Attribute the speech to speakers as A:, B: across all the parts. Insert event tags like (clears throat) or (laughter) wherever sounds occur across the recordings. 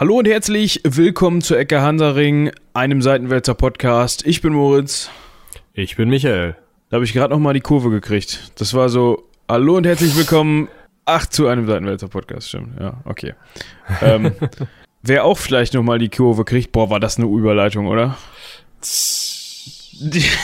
A: Hallo und herzlich willkommen zu Ecke Hansaring, einem Seitenwälzer Podcast. Ich bin Moritz.
B: Ich bin Michael.
A: Da habe ich gerade noch mal die Kurve gekriegt. Das war so, hallo und herzlich willkommen, ach, zu einem Seitenwälzer Podcast, stimmt. Ja, okay. Ähm, (laughs) wer auch vielleicht noch mal die Kurve kriegt, boah, war das eine Überleitung, oder?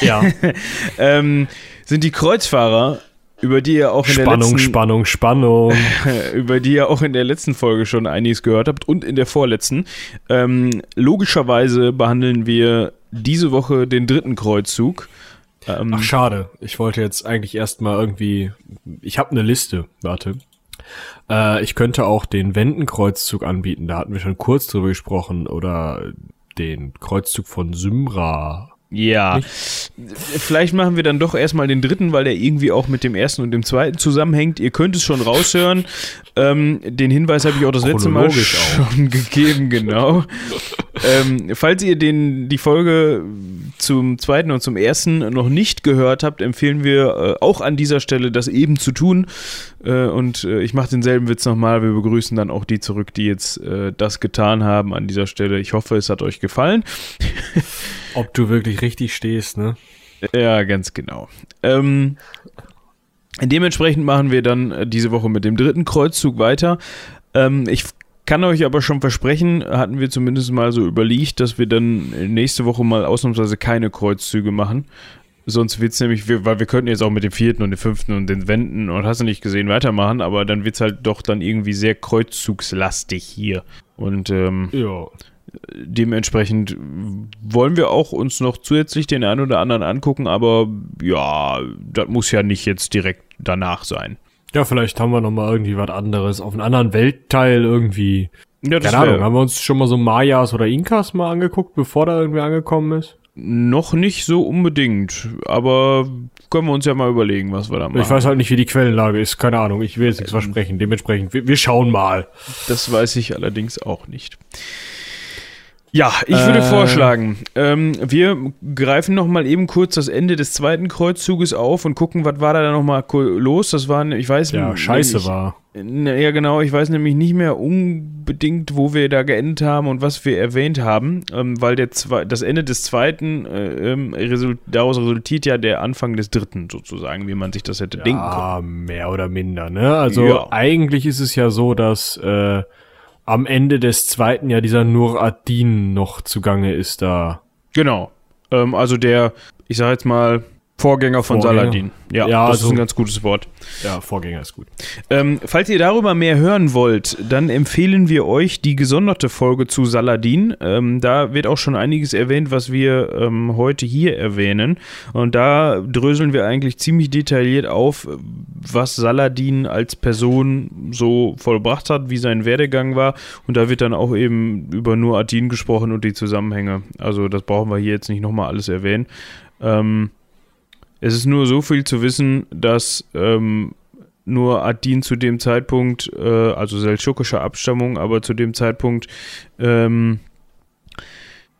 B: Ja. (laughs)
A: ähm, sind die Kreuzfahrer über die ihr auch in
B: Spannung,
A: der letzten,
B: Spannung, Spannung. (laughs)
A: über die ihr auch in der letzten Folge schon einiges gehört habt und in der vorletzten. Ähm, logischerweise behandeln wir diese Woche den dritten Kreuzzug.
B: Ähm, Ach schade, ich wollte jetzt eigentlich erstmal irgendwie, ich habe eine Liste, warte. Äh, ich könnte auch den Wendenkreuzzug anbieten, da hatten wir schon kurz drüber gesprochen, oder den Kreuzzug von Symra
A: ja. Vielleicht machen wir dann doch erstmal den dritten, weil der irgendwie auch mit dem ersten und dem zweiten zusammenhängt. Ihr könnt es schon raushören. (laughs) Ähm, den Hinweis habe ich auch das letzte Mal schon (laughs) gegeben, genau. ähm, falls ihr den, die Folge zum zweiten und zum ersten noch nicht gehört habt, empfehlen wir äh, auch an dieser Stelle, das eben zu tun. Äh, und äh, ich mache denselben Witz nochmal. Wir begrüßen dann auch die zurück, die jetzt äh, das getan haben an dieser Stelle. Ich hoffe, es hat euch gefallen. (laughs)
B: Ob du wirklich richtig stehst, ne?
A: Ja, ganz genau. Ähm, dementsprechend machen wir dann äh, diese Woche mit dem dritten Kreuzzug weiter. Ähm, ich kann euch aber schon versprechen, hatten wir zumindest mal so überlegt, dass wir dann nächste Woche mal ausnahmsweise keine Kreuzzüge machen. Sonst wird es nämlich, weil wir könnten jetzt auch mit dem vierten und dem fünften und den Wänden und hast du nicht gesehen weitermachen, aber dann wird es halt doch dann irgendwie sehr kreuzzugslastig hier. Und ähm, ja dementsprechend wollen wir auch uns noch zusätzlich den einen oder anderen angucken, aber ja, das muss ja nicht jetzt direkt danach sein.
B: Ja, vielleicht haben wir noch mal irgendwie was anderes auf einem anderen Weltteil irgendwie. Ja, Keine Ahnung, haben wir uns schon mal so Mayas oder Inkas mal angeguckt, bevor da irgendwie angekommen ist?
A: Noch nicht so unbedingt, aber können wir uns ja mal überlegen, was wir da machen.
B: Ich weiß halt nicht, wie die Quellenlage ist, keine Ahnung, ich will jetzt nichts ähm, versprechen, dementsprechend, wir, wir schauen mal.
A: Das weiß ich allerdings auch nicht. Ja, ich würde äh, vorschlagen, ähm, wir greifen noch mal eben kurz das Ende des zweiten Kreuzzuges auf und gucken, was war da noch mal los. Das war, ich weiß
B: nicht. Ja, scheiße ich, war.
A: Ja, genau, ich weiß nämlich nicht mehr unbedingt, wo wir da geendet haben und was wir erwähnt haben, ähm, weil der Zwe das Ende des zweiten, äh, ähm, result daraus resultiert ja der Anfang des dritten sozusagen, wie man sich das hätte ja, denken können.
B: Mehr oder minder, ne? Also ja. eigentlich ist es ja so, dass äh, am Ende des zweiten ja dieser Nur Adin noch zugange ist da.
A: Genau. Ähm, also der, ich sag jetzt mal, Vorgänger von Vorgänger. Saladin. Ja, ja das also, ist ein ganz gutes Wort.
B: Ja, Vorgänger ist gut.
A: Ähm, falls ihr darüber mehr hören wollt, dann empfehlen wir euch die gesonderte Folge zu Saladin. Ähm, da wird auch schon einiges erwähnt, was wir ähm, heute hier erwähnen. Und da dröseln wir eigentlich ziemlich detailliert auf, was Saladin als Person so vollbracht hat, wie sein Werdegang war. Und da wird dann auch eben über nur Adin gesprochen und die Zusammenhänge. Also das brauchen wir hier jetzt nicht nochmal alles erwähnen. Ähm, es ist nur so viel zu wissen, dass ähm, nur Adin zu dem Zeitpunkt, äh, also seldschukischer Abstammung, aber zu dem Zeitpunkt ähm,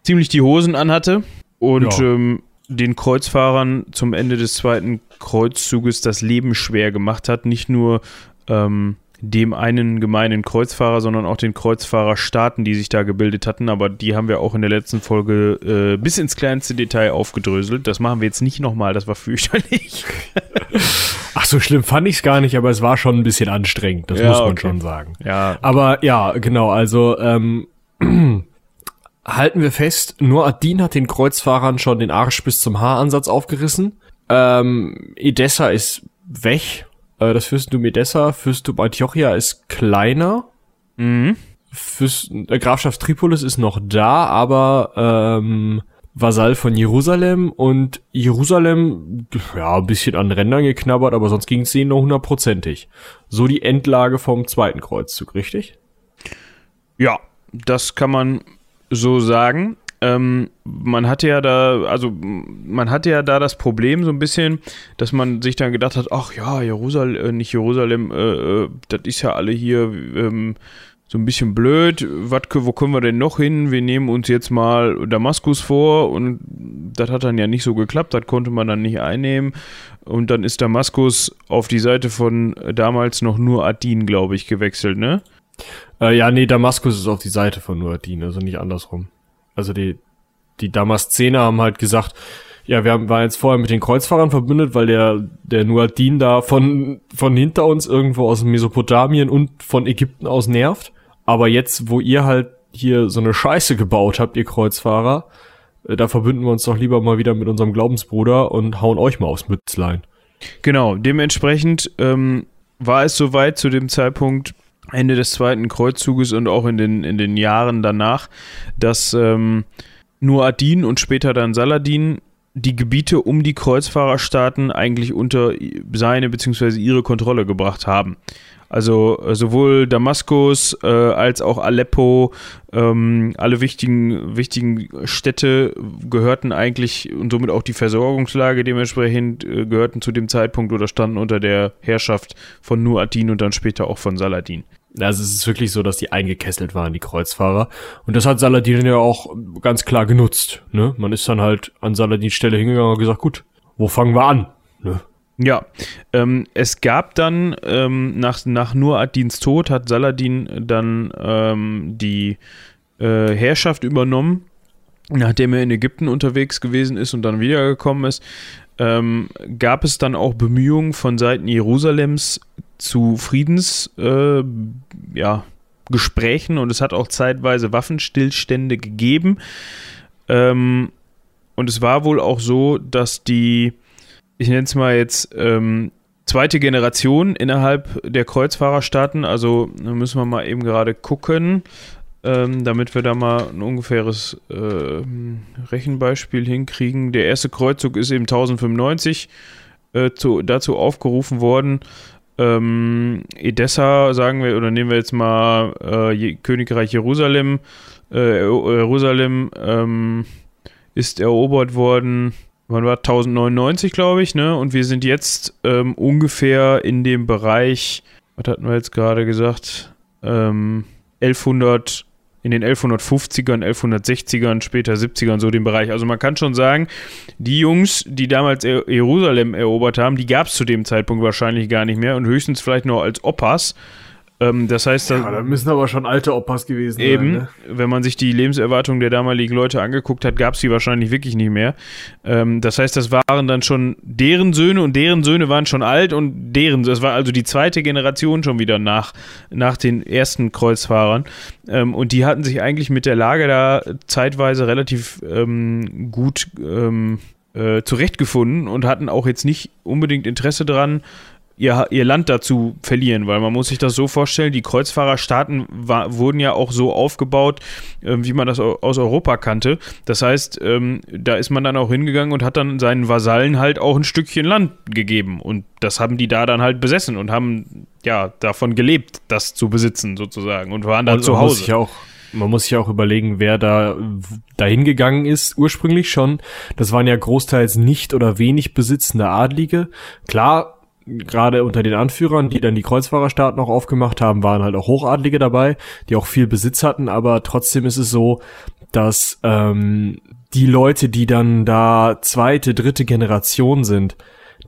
A: ziemlich die Hosen anhatte und ja. ähm, den Kreuzfahrern zum Ende des zweiten Kreuzzuges das Leben schwer gemacht hat. Nicht nur ähm, dem einen gemeinen Kreuzfahrer, sondern auch den Kreuzfahrerstaaten, die sich da gebildet hatten. Aber die haben wir auch in der letzten Folge äh, bis ins kleinste Detail aufgedröselt. Das machen wir jetzt nicht nochmal, das war fürchterlich. (laughs)
B: Ach, so schlimm fand ich es gar nicht, aber es war schon ein bisschen anstrengend, das ja, muss man okay. schon sagen.
A: Ja.
B: Aber ja, genau, also ähm, (clears throat) halten wir fest, nur Adin hat den Kreuzfahrern schon den Arsch bis zum Haaransatz aufgerissen. Ähm, Edessa ist weg äh, das Fürstentum Edessa, Fürstentum Antiochia ist kleiner. Mhm. Fürsten, äh, Grafschaft Tripolis ist noch da, aber ähm, Vasall von Jerusalem und Jerusalem, ja, ein bisschen an Rändern geknabbert, aber sonst ging es denen noch hundertprozentig. So die Endlage vom zweiten Kreuzzug, richtig?
A: Ja, das kann man so sagen. Ähm, man hatte ja da, also man hatte ja da das Problem so ein bisschen, dass man sich dann gedacht hat, ach ja, Jerusalem, äh, nicht Jerusalem, äh, äh, das ist ja alle hier ähm, so ein bisschen blöd. Wat, wo können wir denn noch hin? Wir nehmen uns jetzt mal Damaskus vor und das hat dann ja nicht so geklappt, das konnte man dann nicht einnehmen. Und dann ist Damaskus auf die Seite von damals noch nur Adin, glaube ich, gewechselt, ne?
B: Äh, ja, nee, Damaskus ist auf die Seite von Nuadin, also nicht andersrum. Also die, die Damaszener haben halt gesagt, ja, wir haben, waren jetzt vorher mit den Kreuzfahrern verbündet, weil der, der Nuadin da von, von hinter uns irgendwo aus Mesopotamien und von Ägypten aus nervt. Aber jetzt, wo ihr halt hier so eine Scheiße gebaut habt, ihr Kreuzfahrer, äh, da verbünden wir uns doch lieber mal wieder mit unserem Glaubensbruder und hauen euch mal aufs Mützlein.
A: Genau, dementsprechend ähm, war es soweit zu dem Zeitpunkt Ende des zweiten Kreuzzuges und auch in den, in den Jahren danach, dass ähm, nur Adin und später dann Saladin die Gebiete um die Kreuzfahrerstaaten eigentlich unter seine bzw. ihre Kontrolle gebracht haben. Also äh, sowohl Damaskus äh, als auch Aleppo, ähm, alle wichtigen, wichtigen Städte gehörten eigentlich und somit auch die Versorgungslage dementsprechend äh, gehörten zu dem Zeitpunkt oder standen unter der Herrschaft von Nur ad-Din und dann später auch von Saladin.
B: Also es ist wirklich so, dass die eingekesselt waren, die Kreuzfahrer. Und das hat Saladin ja auch ganz klar genutzt. Ne? Man ist dann halt an Saladins Stelle hingegangen und gesagt, gut, wo fangen wir an? Ne?
A: Ja, ähm, es gab dann ähm, nach, nach Nur ad-Dins Tod hat Saladin dann ähm, die äh, Herrschaft übernommen, nachdem er in Ägypten unterwegs gewesen ist und dann wiedergekommen ist. Ähm, gab es dann auch Bemühungen von Seiten Jerusalems zu Friedens, äh, ja, und es hat auch zeitweise Waffenstillstände gegeben. Ähm, und es war wohl auch so, dass die ich nenne es mal jetzt, ähm, zweite Generation innerhalb der Kreuzfahrerstaaten. Also müssen wir mal eben gerade gucken, ähm, damit wir da mal ein ungefähres äh, Rechenbeispiel hinkriegen. Der erste Kreuzzug ist eben 1095 äh, zu, dazu aufgerufen worden. Ähm, Edessa, sagen wir, oder nehmen wir jetzt mal äh, Königreich Jerusalem. Äh, Jerusalem ähm, ist erobert worden wann war 1099, glaube ich, ne? Und wir sind jetzt ähm, ungefähr in dem Bereich, was hatten wir jetzt gerade gesagt, ähm, 1100, in den 1150ern, 1160ern, später 70ern, so den Bereich. Also man kann schon sagen, die Jungs, die damals Jerusalem erobert haben, die gab es zu dem Zeitpunkt wahrscheinlich gar nicht mehr und höchstens vielleicht noch als Oppas. Ähm, das heißt,
B: ja, da müssen aber schon alte Opas gewesen
A: eben, sein. Eben, ne? wenn man sich die Lebenserwartung der damaligen Leute angeguckt hat, gab es sie wahrscheinlich wirklich nicht mehr. Ähm, das heißt, das waren dann schon deren Söhne und deren Söhne waren schon alt und deren, das war also die zweite Generation schon wieder nach, nach den ersten Kreuzfahrern. Ähm, und die hatten sich eigentlich mit der Lage da zeitweise relativ ähm, gut ähm, äh, zurechtgefunden und hatten auch jetzt nicht unbedingt Interesse daran, ihr, ihr Land dazu verlieren, weil man muss sich das so vorstellen, die Kreuzfahrerstaaten war, wurden ja auch so aufgebaut, äh, wie man das aus Europa kannte. Das heißt, ähm, da ist man dann auch hingegangen und hat dann seinen Vasallen halt auch ein Stückchen Land gegeben und das haben die da dann halt besessen und haben ja davon gelebt, das zu besitzen sozusagen und waren dann und zu Hause.
B: Muss auch man muss sich auch überlegen, wer da dahin gegangen ist, ursprünglich schon. Das waren ja großteils nicht oder wenig besitzende Adlige. Klar, gerade unter den Anführern, die dann die Kreuzfahrerstaaten auch aufgemacht haben, waren halt auch Hochadlige dabei, die auch viel Besitz hatten, aber trotzdem ist es so, dass ähm, die Leute, die dann da zweite, dritte Generation sind,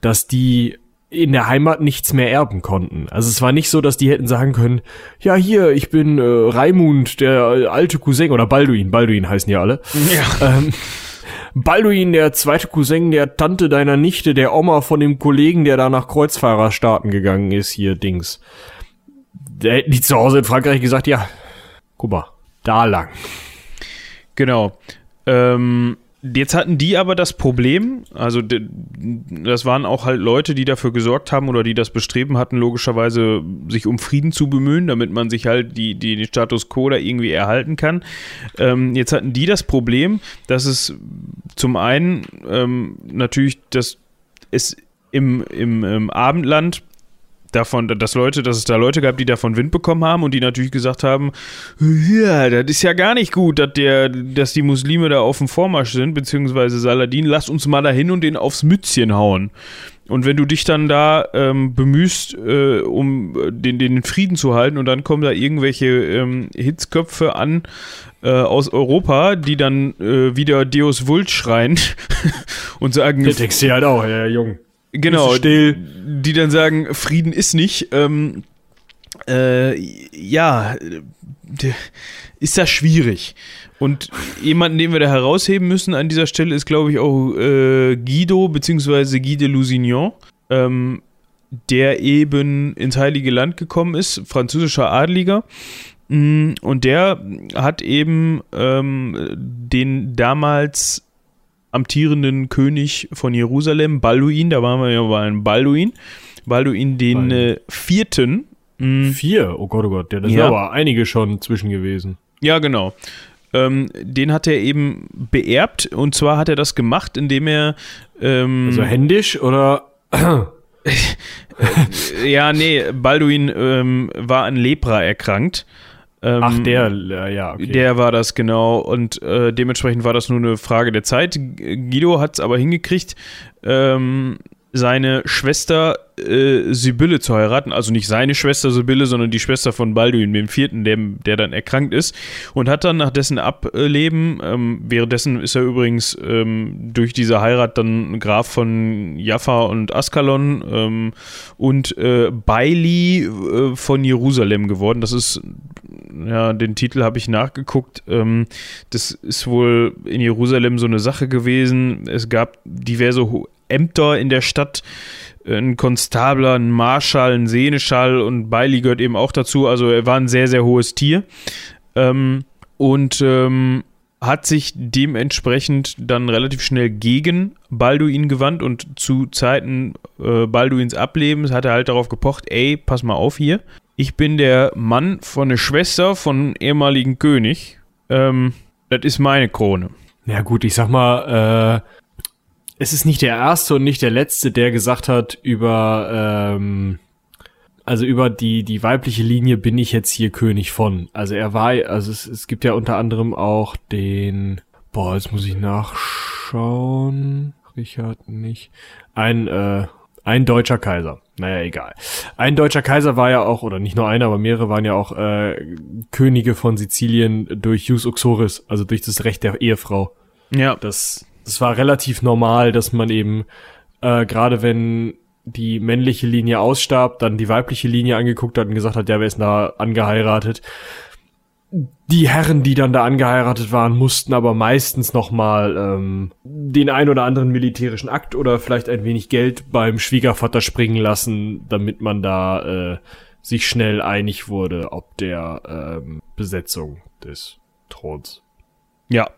B: dass die in der Heimat nichts mehr erben konnten. Also es war nicht so, dass die hätten sagen können, ja hier, ich bin äh, Raimund, der alte Cousin oder Balduin, Balduin heißen ja alle. Ja. Ähm, Balduin, der zweite Cousin der Tante deiner Nichte, der Oma von dem Kollegen, der da nach Kreuzfahrerstaaten gegangen ist, hier Dings. Der hätten die zu Hause in Frankreich gesagt, ja, guck mal, da lang.
A: Genau. Ähm, Jetzt hatten die aber das Problem, also das waren auch halt Leute, die dafür gesorgt haben oder die das Bestreben hatten, logischerweise sich um Frieden zu bemühen, damit man sich halt die, die, den Status quo da irgendwie erhalten kann. Ähm, jetzt hatten die das Problem, dass es zum einen ähm, natürlich, dass es im, im, im Abendland davon, dass Leute, dass es da Leute gab, die davon Wind bekommen haben und die natürlich gesagt haben, ja, das ist ja gar nicht gut, dass der, dass die Muslime da auf dem Vormarsch sind, beziehungsweise Saladin, lass uns mal dahin und den aufs Mützchen hauen. Und wenn du dich dann da ähm, bemühst, äh, um den, den Frieden zu halten und dann kommen da irgendwelche ähm, Hitzköpfe an äh, aus Europa, die dann äh, wieder Deus Vult schreien (laughs) und sagen...
B: Der denkst du halt auch, ja, Jung.
A: Genau, die, die dann sagen, Frieden ist nicht. Ähm, äh, ja, ist das schwierig. Und jemanden, den wir da herausheben müssen an dieser Stelle, ist, glaube ich, auch äh, Guido, beziehungsweise Guy de Lusignan, ähm, der eben ins Heilige Land gekommen ist, französischer Adliger. Mm, und der hat eben ähm, den damals amtierenden König von Jerusalem, Balduin, da waren wir ja bei einem Balduin, Balduin den äh, vierten.
B: Mh, Vier? Oh Gott, oh Gott, ja, das ja. sind aber einige schon zwischen gewesen.
A: Ja, genau. Ähm, den hat er eben beerbt und zwar hat er das gemacht, indem er. Ähm,
B: also händisch oder. (laughs)
A: ja, nee, Balduin ähm, war an Lepra erkrankt
B: ähm, Ach, der, äh, ja,
A: okay. Der war das, genau. Und äh, dementsprechend war das nur eine Frage der Zeit. Guido hat es aber hingekriegt, ähm, seine Schwester äh, Sibylle zu heiraten. Also nicht seine Schwester Sibylle, sondern die Schwester von Balduin, dem vierten, der, der dann erkrankt ist. Und hat dann nach dessen Ableben, ähm, währenddessen ist er übrigens ähm, durch diese Heirat dann Graf von Jaffa und Askalon ähm, und äh, Baili äh, von Jerusalem geworden. Das ist, ja, den Titel habe ich nachgeguckt. Ähm, das ist wohl in Jerusalem so eine Sache gewesen. Es gab diverse Ämter in der Stadt, ein Konstabler, ein Marschall, ein Seneschall und Bailey gehört eben auch dazu. Also er war ein sehr, sehr hohes Tier. Ähm, und ähm, hat sich dementsprechend dann relativ schnell gegen Balduin gewandt und zu Zeiten äh, Balduins Ablebens hat er halt darauf gepocht, ey, pass mal auf hier. Ich bin der Mann von der Schwester von ehemaligen König. Ähm, das ist meine Krone.
B: Ja gut, ich sag mal, äh, es ist nicht der erste und nicht der letzte, der gesagt hat, über, ähm, also über die, die weibliche Linie bin ich jetzt hier König von. Also er war, also es, es gibt ja unter anderem auch den, boah, jetzt muss ich nachschauen. Richard nicht. Ein, äh, ein deutscher Kaiser. Naja, egal. Ein deutscher Kaiser war ja auch, oder nicht nur einer, aber mehrere waren ja auch äh, Könige von Sizilien durch Jus Uxoris, also durch das Recht der Ehefrau. Ja. Das das war relativ normal, dass man eben, äh, gerade wenn die männliche Linie ausstarb, dann die weibliche Linie angeguckt hat und gesagt hat, ja, wer ist da angeheiratet? Die Herren, die dann da angeheiratet waren, mussten aber meistens nochmal ähm, den ein oder anderen militärischen Akt oder vielleicht ein wenig Geld beim Schwiegervater springen lassen, damit man da äh, sich schnell einig wurde, ob der ähm, Besetzung des Throns.
A: Ja.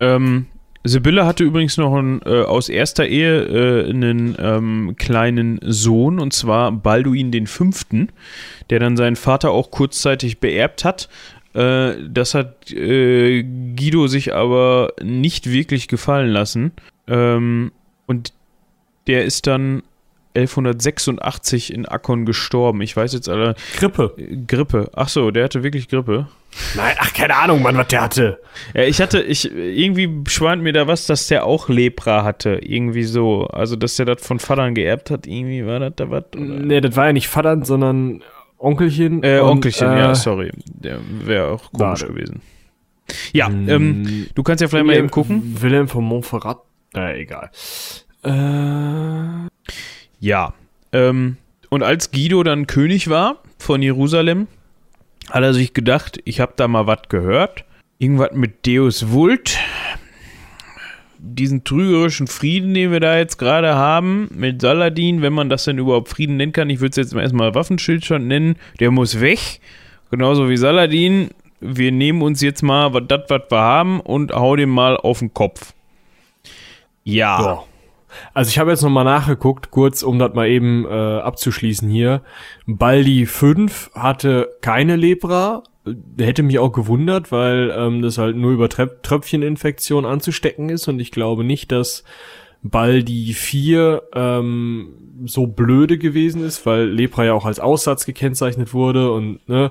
A: Ähm, Sibylle hatte übrigens noch einen, äh, aus erster Ehe äh, einen ähm, kleinen Sohn, und zwar Balduin den Fünften, der dann seinen Vater auch kurzzeitig beerbt hat. Äh, das hat äh, Guido sich aber nicht wirklich gefallen lassen. Ähm, und der ist dann 1186 in Akkon gestorben. Ich weiß jetzt alle.
B: Grippe.
A: Grippe. Ach so, der hatte wirklich Grippe.
B: Nein, ach, keine Ahnung, Mann, was der hatte.
A: Ja, ich hatte, ich, irgendwie schwant mir da was, dass der auch Lepra hatte. Irgendwie so. Also, dass der das von Vatern geerbt hat. Irgendwie war das da was?
B: Nee, das war ja nicht Vatern, sondern Onkelchen.
A: Äh, und, Onkelchen, äh, ja, sorry. Der wäre auch komisch warte. gewesen. Ja, hm, ähm, du kannst ja vielleicht mal eben gucken.
B: Wilhelm von Montferrat. Äh, egal.
A: Äh. Ja. Ähm, und als Guido dann König war von Jerusalem, hat er sich gedacht, ich habe da mal was gehört. Irgendwas mit Deus Vult. Diesen trügerischen Frieden, den wir da jetzt gerade haben, mit Saladin, wenn man das denn überhaupt Frieden nennen kann, ich würde es jetzt erstmal Waffenschildstand nennen, der muss weg. Genauso wie Saladin. Wir nehmen uns jetzt mal das, was wir haben und hau dem mal auf den Kopf. Ja. ja.
B: Also ich habe jetzt nochmal nachgeguckt, kurz, um das mal eben äh, abzuschließen hier. Baldi 5 hatte keine Lepra. Hätte mich auch gewundert, weil ähm, das halt nur über Tröp Tröpfcheninfektion anzustecken ist und ich glaube nicht, dass Baldi 4 ähm, so blöde gewesen ist, weil Lepra ja auch als Aussatz gekennzeichnet wurde und ne,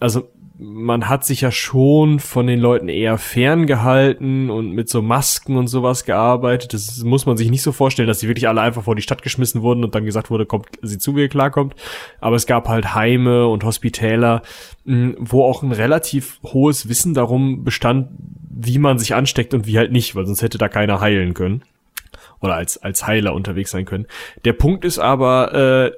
B: also man hat sich ja schon von den Leuten eher ferngehalten und mit so Masken und sowas gearbeitet. Das muss man sich nicht so vorstellen, dass die wirklich alle einfach vor die Stadt geschmissen wurden und dann gesagt wurde, kommt sie zu, wie ihr klarkommt. Aber es gab halt Heime und Hospitäler, hm, wo auch ein relativ hohes Wissen darum bestand, wie man sich ansteckt und wie halt nicht, weil sonst hätte da keiner heilen können. Oder als, als Heiler unterwegs sein können. Der Punkt ist aber, äh,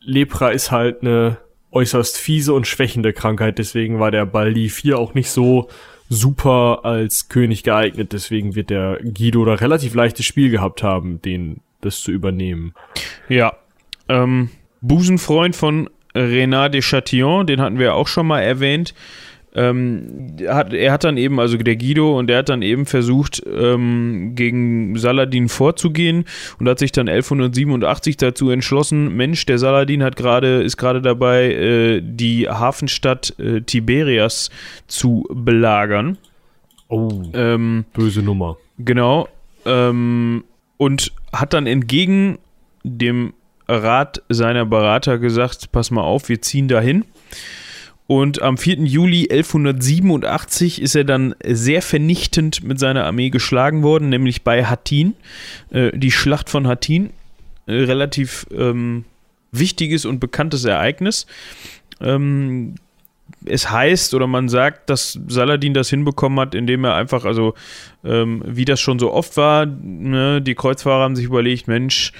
B: Lepra ist halt eine äußerst fiese und schwächende Krankheit. Deswegen war der Baldi 4 auch nicht so super als König geeignet. Deswegen wird der Guido da relativ leichtes Spiel gehabt haben, den das zu übernehmen.
A: Ja. Ähm, Busenfreund von Renat de Chatillon, den hatten wir auch schon mal erwähnt. Ähm, hat, er hat dann eben, also der Guido, und der hat dann eben versucht, ähm, gegen Saladin vorzugehen und hat sich dann 1187 dazu entschlossen, Mensch, der Saladin hat gerade, ist gerade dabei, äh, die Hafenstadt äh, Tiberias zu belagern.
B: Oh, ähm, böse Nummer.
A: Genau. Ähm, und hat dann entgegen dem Rat seiner Berater gesagt, pass mal auf, wir ziehen dahin. Und am 4. Juli 1187 ist er dann sehr vernichtend mit seiner Armee geschlagen worden, nämlich bei Hattin, äh, die Schlacht von Hattin. Äh, relativ ähm, wichtiges und bekanntes Ereignis. Ähm, es heißt oder man sagt, dass Saladin das hinbekommen hat, indem er einfach, also ähm, wie das schon so oft war, ne, die Kreuzfahrer haben sich überlegt, Mensch,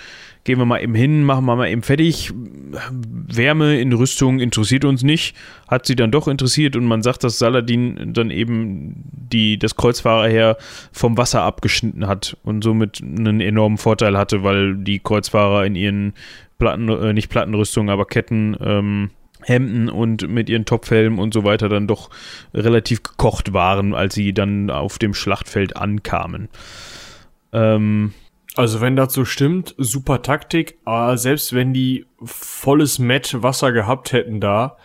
A: gehen wir mal eben hin, machen wir mal eben fertig. Wärme in Rüstung interessiert uns nicht, hat sie dann doch interessiert und man sagt, dass Saladin dann eben die, das Kreuzfahrerheer vom Wasser abgeschnitten hat und somit einen enormen Vorteil hatte, weil die Kreuzfahrer in ihren Platten, äh, nicht Plattenrüstungen, aber Ketten, ähm, Hemden und mit ihren Topfhelmen und so weiter dann doch relativ gekocht waren, als sie dann auf dem Schlachtfeld ankamen.
B: Ähm, also wenn das so stimmt, super Taktik, aber selbst wenn die volles Met Wasser gehabt hätten da,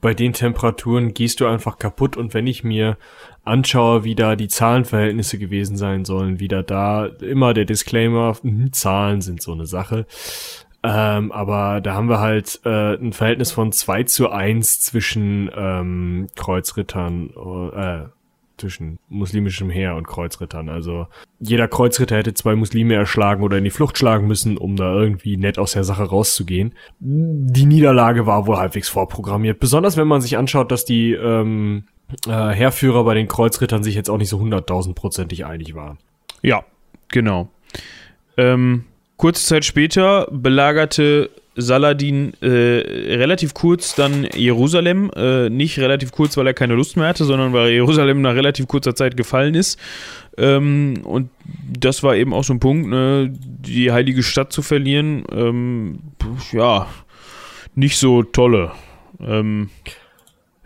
B: bei den Temperaturen gehst du einfach kaputt und wenn ich mir anschaue, wie da die Zahlenverhältnisse gewesen sein sollen, wieder da immer der Disclaimer, mh, Zahlen sind so eine Sache. Ähm, aber da haben wir halt äh, ein Verhältnis von 2 zu 1 zwischen ähm, Kreuzrittern, äh, zwischen muslimischem Heer und Kreuzrittern. Also jeder Kreuzritter hätte zwei Muslime erschlagen oder in die Flucht schlagen müssen, um da irgendwie nett aus der Sache rauszugehen. Die Niederlage war wohl halbwegs vorprogrammiert. Besonders wenn man sich anschaut, dass die ähm, äh, Heerführer bei den Kreuzrittern sich jetzt auch nicht so hunderttausendprozentig einig waren.
A: Ja, genau. Ähm, kurze Zeit später belagerte Saladin äh, relativ kurz dann Jerusalem. Äh, nicht relativ kurz, weil er keine Lust mehr hatte, sondern weil Jerusalem nach relativ kurzer Zeit gefallen ist. Ähm, und das war eben auch so ein Punkt, ne, die heilige Stadt zu verlieren. Ähm, ja, nicht so tolle. Ähm,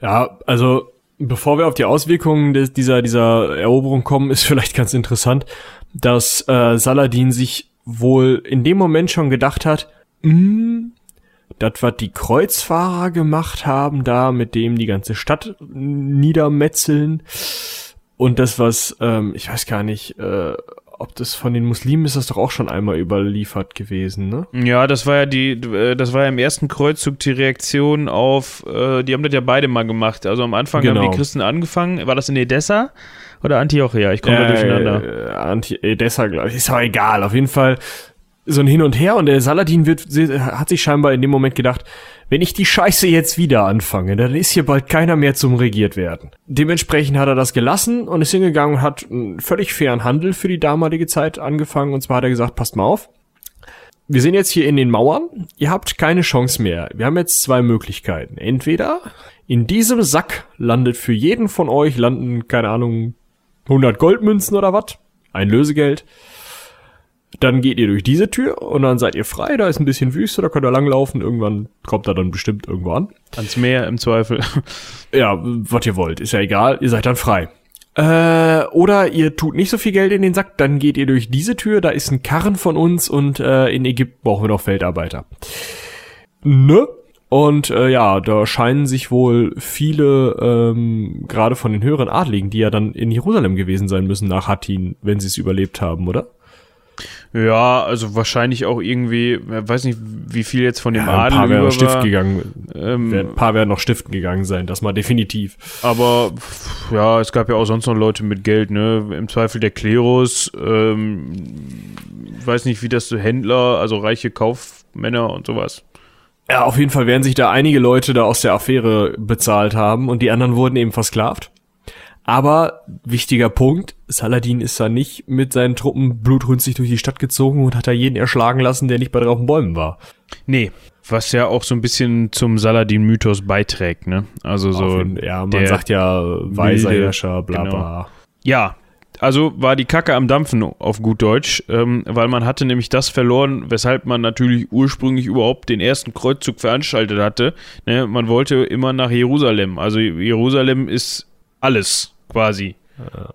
B: ja, also bevor wir auf die Auswirkungen des, dieser, dieser Eroberung kommen, ist (laughs) vielleicht ganz interessant, dass äh, Saladin sich wohl in dem Moment schon gedacht hat, Mm, das, was die Kreuzfahrer gemacht haben, da mit dem die ganze Stadt niedermetzeln und das, was, ähm, ich weiß gar nicht, äh, ob das von den Muslimen ist das doch auch schon einmal überliefert gewesen, ne?
A: Ja, das war ja die, äh, das war ja im ersten Kreuzzug die Reaktion auf, äh, die haben das ja beide mal gemacht. Also am Anfang genau. haben die genau. Christen angefangen, war das in Edessa oder Antiochia? Ich komme äh, da durcheinander.
B: Äh, Anti Edessa, glaube ich, ist auch egal. Auf jeden Fall so ein Hin und Her und der Saladin wird, hat sich scheinbar in dem Moment gedacht, wenn ich die Scheiße jetzt wieder anfange, dann ist hier bald keiner mehr zum regiert werden. Dementsprechend hat er das gelassen und ist hingegangen und hat einen völlig fairen Handel für die damalige Zeit angefangen und zwar hat er gesagt, passt mal auf. Wir sind jetzt hier in den Mauern. Ihr habt keine Chance mehr. Wir haben jetzt zwei Möglichkeiten. Entweder in diesem Sack landet für jeden von euch landen, keine Ahnung, 100 Goldmünzen oder was. Ein Lösegeld. Dann geht ihr durch diese Tür und dann seid ihr frei. Da ist ein bisschen Wüste, da könnt ihr langlaufen. Irgendwann kommt er dann bestimmt irgendwo an.
A: Ans Meer im Zweifel. (laughs)
B: Ja, was ihr wollt, ist ja egal. Ihr seid dann frei. Äh, oder ihr tut nicht so viel Geld in den Sack, dann geht ihr durch diese Tür. Da ist ein Karren von uns und äh, in Ägypten brauchen wir noch Feldarbeiter. Ne? Und äh, ja, da scheinen sich wohl viele, ähm, gerade von den höheren Adligen, die ja dann in Jerusalem gewesen sein müssen nach Hattin, wenn sie es überlebt haben, oder?
A: Ja, also wahrscheinlich auch irgendwie, weiß nicht, wie viel jetzt von dem ja,
B: Adel ein paar über Stift gegangen. Ähm, ein paar werden noch stiften gegangen sein, das mal definitiv.
A: Aber ja, es gab ja auch sonst noch Leute mit Geld, ne? Im Zweifel der Klerus, ähm, weiß nicht, wie das so Händler, also reiche Kaufmänner und sowas.
B: Ja, auf jeden Fall werden sich da einige Leute da aus der Affäre bezahlt haben und die anderen wurden eben versklavt. Aber wichtiger Punkt, Saladin ist da nicht mit seinen Truppen blutrünstig durch die Stadt gezogen und hat da jeden erschlagen lassen, der nicht bei drauf Bäumen war.
A: Nee, was ja auch so ein bisschen zum Saladin-Mythos beiträgt, ne? Also so.
B: Jeden, ja, man sagt ja weiser Herrscher, bla
A: genau.
B: bla.
A: Ja, also war die Kacke am Dampfen auf gut Deutsch, ähm, weil man hatte nämlich das verloren, weshalb man natürlich ursprünglich überhaupt den ersten Kreuzzug veranstaltet hatte. Ne? Man wollte immer nach Jerusalem. Also Jerusalem ist alles quasi. Ja.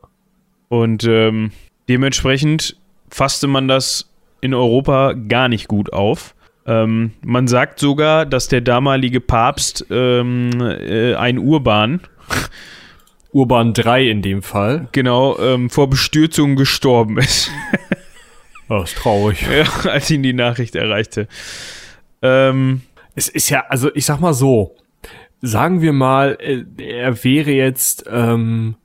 A: Und ähm, dementsprechend fasste man das in Europa gar nicht gut auf. Ähm, man sagt sogar, dass der damalige Papst ähm, äh, ein Urban (laughs)
B: Urban 3 in dem Fall.
A: Genau, ähm, vor Bestürzung gestorben ist. (laughs)
B: oh, ist traurig. (laughs)
A: Ja, als ihn die Nachricht erreichte. Ähm,
B: es ist ja, also ich sag mal so, sagen wir mal, äh, er wäre jetzt ähm,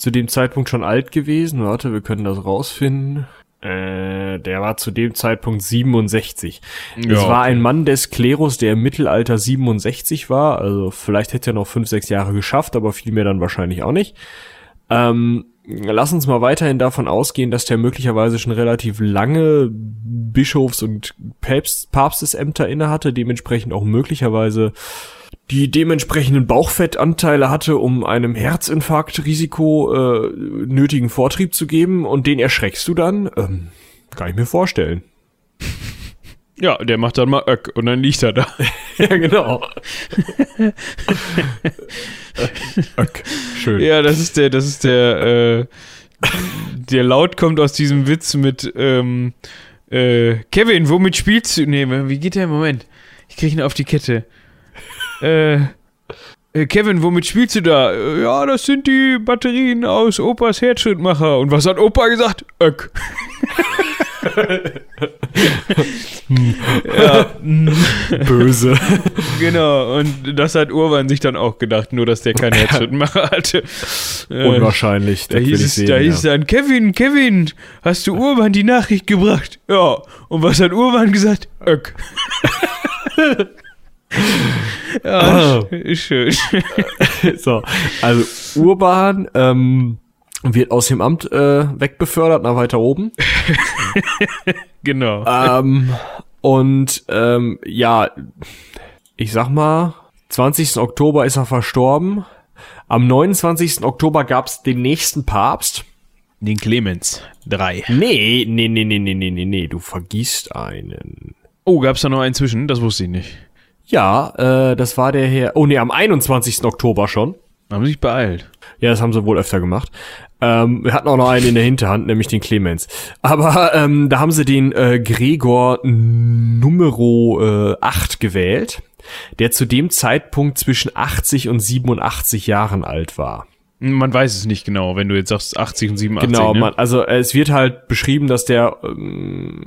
B: zu dem Zeitpunkt schon alt gewesen. Warte, wir können das rausfinden. Äh, der war zu dem Zeitpunkt 67. Ja, es war okay. ein Mann des Klerus, der im Mittelalter 67 war. Also vielleicht hätte er noch fünf, sechs Jahre geschafft, aber viel mehr dann wahrscheinlich auch nicht. Ähm, lass uns mal weiterhin davon ausgehen, dass der möglicherweise schon relativ lange Bischofs- und Papst Papstesämter innehatte, dementsprechend auch möglicherweise die dementsprechenden Bauchfettanteile hatte, um einem Herzinfarktrisiko äh, nötigen Vortrieb zu geben und den erschreckst du dann? Ähm, kann ich mir vorstellen. (laughs)
A: Ja, der macht dann mal Öck und dann liegt er da. (laughs)
B: ja, genau. (laughs)
A: Öck. Schön. Ja, das ist der, das ist der, äh, der Laut kommt aus diesem Witz mit, ähm, äh, Kevin, womit spielst du? Nee, wie geht der? Moment. Ich krieg ihn auf die Kette. Äh, äh, Kevin, womit spielst du da? Äh, ja, das sind die Batterien aus Opas Herzschrittmacher. Und was hat Opa gesagt? Öck. (laughs)
B: ja. (laughs) Böse.
A: Genau, und das hat Urban sich dann auch gedacht, nur dass der keinen Herzschrittmacher hatte.
B: Äh, Unwahrscheinlich.
A: Da hieß, es, sehen, da hieß ja. dann, Kevin, Kevin, hast du Urban die Nachricht gebracht? Ja. Und was hat Urban gesagt? Öck. (laughs) ja, oh. schön. (laughs)
B: so, also Urban ähm, wird aus dem Amt äh, wegbefördert nach weiter oben. (laughs)
A: genau.
B: Ähm, und ähm, ja, ich sag mal, 20. Oktober ist er verstorben. Am 29. Oktober gab's den nächsten Papst.
A: Den Clemens. Drei.
B: Nee, nee, nee, nee, nee, nee, nee, du vergisst einen.
A: Oh, gab's da noch einen zwischen? Das wusste ich nicht.
B: Ja, äh, das war der Herr. Oh nee, am 21. Oktober schon.
A: Haben sich beeilt.
B: Ja, das haben sie wohl öfter gemacht. Ähm, wir hatten auch noch einen in der Hinterhand, nämlich den Clemens. Aber ähm, da haben sie den äh, Gregor Numero äh, 8 gewählt, der zu dem Zeitpunkt zwischen 80 und 87 Jahren alt war.
A: Man weiß es nicht genau, wenn du jetzt sagst 80 und 87.
B: Genau,
A: ne?
B: man, also es wird halt beschrieben, dass der ähm,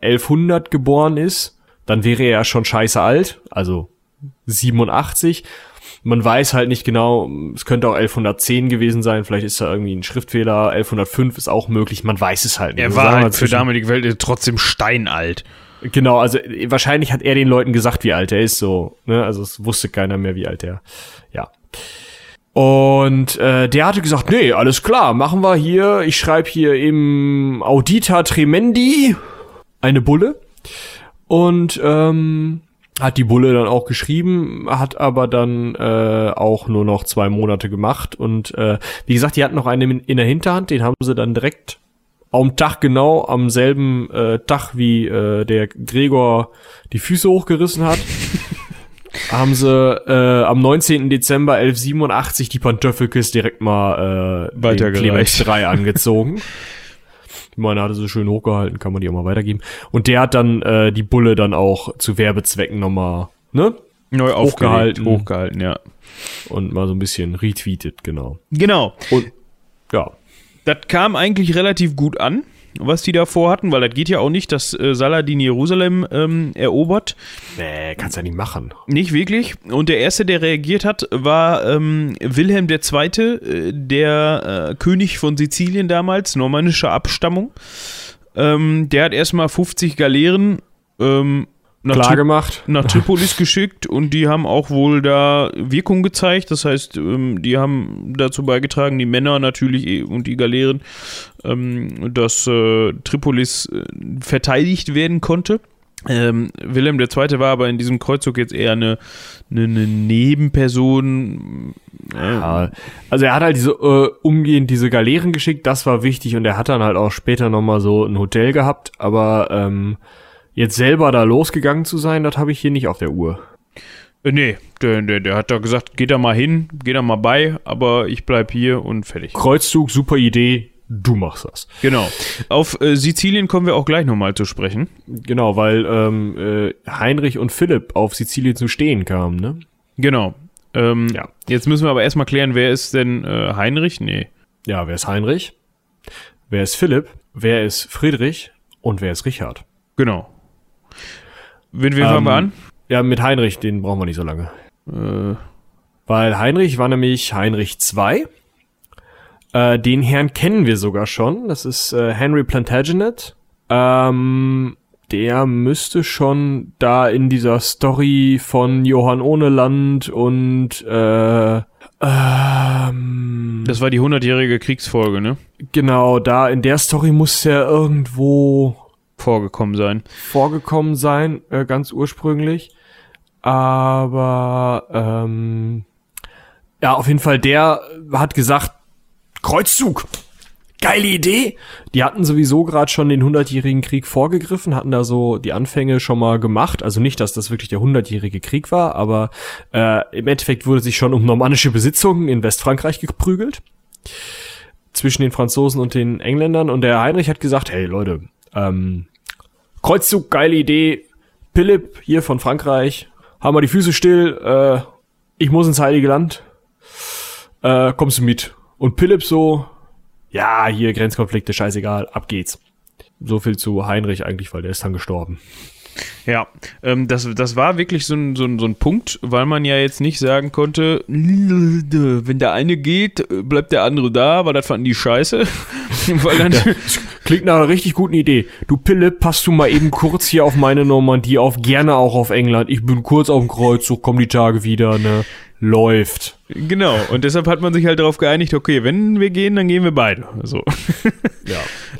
B: 1100 geboren ist dann wäre er ja schon scheiße alt, also 87. Man weiß halt nicht genau, es könnte auch 1110 gewesen sein, vielleicht ist da irgendwie ein Schriftfehler, 1105 ist auch möglich, man weiß es halt
A: nicht. Er war halt für damalige Welt trotzdem steinalt.
B: Genau, also wahrscheinlich hat er den Leuten gesagt, wie alt er ist, so, ne? Also es wusste keiner mehr, wie alt er, ja. Und äh, der hatte gesagt, nee, alles klar, machen wir hier, ich schreibe hier im Audita Tremendi eine Bulle und ähm, hat die Bulle dann auch geschrieben, hat aber dann äh, auch nur noch zwei Monate gemacht. Und äh, wie gesagt, die hatten noch einen in der Hinterhand, den haben sie dann direkt am Tag genau, am selben äh, Tag wie äh, der Gregor die Füße hochgerissen hat. (laughs) haben sie äh, am 19. Dezember 1187 die Pantöffelkis direkt mal äh, den Clemens 3 (laughs) angezogen. Meine hatte sie schön hochgehalten, kann man die auch mal weitergeben. Und der hat dann äh, die Bulle dann auch zu Werbezwecken nochmal, ne?
A: Neu hochgehalten. Hochgehalten, ja.
B: Und mal so ein bisschen retweetet, genau.
A: Genau.
B: Und ja.
A: Das kam eigentlich relativ gut an was die da vorhatten, weil das geht ja auch nicht, dass äh, Saladin Jerusalem ähm, erobert.
B: Nee, kannst ja nicht machen.
A: Nicht wirklich. Und der erste, der reagiert hat, war ähm, Wilhelm II., äh, der äh, König von Sizilien damals, normannischer Abstammung. Ähm, der hat erstmal 50 Galeeren ähm, nach,
B: Klar gemacht.
A: nach Tripolis (laughs) geschickt und die haben auch wohl da Wirkung gezeigt. Das heißt, ähm, die haben dazu beigetragen, die Männer natürlich eh- und die Galeeren, ähm, dass äh, Tripolis äh, verteidigt werden konnte. Ähm, Wilhelm II. war aber in diesem Kreuzzug jetzt eher eine, eine, eine Nebenperson.
B: Ja, also er hat halt diese äh, umgehend diese Galeeren geschickt, das war wichtig und er hat dann halt auch später nochmal so ein Hotel gehabt, aber ähm, jetzt selber da losgegangen zu sein, das habe ich hier nicht auf der Uhr.
A: Äh, nee, der, der, der hat da gesagt, geh da mal hin, geh da mal bei, aber ich bleib hier und fertig.
B: Kreuzzug, super Idee, du machst das.
A: Genau. Auf äh, Sizilien kommen wir auch gleich nochmal zu sprechen.
B: Genau, weil ähm, äh, Heinrich und Philipp auf Sizilien zu stehen kamen, ne?
A: Genau. Ähm,
B: Ja.
A: Jetzt müssen wir aber erstmal klären, wer ist denn äh, Heinrich? Nee.
B: Ja, wer ist Heinrich? Wer ist Philipp? Wer ist Friedrich? Und wer ist Richard?
A: Genau. Wen, wen fangen wir an?
B: Ja, mit Heinrich, den brauchen wir nicht so lange.
A: Äh,
B: Weil Heinrich war nämlich Heinrich II. Äh, den Herrn kennen wir sogar schon. Das ist äh, Henry Plantagenet. Ähm, der müsste schon da in dieser Story von Johann Ohneland und äh, ähm,
A: das war die 100-jährige Kriegsfolge, ne?
B: genau, da in der Story muss er irgendwo
A: Vorgekommen sein.
B: vorgekommen sein, äh, ganz ursprünglich. Aber ähm, ja, auf jeden Fall, der hat gesagt, Kreuzzug, geile Idee. Die hatten sowieso gerade schon den hundertjährigen Krieg vorgegriffen, hatten da so die Anfänge schon mal gemacht. Also nicht, dass das wirklich der hundertjährige Krieg war, aber äh, im Endeffekt wurde sich schon um normannische Besitzungen in Westfrankreich geprügelt zwischen den Franzosen und den Engländern. Und der Heinrich hat gesagt, hey Leute, ähm, Kreuzzug, geile Idee. Philipp hier von Frankreich, haben wir die Füße still, äh, ich muss ins Heilige Land. Äh, kommst du mit? Und Philipp so, ja, hier Grenzkonflikte, scheißegal, ab geht's. So viel zu Heinrich eigentlich, weil der ist dann gestorben.
A: Ja, ähm, das, das war wirklich so ein, so, ein, so ein Punkt, weil man ja jetzt nicht sagen konnte, wenn der eine geht, bleibt der andere da, weil das fanden die scheiße. (laughs) weil dann,
B: Klingt nach einer richtig guten Idee. Du Pille, passt du mal eben kurz hier auf meine Normandie auf, gerne auch auf England. Ich bin kurz auf dem Kreuzzug, komm die Tage wieder, ne? Läuft.
A: genau, und deshalb hat man sich halt darauf geeinigt, okay, wenn wir gehen, dann gehen wir beide. So. (laughs)
B: Ja.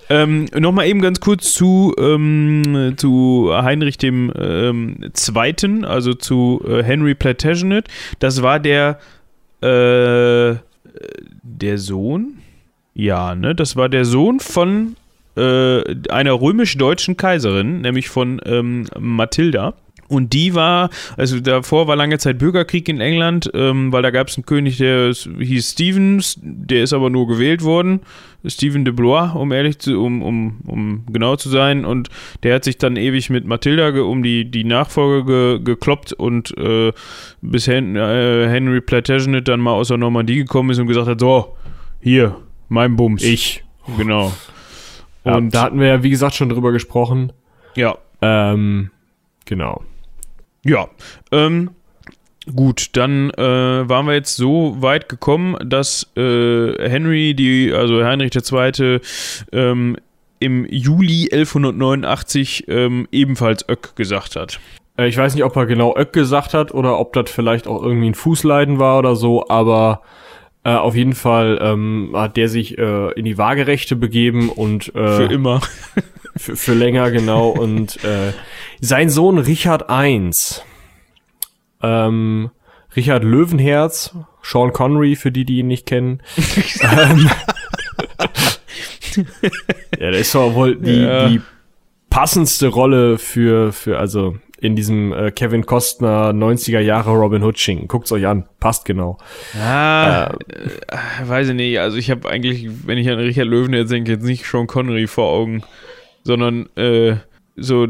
A: Ähm, Nochmal eben ganz kurz zu, ähm, zu Heinrich dem ähm, Zweiten, also zu äh, Henry Plantagenet. Das war der, äh, der Sohn? Ja, ne? Das war der Sohn von äh, einer römisch-deutschen Kaiserin, nämlich von ähm, Mathilda. Und die war, also davor war lange Zeit Bürgerkrieg in England, ähm, weil da gab es einen König, der hieß Stevens, der ist aber nur gewählt worden. Stephen de Blois, um ehrlich zu, um, um, um genau zu sein. Und der hat sich dann ewig mit Mathilda ge, um die, die Nachfolge ge, gekloppt und äh, bis Hen, äh, Henry Plantagenet dann mal aus der Normandie gekommen ist und gesagt hat, so, hier, mein Bums.
B: Ich.
A: Genau.
B: Ja,
A: Und
B: da hatten wir ja, wie gesagt, schon drüber gesprochen.
A: ja,
B: Ähm, genau.
A: Ja, ähm, gut, dann äh, waren wir jetzt so weit gekommen, dass äh, Henry, die, also Heinrich II., ähm, im Juli 1189 ähm, ebenfalls Öck gesagt hat.
B: Äh, ich weiß nicht, ob er genau Öck gesagt hat oder ob das vielleicht auch irgendwie ein Fußleiden war oder so, aber äh, auf jeden Fall ähm, hat der sich äh, in die Waagerechte begeben und äh,
A: Für immer.
B: Für, für länger genau und äh, sein Sohn Richard I. Ähm, Richard Löwenherz, Sean Connery, für die, die ihn nicht kennen. ähm, (laughs) ja, der ist doch wohl die,
A: Ja.
B: die passendste Rolle für, für, also in diesem äh, Kevin Costner 90er Jahre Robin Hood Schinken. Guckt's euch an, passt genau.
A: Ah, äh, weiß ich nicht. Also ich habe eigentlich, wenn ich an Richard Löwen jetzt denke, jetzt nicht Sean Connery vor Augen, sondern äh, so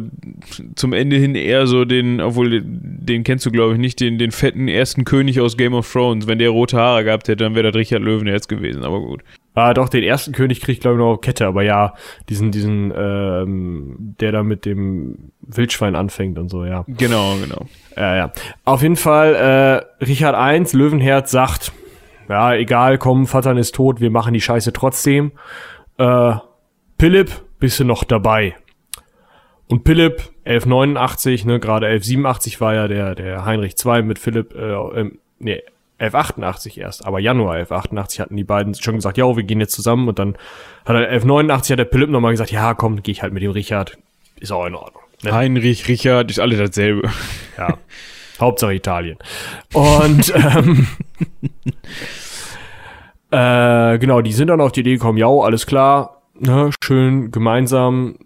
A: zum Ende hin eher so den, obwohl den, den kennst du glaube ich nicht, den, den fetten ersten König aus Game of Thrones. Wenn der rote Haare gehabt hätte, dann wäre das Richard Löwen jetzt gewesen, aber gut.
B: Ah, doch, den ersten König kriegt, glaube ich, noch auf Kette, aber ja, diesen, diesen, ähm, der da mit dem Wildschwein anfängt und so, ja.
A: Genau, genau.
B: Ja, ja. Auf jeden Fall, äh, Richard I, Löwenherz, sagt, ja, egal, komm, Vater ist tot, wir machen die Scheiße trotzdem. Äh, Philipp, bist du noch dabei? Und Philipp, 1189, ne, gerade 1187 war ja der, der Heinrich II mit Philipp, äh, ähm, nee, 1188 erst, aber Januar 1188 hatten die beiden schon gesagt, ja, wir gehen jetzt zusammen und dann hat er 1189 hat der Philipp nochmal gesagt, ja, komm, geh ich halt mit dem Richard, ist auch in Ordnung.
A: Ne? Heinrich, Richard, ist alle dasselbe.
B: Ja, Hauptsache Italien. Und ähm, (laughs) äh, genau, die sind dann auf die Idee gekommen, ja, alles klar, ne, schön gemeinsam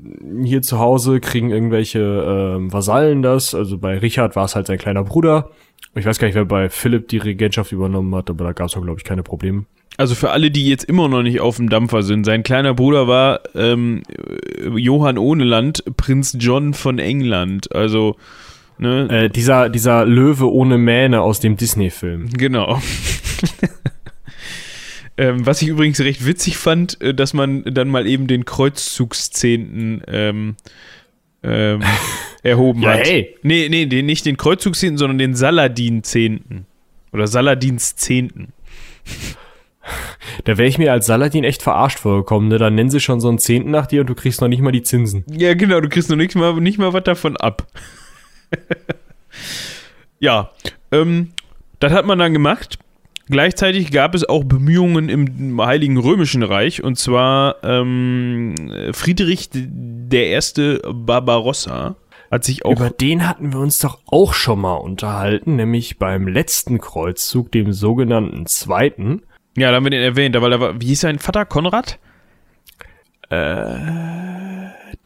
B: hier zu Hause kriegen irgendwelche äh, Vasallen das. Also bei Richard war es halt sein kleiner Bruder. Ich weiß gar nicht, wer bei Philipp die Regentschaft übernommen hat, aber da gab es auch, glaube ich, keine Probleme.
A: Also für alle, die jetzt immer noch nicht auf dem Dampfer sind, sein kleiner Bruder war ähm, Johann Ohneland, Prinz John von England. Also
B: ne? Äh, dieser, dieser Löwe ohne Mähne aus dem Disney-Film.
A: Genau. (laughs) Ähm, was ich übrigens recht witzig fand, äh, dass man dann mal eben den Kreuzzugszehnten ähm, ähm, (laughs) erhoben ja, hat. Hey. Nee, nee, den, nicht den Kreuzzugszehnten, sondern den Saladin-Zehnten. Oder Saladins-Zehnten. (laughs)
B: Da wäre ich mir als Saladin echt verarscht vorgekommen, ne? Dann nennen sie schon so einen Zehnten nach dir und du kriegst noch nicht mal die Zinsen.
A: Ja, genau, du kriegst noch nicht mal, nicht mal was davon ab. (laughs) ja, ähm, das hat man dann gemacht. Gleichzeitig gab es auch Bemühungen im Heiligen Römischen Reich, und zwar ähm, Friedrich der Erste Barbarossa hat sich auch.
B: Über den hatten wir uns doch auch schon mal unterhalten, nämlich beim letzten Kreuzzug, dem sogenannten zweiten.
A: Ja, da haben wir den erwähnt, aber da war, wie hieß sein Vater, Konrad?
B: Äh,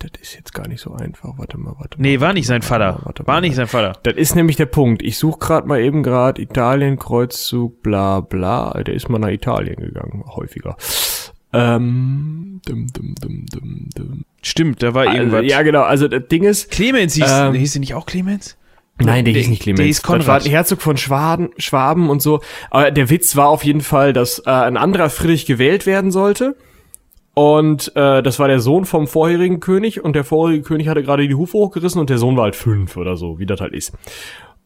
B: das ist jetzt gar nicht so einfach. Warte mal, warte
A: mal. Nee, war nicht sein Vater. Warte mal, war nicht sein Vater.
B: Das ist nämlich der Punkt. Ich suche gerade mal eben gerade Italien, Kreuzzug, bla bla. Der ist mal nach Italien gegangen, häufiger. Ähm, dum, dum, dum, dum, dum.
A: Stimmt, da war also, irgendwas.
B: Ja, genau. Also das Ding ist.
A: Clemens hieß, ähm, hieß sie nicht auch Clemens?
B: Nein, der, der hieß nicht Clemens. Der hieß Konrad. Herzog von Schwaben, Schwaben und so. Aber der Witz war auf jeden Fall, dass äh, ein anderer Friedrich gewählt werden sollte. Und äh, das war der Sohn vom vorherigen König und der vorherige König hatte gerade die Hufe hochgerissen und der Sohn war halt fünf oder so, wie das halt ist.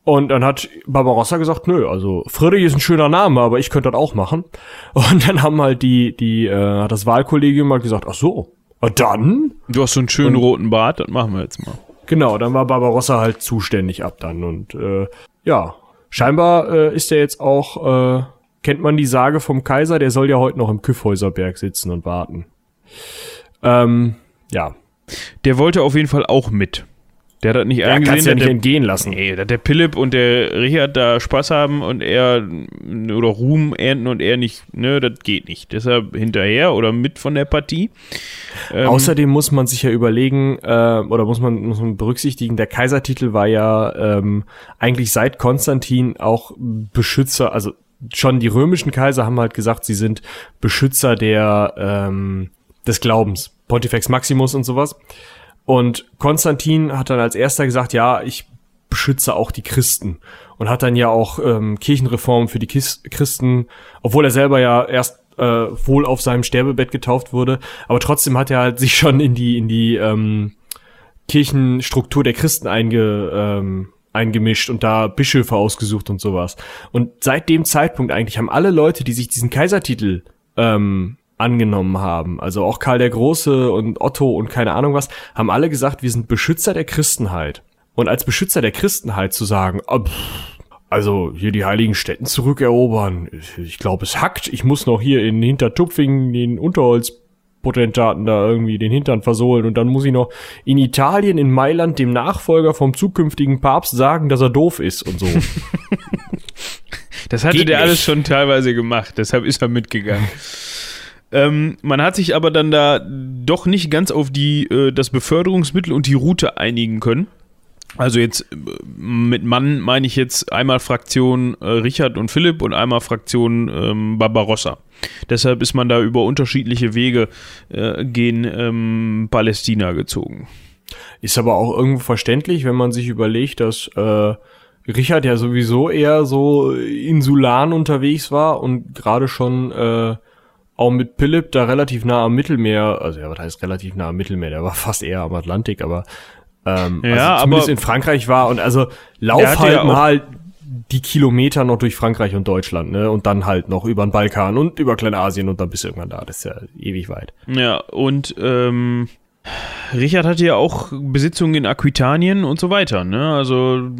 B: Und dann hat Barbarossa gesagt, nö, also Friedrich ist ein schöner Name, aber ich könnte das auch machen. (laughs) Und dann haben halt die, die, äh, hat das Wahlkollegium mal gesagt, ach so, dann?
A: Du hast so einen schönen und, roten Bart, das machen wir jetzt mal.
B: Genau, dann war Barbarossa halt zuständig ab dann und äh, ja, scheinbar äh, ist er jetzt auch, äh, kennt man die Sage vom Kaiser, der soll ja heute noch im Kyffhäuserberg sitzen und warten. Ähm, ja.
A: Der wollte auf jeden Fall auch mit. Der hat das nicht
B: ja, eingesehen. Ja nicht der, entgehen lassen.
A: Nee, dass der Philipp und der Richard da Spaß haben und er oder Ruhm ernten und er nicht, ne, das geht nicht. Deshalb hinterher oder mit von der Partie.
B: Ähm, Außerdem muss man sich ja überlegen, äh, oder muss man, muss man berücksichtigen, der Kaisertitel war ja ähm, eigentlich seit Konstantin auch Beschützer, also schon die römischen Kaiser haben halt gesagt, sie sind Beschützer der ähm, des Glaubens, Pontifex Maximus und sowas. Und Konstantin hat dann als erster gesagt, ja, ich beschütze auch die Christen und hat dann ja auch ähm, Kirchenreformen für die Christen, obwohl er selber ja erst äh, wohl auf seinem Sterbebett getauft wurde, aber trotzdem hat er halt (laughs) sich schon in die in die ähm, Kirchenstruktur der Christen einge, ähm, eingemischt und da Bischöfe ausgesucht und sowas. Und seit dem Zeitpunkt eigentlich haben alle Leute, die sich diesen Kaisertitel ähm, angenommen haben. Also auch Karl der Große und Otto und keine Ahnung was, haben alle gesagt, wir sind Beschützer der Christenheit. Und als Beschützer der Christenheit zu sagen, oh, also hier die heiligen Städten zurückerobern, ich glaube es hackt, ich muss noch hier in Hintertupfingen den Unterholzpotentaten da irgendwie den Hintern versohlen und dann muss ich noch in Italien, in Mailand, dem Nachfolger vom zukünftigen Papst sagen, dass er doof ist und so. (laughs)
A: das hatte Geht der nicht. alles schon teilweise gemacht, deshalb ist er mitgegangen. (laughs) Ähm, man hat sich aber dann da doch nicht ganz auf die, äh, das Beförderungsmittel und die Route einigen können. Also jetzt äh, mit Mann meine ich jetzt einmal Fraktion äh, Richard und Philipp und einmal Fraktion ähm, Barbarossa. Deshalb ist man da über unterschiedliche Wege äh, gen ähm, Palästina gezogen.
B: Ist aber auch irgendwo verständlich, wenn man sich überlegt, dass äh, Richard ja sowieso eher so insulan unterwegs war und gerade schon äh, auch mit Philipp da relativ nah am Mittelmeer, also ja, was heißt relativ nah am Mittelmeer, der war (laughs) fast eher am Atlantik, aber ähm, ja, also zumindest aber in Frankreich war und also lauf halt ja mal die Kilometer noch durch Frankreich und Deutschland, ne? Und dann halt noch über den Balkan und über Kleinasien und dann bist du irgendwann da. Das ist ja ewig weit.
A: Ja, und ähm, Richard hatte ja auch Besitzungen in Aquitanien und so weiter. Ne? Also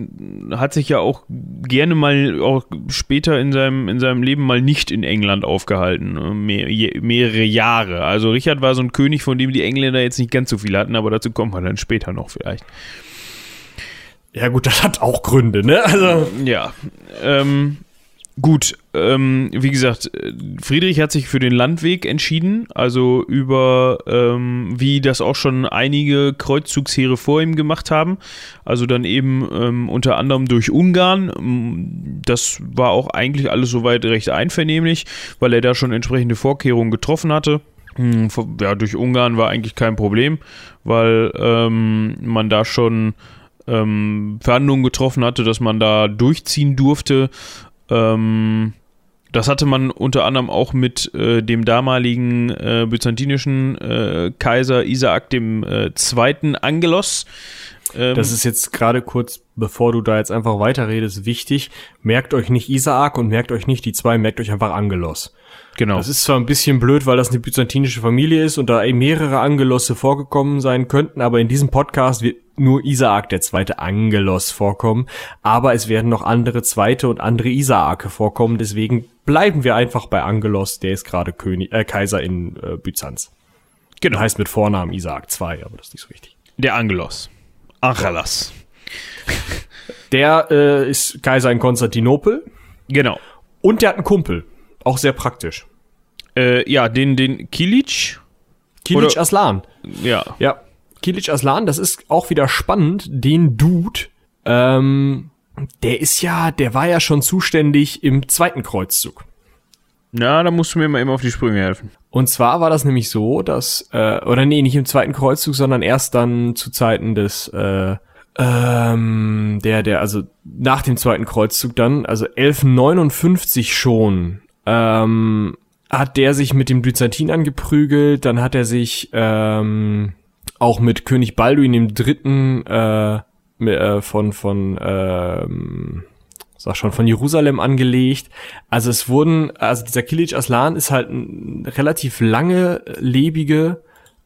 A: hat sich ja auch gerne mal auch später in seinem, in seinem Leben mal nicht in England aufgehalten. Mehr, je, mehrere Jahre. Also Richard war so ein König, von dem die Engländer jetzt nicht ganz so viel hatten, aber dazu kommt man dann später noch vielleicht.
B: Ja, gut, das hat auch Gründe, ne? Also.
A: Ja. Ähm, Gut, ähm, wie gesagt, Friedrich hat sich für den Landweg entschieden, also über, ähm, wie das auch schon einige Kreuzzugsheere vor ihm gemacht haben, also dann eben ähm, unter anderem durch Ungarn. Das war auch eigentlich alles soweit recht einvernehmlich, weil er da schon entsprechende Vorkehrungen getroffen hatte. Hm, ja, durch Ungarn war eigentlich kein Problem, weil ähm, man da schon ähm, Verhandlungen getroffen hatte, dass man da durchziehen durfte ähm, das hatte man unter anderem auch mit äh, dem damaligen äh, byzantinischen äh, Kaiser Isaak dem äh, Zweiten Angelos.
B: Ähm, das ist jetzt gerade kurz, bevor du da jetzt einfach weiterredest, wichtig. Merkt euch nicht Isaak und merkt euch nicht die zwei, merkt euch einfach Angelos. Genau. Das ist zwar ein bisschen blöd, weil das eine byzantinische Familie ist und da mehrere Angelosse vorgekommen sein könnten, aber in diesem Podcast wird nur Isaak, der zweite Angelos, vorkommen. Aber es werden noch andere zweite und andere Isaake vorkommen. Deswegen bleiben wir einfach bei Angelos, der ist gerade König, äh, Kaiser in äh, Byzanz. Genau. Heißt mit Vornamen Isaak II, aber das ist nicht so wichtig.
A: Der Angelos. Angelos.
B: Der äh, ist Kaiser in Konstantinopel.
A: Genau.
B: Und der hat einen Kumpel. Auch sehr praktisch.
A: Äh, ja, den, den Kilic.
B: Kilic Oder, Aslan.
A: Ja.
B: Ja. Kilic Aslan, das ist auch wieder spannend. Den Dude, ähm, der ist ja, der war ja schon zuständig im zweiten Kreuzzug.
A: Na, da musst du mir mal eben auf die Sprünge helfen.
B: Und zwar war das nämlich so, dass, äh, oder nee, nicht im zweiten Kreuzzug, sondern erst dann zu Zeiten des, äh, ähm, der, der, also nach dem zweiten Kreuzzug dann, also 1159 schon, ähm, hat der sich mit dem Byzantin angeprügelt, dann hat er sich ähm, auch mit König Balduin dem Dritten äh, äh, von von ähm, sag schon von Jerusalem angelegt. Also es wurden, also dieser Kilic Aslan ist halt ein relativ lange lebige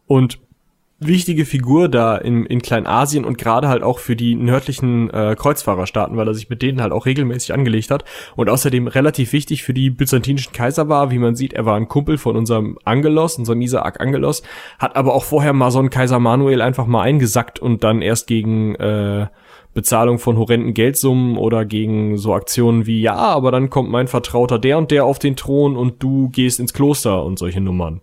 B: und wichtige Figur da in, in Kleinasien und gerade halt auch für die nördlichen äh, Kreuzfahrerstaaten, weil er sich mit denen halt auch regelmäßig angelegt hat und außerdem relativ wichtig für die byzantinischen Kaiser war. Wie man sieht, er war ein Kumpel von unserem Angelos, unserem Isaak Angelos, hat aber auch vorher mal so einen Kaiser Manuel einfach mal eingesackt und dann erst gegen äh, Bezahlung von horrenden Geldsummen oder gegen so Aktionen wie, ja, aber dann kommt mein Vertrauter der und der auf den Thron und du gehst ins Kloster und solche Nummern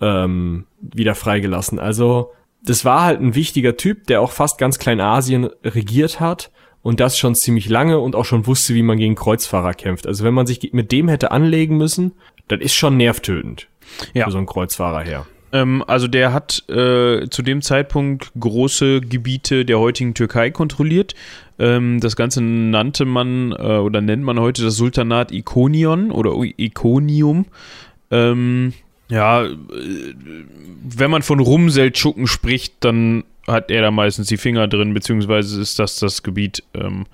B: ähm, wieder freigelassen. Also das war halt ein wichtiger Typ, der auch fast ganz Kleinasien regiert hat und das schon ziemlich lange und auch schon wusste, wie man gegen Kreuzfahrer kämpft. Also wenn man sich mit dem hätte anlegen müssen, das ist schon nervtötend
A: ja.
B: für so einen Kreuzfahrer her.
A: Ähm, also der hat äh, zu dem Zeitpunkt große Gebiete der heutigen Türkei kontrolliert. Ähm, das Ganze nannte man äh, oder nennt man heute das Sultanat Ikonion oder Ikonium. Ähm, ja, äh, wenn man von Rumseldschucken spricht, dann hat er da meistens die Finger drin, beziehungsweise ist das das Gebiet, ähm,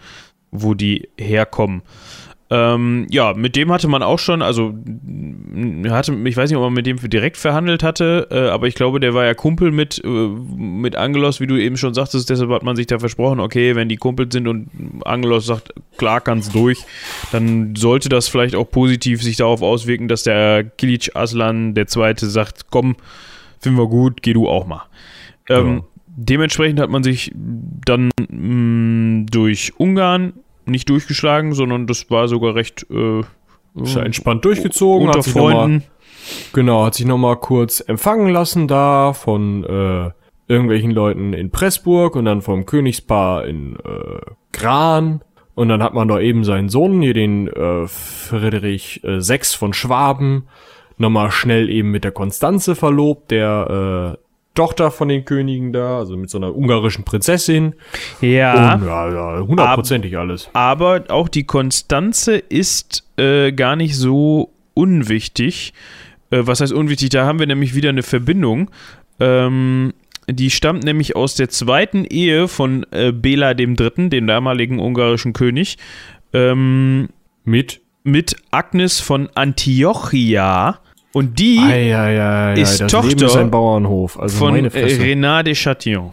A: wo die herkommen. Ähm, ja, mit dem hatte man auch schon, also hatte, ich weiß nicht, ob man mit dem direkt verhandelt hatte, äh, aber ich glaube, der war ja Kumpel mit, äh, mit Angelos, wie du eben schon sagtest, deshalb hat man sich da versprochen, okay, wenn die Kumpel sind und Angelos sagt, klar kann's durch, dann sollte das vielleicht auch positiv sich darauf auswirken, dass der Kilic Aslan, der Zweite, sagt, komm, finden wir gut, geh du auch mal. Ähm, ja. Dementsprechend hat man sich dann mh, durch Ungarn nicht durchgeschlagen, sondern das war sogar recht äh,
B: ist entspannt durchgezogen.
A: Unter Freunden.
B: Mal, genau, hat sich nochmal kurz empfangen lassen da von äh, irgendwelchen Leuten in Pressburg und dann vom Königspaar in äh, Gran. Und dann hat man da eben seinen Sohn, hier den äh, Friedrich äh, VI von Schwaben, nochmal schnell eben mit der Konstanze verlobt, der äh, Tochter von den Königen da, also mit so einer ungarischen Prinzessin.
A: Ja.
B: Und, ja, ja, hundertprozentig alles.
A: Aber auch die Konstanze ist äh, gar nicht so unwichtig. Äh, was heißt unwichtig? Da haben wir nämlich wieder eine Verbindung. Ähm, die stammt nämlich aus der zweiten Ehe von äh, Bela III., dem damaligen ungarischen König. Ähm,
B: mit?
A: Mit Agnes von Antiochia. Und die
B: Ei, ei, ei,
A: ist
B: das
A: Tochter
B: Leben ist ein Bauernhof. Also
A: von
B: meine
A: äh,
B: Fresse.
A: Renard de Chatillon.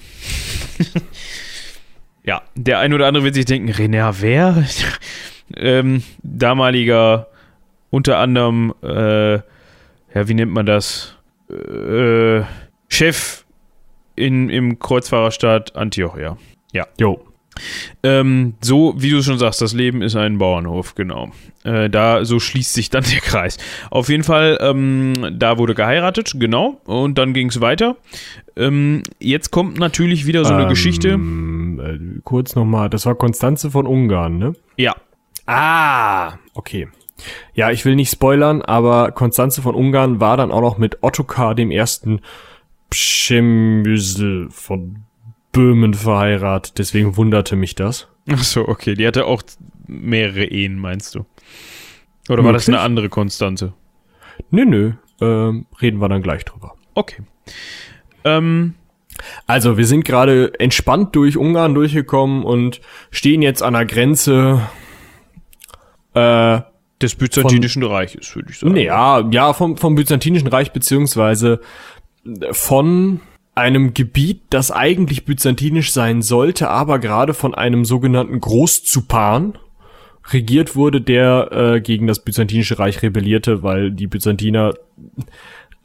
A: (laughs) ja, der ein oder andere wird sich denken, Renard wer? (laughs) ähm, damaliger, unter anderem, äh, ja, wie nennt man das? Äh, Chef in, im Kreuzfahrerstaat Antiochia.
B: Jo.
A: Ähm, so, wie du schon sagst, das Leben ist ein Bauernhof, genau. Äh, da, so schließt sich dann (laughs) der Kreis. Auf jeden Fall, ähm, da wurde geheiratet, genau, und dann ging es weiter. Ähm, jetzt kommt natürlich wieder so eine
B: Ähm,
A: Geschichte.
B: Äh, kurz nochmal, das war Konstanze von Ungarn, ne?
A: Ja,
B: Ah, okay. Ja, ich will nicht spoilern, aber Konstanze von Ungarn war dann auch noch mit Ottokar dem ersten Przemysl von Böhmen verheiratet. Deswegen wunderte mich das.
A: ach so, okay, die hatte auch mehrere Ehen, meinst du? Oder war das eine
B: Möglich.
A: andere Konstante?
B: Nö, nö, ähm, reden wir dann gleich drüber.
A: Okay. Ähm,
B: Also, wir sind gerade entspannt durch Ungarn durchgekommen und stehen jetzt an der Grenze. Äh,
A: des Byzantinischen Reiches, würde ich sagen.
B: Nee, ja, ja, vom, vom Byzantinischen Reich beziehungsweise von einem Gebiet, das eigentlich byzantinisch sein sollte, aber gerade von einem sogenannten Großzupan regiert wurde, der äh, gegen das Byzantinische Reich rebellierte, weil die Byzantiner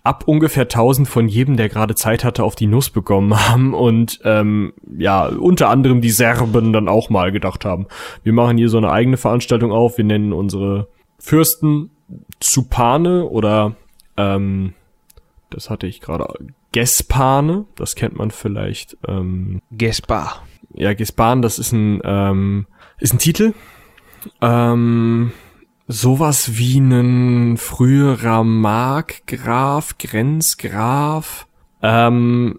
B: ab ungefähr 1000 von jedem, der gerade Zeit hatte, auf die Nuss bekommen haben und ähm, ja, unter anderem die Serben dann auch mal gedacht haben, wir machen hier so eine eigene Veranstaltung auf, wir nennen unsere Fürsten Zupane oder ähm, das hatte ich gerade Gespane, das kennt man vielleicht. Ähm,
A: Gespar.
B: ja, Gespan, das ist ein ähm, ist ein Titel. Ähm, sowas wie ein früherer Markgraf, Grenzgraf. Ähm,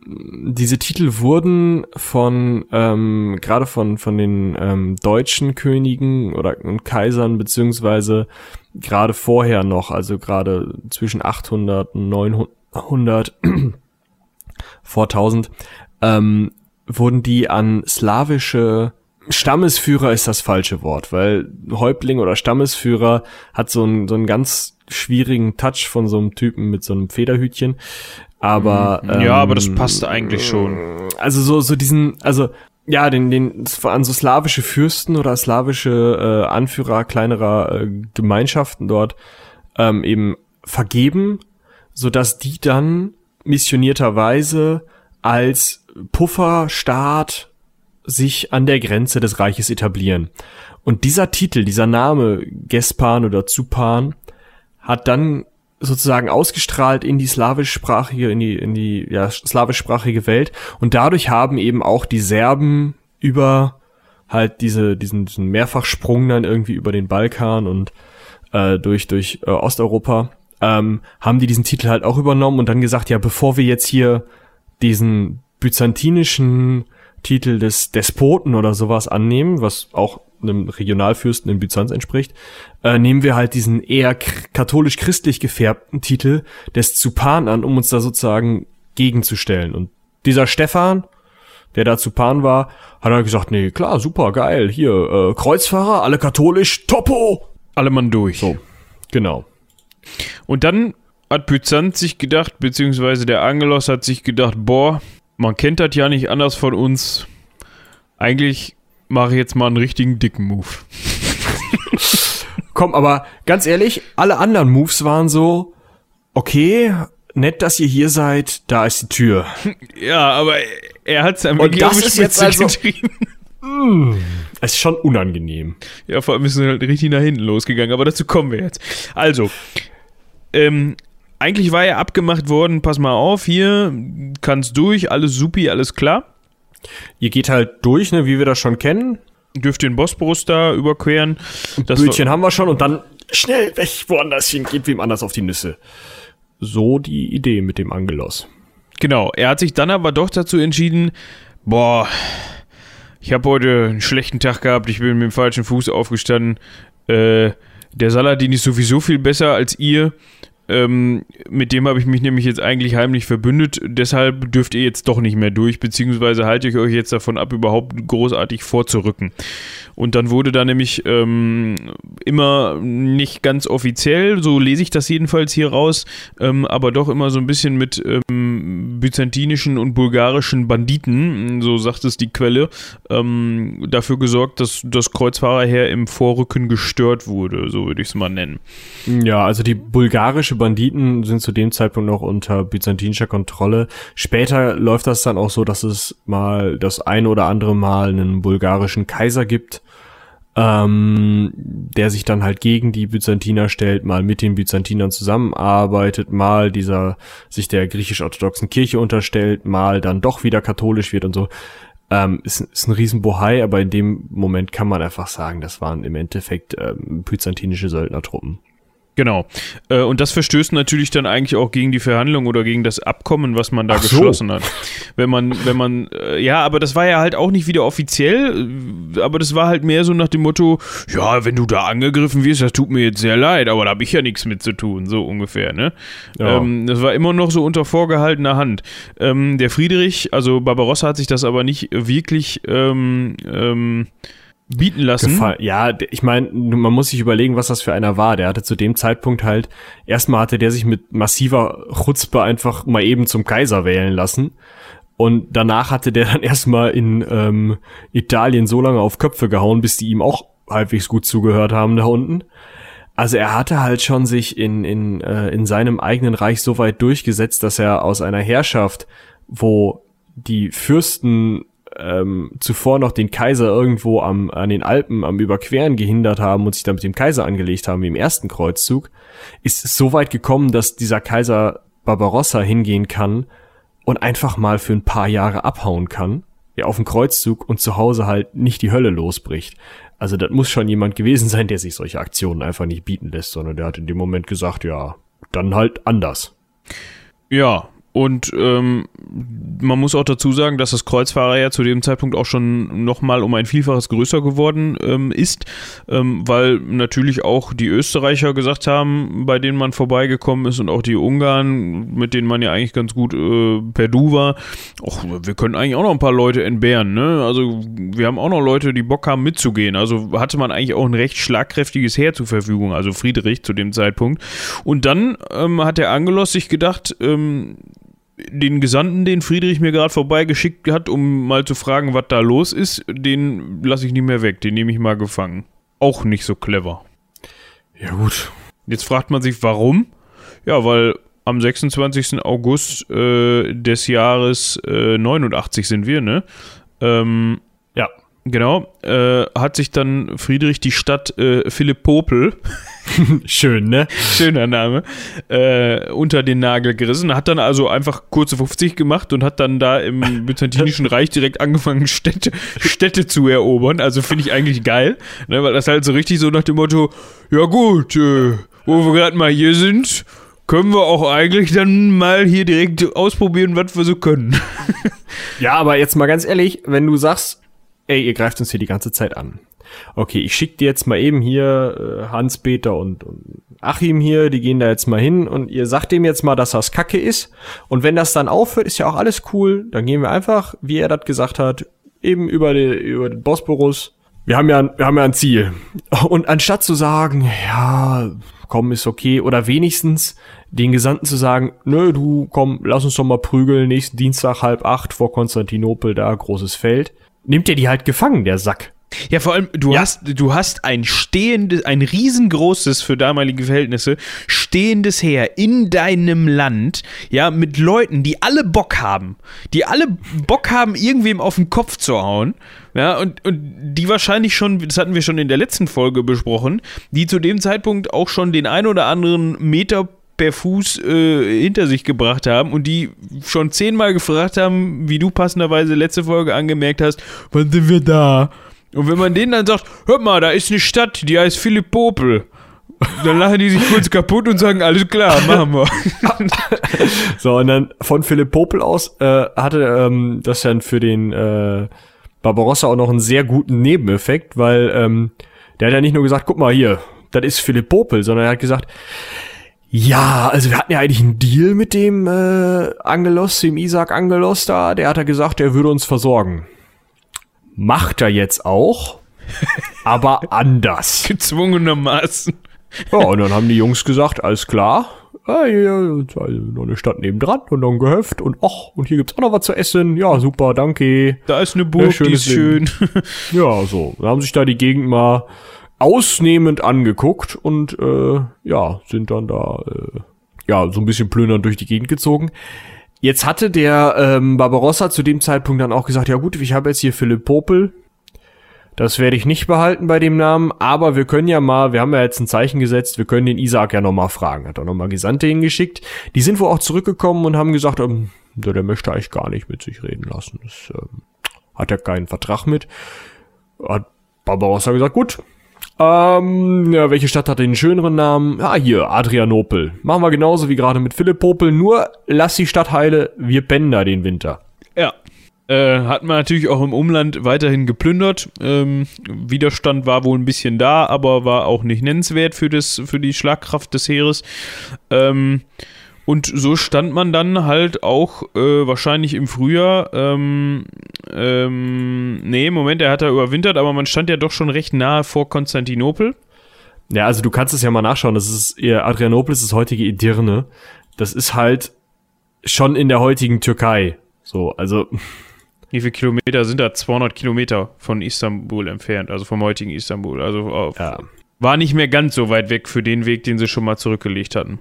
B: diese Titel wurden von ähm, gerade von von den ähm, deutschen Königen oder und Kaisern beziehungsweise gerade vorher noch, also gerade zwischen 800 und 900 vor 1000 ähm, wurden die an slawische Stammesführer ist das falsche Wort, weil Häuptling oder Stammesführer hat so einen, so einen ganz schwierigen Touch von so einem Typen mit so einem Federhütchen. Aber
A: Mhm. Ja, aber das
B: ähm,
A: passt eigentlich schon.
B: Also so so diesen, also ja, den den waren so slawische Fürsten oder slawische äh, Anführer kleinerer äh, Gemeinschaften dort ähm, eben vergeben, so dass die dann missionierterweise als Pufferstaat sich an der Grenze des Reiches etablieren. Und dieser Titel, dieser Name Gespan oder Zupan hat dann sozusagen ausgestrahlt in die slawischsprachige, in die, in die ja, slawischsprachige Welt. Und dadurch haben eben auch die Serben über halt diese, diesen, diesen Mehrfachsprung dann irgendwie über den Balkan und äh, durch, durch äh, Osteuropa, ähm, haben die diesen Titel halt auch übernommen und dann gesagt, ja, bevor wir jetzt hier diesen byzantinischen Titel des Despoten oder sowas annehmen, was auch einem Regionalfürsten in Byzanz entspricht, äh, nehmen wir halt diesen eher katholisch-christlich gefärbten Titel des Zupan an, um uns da sozusagen gegenzustellen. Und dieser Stefan, der da Zupan war, hat halt gesagt, nee, klar, super, geil, hier, äh, Kreuzfahrer, alle katholisch, topo!
A: Alle Mann durch.
B: So, genau.
A: Und dann hat Byzanz sich gedacht, beziehungsweise der Angelos hat sich gedacht, boah, man kennt das ja nicht anders von uns. Eigentlich mache ich jetzt mal einen richtigen dicken Move. (laughs)
B: Komm, aber ganz ehrlich, alle anderen Moves waren so, okay, nett, dass ihr hier seid, da ist die Tür. (laughs)
A: Ja, aber er hat es dann
B: Und das (laughs) ist jetzt also-
A: getrieben.
B: Es ist schon unangenehm.
A: Ja, vor allem ist es halt richtig nach hinten losgegangen, aber dazu kommen wir jetzt. Also, ähm, eigentlich war ja abgemacht worden, pass mal auf, hier kannst durch, alles supi, alles klar.
B: Ihr geht halt durch, ne, wie wir das schon kennen.
A: Dürft den Bosporus da überqueren. Das
B: Bötchen haben wir schon und dann schnell weg woanders hin, geht wem anders auf die Nüsse. So die Idee mit dem Angelos.
A: Genau, er hat sich dann aber doch dazu entschieden, boah, ich habe heute einen schlechten Tag gehabt, ich bin mit dem falschen Fuß aufgestanden. Äh, der Saladin ist sowieso viel besser als ihr. Ähm, mit dem habe ich mich nämlich jetzt eigentlich heimlich verbündet. Deshalb dürft ihr jetzt doch nicht mehr durch, beziehungsweise halte ich euch jetzt davon ab, überhaupt großartig vorzurücken. Und dann wurde da nämlich ähm, immer nicht ganz offiziell, so lese ich das jedenfalls hier raus, ähm, aber doch immer so ein bisschen mit ähm, byzantinischen und bulgarischen Banditen, so sagt es die Quelle, ähm, dafür gesorgt, dass das Kreuzfahrerheer im Vorrücken gestört wurde, so würde ich es mal nennen.
B: Ja, also die bulgarische Banditen sind zu dem Zeitpunkt noch unter byzantinischer Kontrolle. Später läuft das dann auch so, dass es mal das ein oder andere Mal einen bulgarischen Kaiser gibt, ähm, der sich dann halt gegen die Byzantiner stellt, mal mit den Byzantinern zusammenarbeitet, mal dieser sich der griechisch-orthodoxen Kirche unterstellt, mal dann doch wieder katholisch wird und so. Ähm, ist, ist ein Riesenbohai, aber in dem Moment kann man einfach sagen, das waren im Endeffekt ähm, byzantinische Söldnertruppen.
A: Genau. Äh, und das verstößt natürlich dann eigentlich auch gegen die Verhandlungen oder gegen das Abkommen, was man da Ach geschlossen so. hat. Wenn man, wenn man, äh, ja, aber das war ja halt auch nicht wieder offiziell, äh, aber das war halt mehr so nach dem Motto, ja, wenn du da angegriffen wirst, das tut mir jetzt sehr leid, aber da habe ich ja nichts mit zu tun, so ungefähr, ne? Ja. Ähm, das war immer noch so unter vorgehaltener Hand. Ähm, der Friedrich, also Barbarossa hat sich das aber nicht wirklich, ähm, ähm, bieten lassen. Gefall.
B: Ja, ich meine, man muss sich überlegen, was das für einer war. Der hatte zu dem Zeitpunkt halt, erstmal hatte der sich mit massiver Chutzpe einfach mal eben zum Kaiser wählen lassen. Und danach hatte der (laughs) dann erstmal in ähm, Italien so lange auf Köpfe gehauen, bis die ihm auch halbwegs gut zugehört haben da unten. Also er hatte halt schon sich in, in, äh, in seinem eigenen Reich so weit durchgesetzt, dass er aus einer Herrschaft, wo die Fürsten ähm, zuvor noch den Kaiser irgendwo am, an den Alpen am Überqueren gehindert haben und sich dann mit dem Kaiser angelegt haben wie im ersten Kreuzzug, ist es so weit gekommen, dass dieser Kaiser Barbarossa hingehen kann und einfach mal für ein paar Jahre abhauen kann, ja, auf dem Kreuzzug und zu Hause halt nicht die Hölle losbricht. Also das muss schon jemand gewesen sein, der sich solche Aktionen einfach nicht bieten lässt, sondern der hat in dem Moment gesagt, ja, dann halt anders.
A: Ja, und ähm, man muss auch dazu sagen, dass das Kreuzfahrer ja zu dem Zeitpunkt auch schon nochmal um ein Vielfaches größer geworden ähm, ist, ähm, weil natürlich auch die Österreicher gesagt haben, bei denen man vorbeigekommen ist und auch die Ungarn, mit denen man ja eigentlich ganz gut äh, per Du war, och, wir können eigentlich auch noch ein paar Leute entbehren. Ne? Also wir haben auch noch Leute, die Bock haben mitzugehen. Also hatte man eigentlich auch ein recht schlagkräftiges Heer zur Verfügung, also Friedrich zu dem Zeitpunkt. Und dann ähm, hat der Angelos sich gedacht, ähm, den Gesandten, den Friedrich mir gerade vorbeigeschickt hat, um mal zu fragen, was da los ist, den lasse ich nicht mehr weg. Den nehme ich mal gefangen. Auch nicht so clever.
B: Ja, gut.
A: Jetzt fragt man sich, warum? Ja, weil am 26. August äh, des Jahres äh, 89 sind wir, ne? Ähm. Genau, äh, hat sich dann Friedrich die Stadt äh, Philippopel (laughs)
B: Schön, ne?
A: Schöner Name. Äh, unter den Nagel gerissen. Hat dann also einfach kurze 50 gemacht und hat dann da im (laughs) Byzantinischen Reich direkt angefangen, Städte, Städte zu erobern. Also finde ich eigentlich geil, ne? weil das halt so richtig so nach dem Motto, ja gut, äh, wo wir gerade mal hier sind, können wir auch eigentlich dann mal hier direkt ausprobieren, was wir so können.
B: ja, aber jetzt mal ganz ehrlich, wenn du sagst, ey, ihr greift uns hier die ganze Zeit an okay, ich schick dir jetzt mal eben hier äh, Hans-Peter und, und Achim hier, die gehen da jetzt mal hin und ihr sagt dem jetzt mal, dass das Kacke ist. Und wenn das dann aufhört, ist ja auch alles cool. Dann gehen wir einfach, wie er das gesagt hat, eben über, die, über den Bosporus. Wir haben ja, wir haben ja ein Ziel. Und anstatt zu sagen, ja, komm, ist okay, oder wenigstens den Gesandten zu sagen, nö, du, komm, lass uns doch mal prügeln, nächsten Dienstag halb acht vor Konstantinopel, da, großes Feld. Nimmt er die halt gefangen, der Sack.
A: Ja, vor allem, du ja. hast, du hast ein stehendes, ein riesengroßes für damalige Verhältnisse, stehendes Heer in deinem Land, ja, mit Leuten, die alle Bock haben, die alle Bock haben, irgendwem auf den Kopf zu hauen, ja, und, und die wahrscheinlich schon, das hatten wir schon in der letzten Folge besprochen, die zu dem Zeitpunkt auch schon den ein oder anderen Meter per Fuß äh, hinter sich gebracht haben und die schon zehnmal gefragt haben, wie du passenderweise letzte Folge angemerkt hast, wann sind wir da? Und wenn man denen dann sagt, hört mal, da ist eine Stadt, die heißt Philippopel. Dann lachen die sich kurz kaputt und sagen, alles klar, machen wir. (laughs)
B: so, und dann von Philippopel aus äh, hatte ähm, das dann für den äh, Barbarossa auch noch einen sehr guten Nebeneffekt, weil ähm, der hat ja nicht nur gesagt, guck mal hier, das ist Philippopel, sondern er hat gesagt, Ja, also wir hatten ja eigentlich einen Deal mit dem äh, Angelos, dem Isaac Angelos da. Der hat ja gesagt, er würde uns versorgen. Macht er jetzt auch, (laughs) aber anders.
A: Gezwungenermaßen.
B: Ja, und dann haben die Jungs gesagt, alles klar, ah, also noch eine Stadt nebendran und noch ein Gehöft und ach, und hier gibt's auch noch was zu essen. Ja, super, danke.
A: Da ist eine Burg,
B: Ja,
A: die ist
B: schönes
A: schön.
B: Ja, so. Dann haben sich da die Gegend mal ausnehmend angeguckt und äh, ja, sind dann da äh, ja so ein bisschen plündernd durch die Gegend gezogen. Jetzt hatte der ähm, Barbarossa zu dem Zeitpunkt dann auch gesagt, ja gut, ich habe jetzt hier Philipp Popel. Das werde ich nicht behalten bei dem Namen, aber wir können ja mal, wir haben ja jetzt ein Zeichen gesetzt, wir können den Isaac ja nochmal fragen. Hat er nochmal Gesandte hingeschickt. Die sind wohl auch zurückgekommen und haben gesagt, ähm, der, der möchte eigentlich gar nicht mit sich reden lassen. Das ähm, hat er keinen Vertrag mit. Hat Barbarossa gesagt, gut. Ähm, ja, welche Stadt hat den schöneren Namen? Ah, hier, Adrianopel. Machen wir genauso wie gerade mit Philipp Popel, nur lass die Stadt heile, wir pennen da den Winter.
A: Ja. Äh, hat man natürlich auch im Umland weiterhin geplündert. Ähm, Widerstand war wohl ein bisschen da, aber war auch nicht nennenswert für, das, für die Schlagkraft des Heeres. Ähm, und so stand man dann halt auch äh, wahrscheinlich im Frühjahr. Ähm, ähm, nee, Moment, er hat da überwintert, aber man stand ja doch schon recht nahe vor Konstantinopel.
B: Ja, also du kannst es ja mal nachschauen, das ist, ihr Adrianopel ist das heutige Edirne. Das ist halt schon in der heutigen Türkei. So, also, (laughs)
A: Wie viele Kilometer sind da? 200 Kilometer von Istanbul entfernt, also vom heutigen Istanbul. Also auf,
B: ja.
A: War nicht mehr ganz so weit weg für den Weg, den sie schon mal zurückgelegt hatten.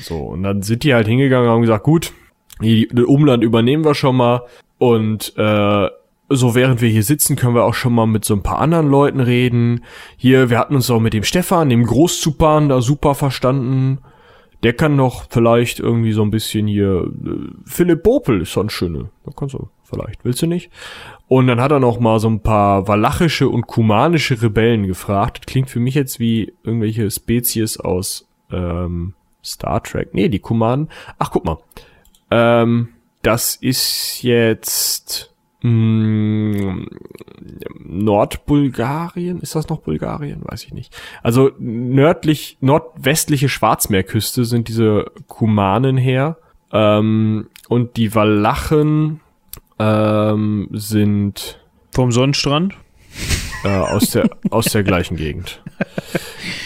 B: So, und dann sind die halt hingegangen und haben gesagt, gut, die, Umland übernehmen wir schon mal und äh, so während wir hier sitzen, können wir auch schon mal mit so ein paar anderen Leuten reden. Hier, wir hatten uns auch mit dem Stefan, dem Großzupan, da super verstanden. Der kann noch vielleicht irgendwie so ein bisschen hier. Äh, Philipp Bopel ist so ein schöner. Da kannst du vielleicht, willst du nicht? Und dann hat er noch mal so ein paar walachische und kumanische Rebellen gefragt. Das klingt für mich jetzt wie irgendwelche Spezies aus ähm, Star Trek. Nee, die Kumanen. Ach, guck mal. Ähm, das ist jetzt mh, Nordbulgarien. Ist das noch Bulgarien? Weiß ich nicht. Also nördlich, nordwestliche Schwarzmeerküste sind diese Kumanen her. Ähm, und die Walachen ähm, sind
A: Vom Sonnenstrand?
B: äh, aus der aus der gleichen Gegend.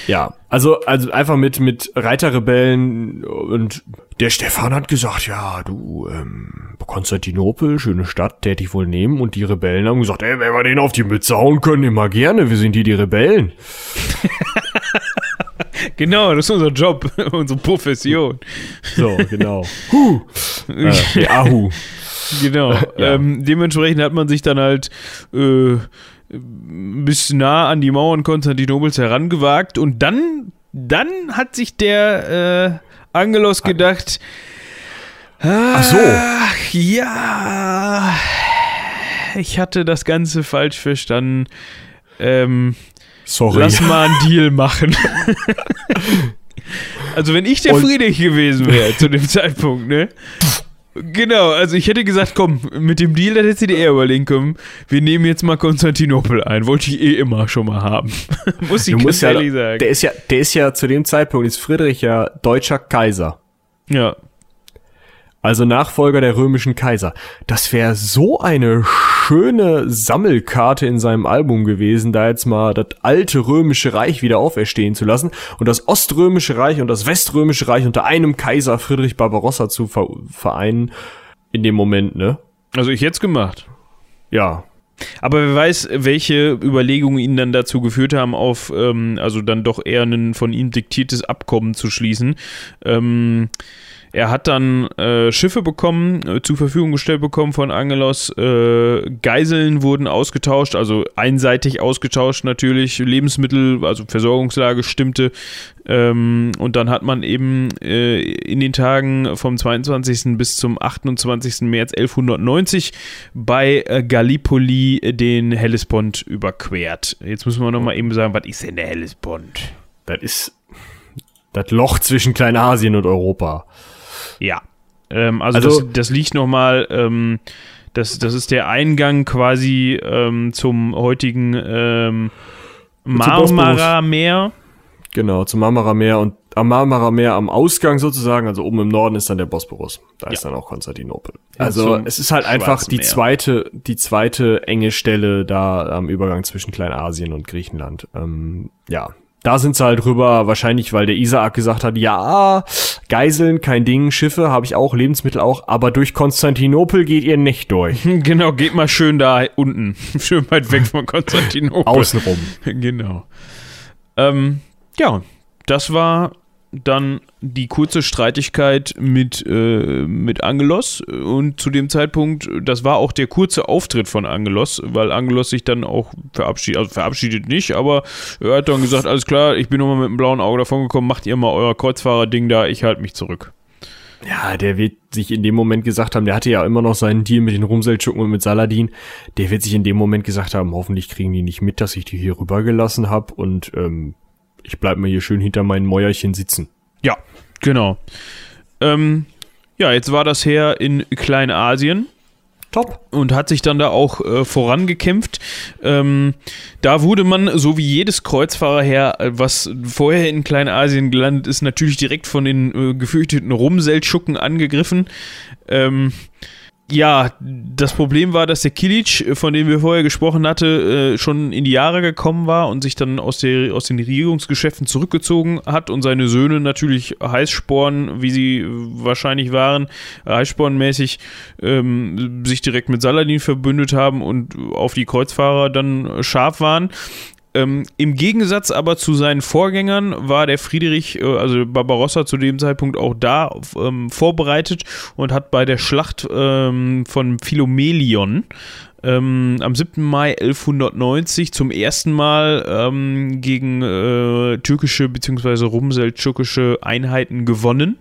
B: Ja, also also einfach mit mit Reiterrebellen und der Stefan hat gesagt, ja, du ähm, Konstantinopel, schöne Stadt, täte ich wohl nehmen und die Rebellen haben gesagt, ey, wenn wir den auf die Mütze hauen können, immer gerne, wir sind hier die Rebellen. (laughs)
A: Genau, das ist unser Job, (laughs) unsere Profession.
B: So, genau. Huh. Äh, Ahu.
A: Genau. (laughs)
B: Ja.
A: Ähm, dementsprechend hat man sich dann halt äh, bis nah an die Mauern Konstantinopels herangewagt und dann, dann hat sich der äh, Angelos gedacht,
B: Ach so.
A: ach ja, ich hatte das Ganze falsch verstanden. Ähm,
B: Sorry.
A: Lass mal einen Deal (laughs) machen. also wenn ich der
B: Und-
A: Friedrich gewesen wäre (laughs) zu dem Zeitpunkt, ne? Genau, also ich hätte gesagt, komm, mit dem Deal, das hätte eher überlegen können, wir nehmen jetzt mal Konstantinopel ein. Wollte ich eh immer schon mal haben. (laughs) Muss ich
B: Du
A: ganz
B: ja,
A: ehrlich sagen.
B: der ist ja, der ist ja zu dem Zeitpunkt ist Friedrich ja deutscher Kaiser.
A: ja.
B: Also Nachfolger der römischen Kaiser. Das wäre so eine schöne Sammelkarte in seinem Album gewesen, da jetzt mal das alte römische Reich wieder auferstehen zu lassen und das oströmische Reich und das weströmische Reich unter einem Kaiser Friedrich Barbarossa zu ver vereinen. In dem Moment, ne?
A: Also ich hätte gemacht.
B: Ja.
A: Aber wer weiß, welche Überlegungen ihn dann dazu geführt haben, auf, ähm, also dann doch eher ein von ihm diktiertes Abkommen zu schließen. Ähm, er hat dann äh, Schiffe bekommen, äh, zur Verfügung gestellt bekommen von Angelos. Äh, Geiseln wurden ausgetauscht, also einseitig ausgetauscht natürlich. Lebensmittel, also Versorgungslage stimmte. Ähm, und dann hat man eben äh, in den Tagen vom 22. bis zum 28. März 1190 bei äh, Gallipoli den Hellespont überquert. Jetzt müssen wir nochmal eben sagen, was ist denn der Hellespont?
B: Das ist das Loch zwischen Kleinasien und Europa.
A: Ja. Ähm, also,
B: Also-
A: das, das liegt nochmal, ähm, das, das ist der Eingang quasi ähm, zum heutigen ähm. Marmara-Meer.
B: Genau, zum Marmara-Meer und am Marmara-Meer am Ausgang sozusagen, also oben im Norden ist dann der Bosporus. Da ist dann auch Konstantinopel. Also es ist halt einfach die
A: Meer.
B: zweite, die zweite enge Stelle da am Übergang zwischen Kleinasien und Griechenland. Ähm, ja, da sind sie halt rüber, wahrscheinlich, weil der Isaak gesagt hat, ja, Geiseln, kein Ding, Schiffe habe ich auch, Lebensmittel auch, aber durch Konstantinopel geht ihr nicht durch. (laughs)
A: Genau, geht mal schön da unten. (laughs) Schön weit weg von Konstantinopel.
B: Außenrum. (laughs)
A: Genau. Ähm, ja, das war dann die kurze Streitigkeit mit, äh, mit Angelos und zu dem Zeitpunkt, das war auch der kurze Auftritt von Angelos, weil Angelos sich dann auch verabschiedet, also verabschiedet nicht, aber er hat dann gesagt, alles klar, ich bin nochmal mit dem blauen Auge davon gekommen, macht ihr mal euer Kreuzfahrer-Ding da, ich halte mich zurück.
B: Ja, der wird sich in dem Moment gesagt haben, der hatte ja immer noch seinen Deal mit den Rumseldschuppen und mit Saladin. Der wird sich in dem Moment gesagt haben, hoffentlich kriegen die nicht mit, dass ich die hier rübergelassen habe und ähm, ich bleib mal hier schön hinter meinen Mäuerchen sitzen.
A: Ja, genau. Ähm, ja, jetzt war das Heer in Kleinasien.
B: Top.
A: und hat sich dann da auch äh, vorangekämpft. Ähm, da wurde man, so wie jedes Kreuzfahrerheer, äh, was vorher in Kleinasien gelandet ist, natürlich direkt von den äh, gefürchteten Rumseldschucken angegriffen. Ähm, ja, das Problem war, dass der Kilic, von dem wir vorher gesprochen hatte, äh, schon in die Jahre gekommen war und sich dann aus, der, aus den Regierungsgeschäften zurückgezogen hat und seine Söhne natürlich Heißsporn, wie sie wahrscheinlich waren, Heißspornmäßig ähm, sich direkt mit Saladin verbündet haben und auf die Kreuzfahrer dann scharf waren. Ähm, Im Gegensatz aber zu seinen Vorgängern war der Friedrich, äh, also Barbarossa zu dem Zeitpunkt auch da ähm, vorbereitet und hat bei der Schlacht ähm, von Philomelion ähm, am 7. Mai 1190 zum ersten Mal ähm, gegen äh, türkische bzw. rumseltschukische Einheiten gewonnen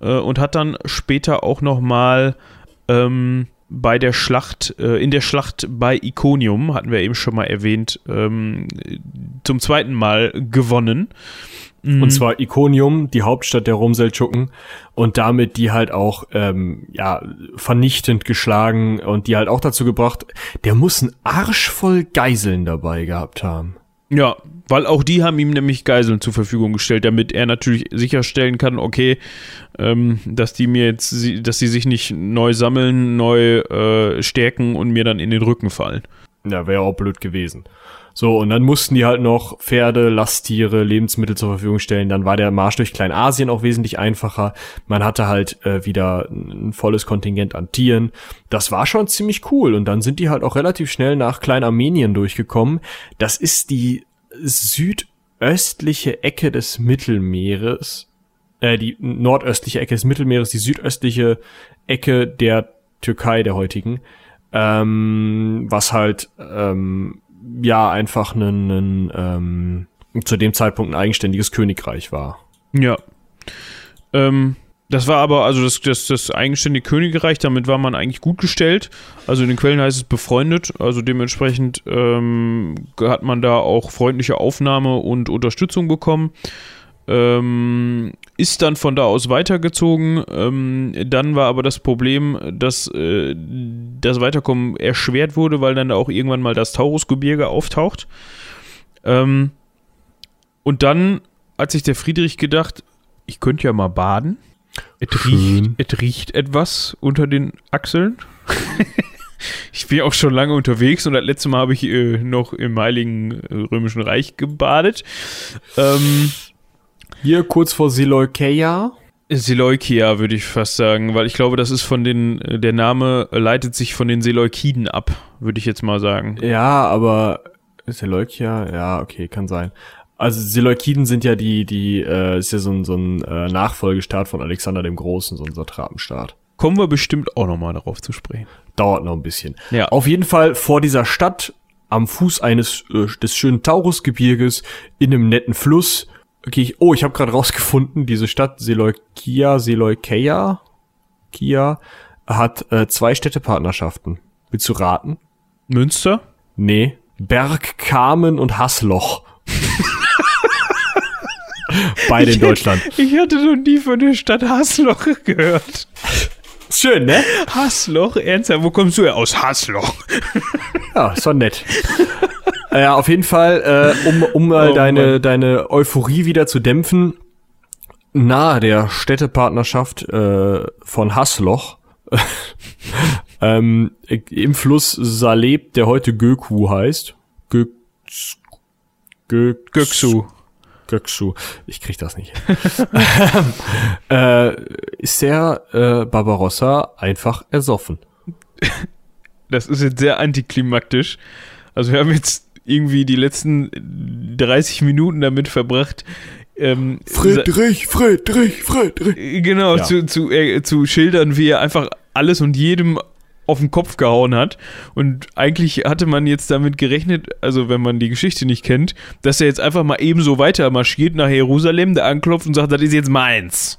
A: äh, und hat dann später auch nochmal ähm, bei der Schlacht, äh, in der Schlacht bei Iconium, hatten wir eben schon mal erwähnt, ähm, zum zweiten Mal gewonnen.
B: Und zwar Iconium, die Hauptstadt der Rumseldschucken und damit die halt auch ähm, ja vernichtend geschlagen und die halt auch dazu gebracht, der muss einen Arsch voll Geiseln dabei gehabt haben.
A: Ja, weil auch die haben ihm nämlich Geiseln zur Verfügung gestellt, damit er natürlich sicherstellen kann, okay, ähm, dass die mir jetzt, dass sie sich nicht neu sammeln, neu äh, stärken und mir dann in den Rücken fallen.
B: Ja, wäre auch blöd gewesen. So, und dann mussten die halt noch Pferde, Lasttiere, Lebensmittel zur Verfügung stellen. Dann war der Marsch durch Kleinasien auch wesentlich einfacher. Man hatte halt äh, wieder ein volles Kontingent an Tieren. Das war schon ziemlich cool. Und dann sind die halt auch relativ schnell nach Kleinarmenien durchgekommen. Das ist die südöstliche Ecke des Mittelmeeres. Äh, die nordöstliche Ecke des Mittelmeeres, die südöstliche Ecke der Türkei, der heutigen ähm, was halt ähm, ja einfach ein, ähm, zu dem Zeitpunkt ein eigenständiges Königreich war.
A: Ja. Ähm, das war aber, also das, das, das eigenständige Königreich, damit war man eigentlich gut gestellt. Also in den Quellen heißt es befreundet, also dementsprechend ähm, hat man da auch freundliche Aufnahme und Unterstützung bekommen. Ähm, ist dann von da aus weitergezogen. Ähm, dann war aber das Problem, dass äh, das Weiterkommen erschwert wurde, weil dann da auch irgendwann mal das Taurusgebirge auftaucht. Ähm, und dann hat sich der Friedrich gedacht, ich könnte ja mal baden. Es riecht, es riecht etwas unter den Achseln. (laughs) ich bin auch schon lange unterwegs und das letzte Mal habe ich äh, noch im Heiligen äh, Römischen Reich gebadet. Ähm,
B: Hier kurz vor Seleukeia.
A: Seleukia würde ich fast sagen, weil ich glaube, das ist von den, der Name leitet sich von den Seleukiden ab, würde ich jetzt mal sagen.
B: Ja, aber Seleukia, ja, okay, kann sein. Also Seleukiden sind ja die, die, äh, ist ja so ein, so ein äh, Nachfolgestaat von Alexander dem Großen, so ein Satrapenstaat.
A: Kommen wir bestimmt auch nochmal darauf zu sprechen.
B: Dauert noch ein bisschen.
A: Ja.
B: Auf jeden Fall vor dieser Stadt, am Fuß eines äh, des schönen Taurusgebirges, in einem netten Fluss. Okay, ich, oh, ich habe gerade rausgefunden, diese Stadt Seleukia, Seleukeia, Kia, hat äh, zwei Städtepartnerschaften. Willst du raten?
A: Münster?
B: Nee. Bergkamen und Hassloch. (laughs) Beide in Deutschland.
A: Ich hatte noch nie von der Stadt Hasloch gehört.
B: Schön, ne?
A: Hasloch? Ernsthaft? Wo kommst du her? Aus Hasloch.
B: Ja, ist doch nett. (laughs) ja, auf jeden Fall, äh, um, um mal
A: Oh
B: deine,
A: Mann.
B: deine Euphorie wieder zu dämpfen, nahe der Städtepartnerschaft äh, von Hasloch (laughs) ähm, im Fluss Saleb, der heute Göku heißt. Gö Gö
A: Göksu.
B: Göksu. Ich krieg das nicht. (laughs) äh, ist der äh, Barbarossa einfach ersoffen.
A: Das ist jetzt sehr antiklimaktisch. Also wir haben jetzt irgendwie die letzten 30 Minuten damit verbracht, ähm,
B: Friedrich, Friedrich, Friedrich.
A: Genau, ja. zu, zu, äh, zu schildern, wie er einfach alles und jedem auf den Kopf gehauen hat. Und eigentlich hatte man jetzt damit gerechnet, also wenn man die Geschichte nicht kennt, dass er jetzt einfach mal ebenso weiter marschiert nach Jerusalem, da anklopft und sagt, das ist jetzt meins.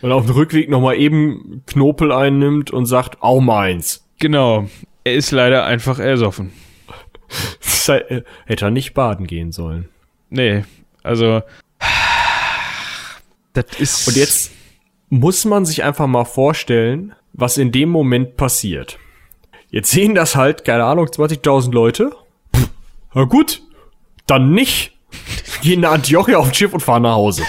B: Und auf dem Rückweg nochmal eben Knopel einnimmt und sagt, auch meins.
A: Genau. Er ist leider einfach ersoffen. (laughs)
B: Hätte er nicht baden gehen sollen.
A: Nee, also
B: das ist. Und jetzt muss man sich einfach mal vorstellen, was in dem Moment passiert. Jetzt sehen das halt, keine Ahnung, 20.000 Leute. Na gut, dann nicht gehen nach Antiochia auf ein Schiff und fahren nach Hause.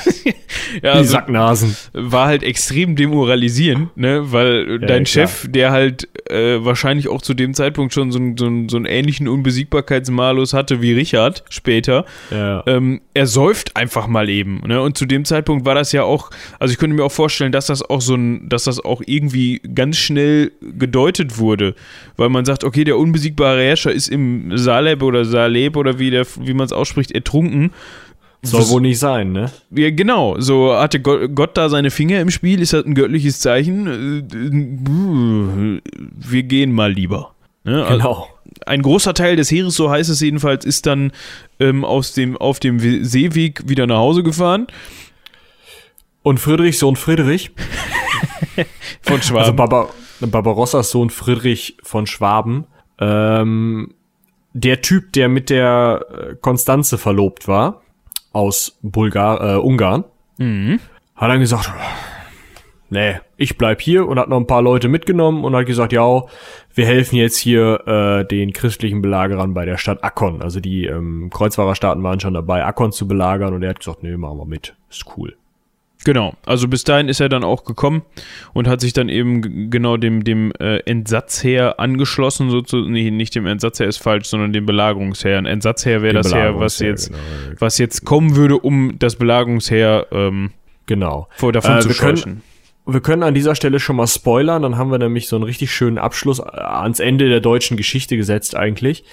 A: ja, also Sacknasen. War halt extrem demoralisierend, ne? Weil ja, dein ja, Chef, der halt äh, wahrscheinlich auch zu dem Zeitpunkt schon so, so, so einen ähnlichen Unbesiegbarkeitsmalus hatte wie Richard später, ja. ähm, er säuft einfach mal eben. Ne? Und zu dem Zeitpunkt war das ja auch, also ich könnte mir auch vorstellen, dass das auch so ein, dass das auch irgendwie ganz schnell gedeutet wurde, weil man sagt, okay, der unbesiegbare Herrscher ist im Saleb oder Saleb oder wie, der, wie man es ausspricht, ertrunken
B: soll wohl nicht sein, ne?
A: Ja, genau. So hatte Gott da seine Finger im Spiel, ist das ein göttliches Zeichen. Wir gehen mal lieber.
B: Ne? Also genau.
A: Ein großer Teil des Heeres, so heißt es jedenfalls, ist dann ähm, aus dem, auf dem Seeweg wieder nach Hause gefahren.
B: Und Friedrich, Sohn Friedrich. (laughs)
A: von Schwaben.
B: Also Barbar Barbarossas Sohn Friedrich von Schwaben. Ähm, der Typ, der mit der Konstanze verlobt war aus Bulgar äh, Ungarn, mhm. hat dann gesagt, nee, ich bleib hier und hat noch ein paar Leute mitgenommen und hat gesagt, ja, wir helfen jetzt hier äh, den christlichen Belagerern bei der Stadt Akkon. Also die ähm, Kreuzfahrerstaaten waren schon dabei, Akkon zu belagern und er hat gesagt, nee, machen wir mit, ist cool.
A: Genau, also bis dahin ist er dann auch gekommen und hat sich dann eben genau dem, dem äh, Entsatzheer angeschlossen, sozusagen, nee, nicht dem Entsatzheer ist falsch, sondern dem Belagerungsheer. Ein Entsatzheer wäre das Heer, was jetzt, genau. was jetzt kommen würde, um das Belagerungsheer ähm,
B: genau.
A: vor, davon äh, zu scheuchen.
B: Wir können an dieser Stelle schon mal spoilern, dann haben wir nämlich so einen richtig schönen Abschluss äh, ans Ende der deutschen Geschichte gesetzt eigentlich.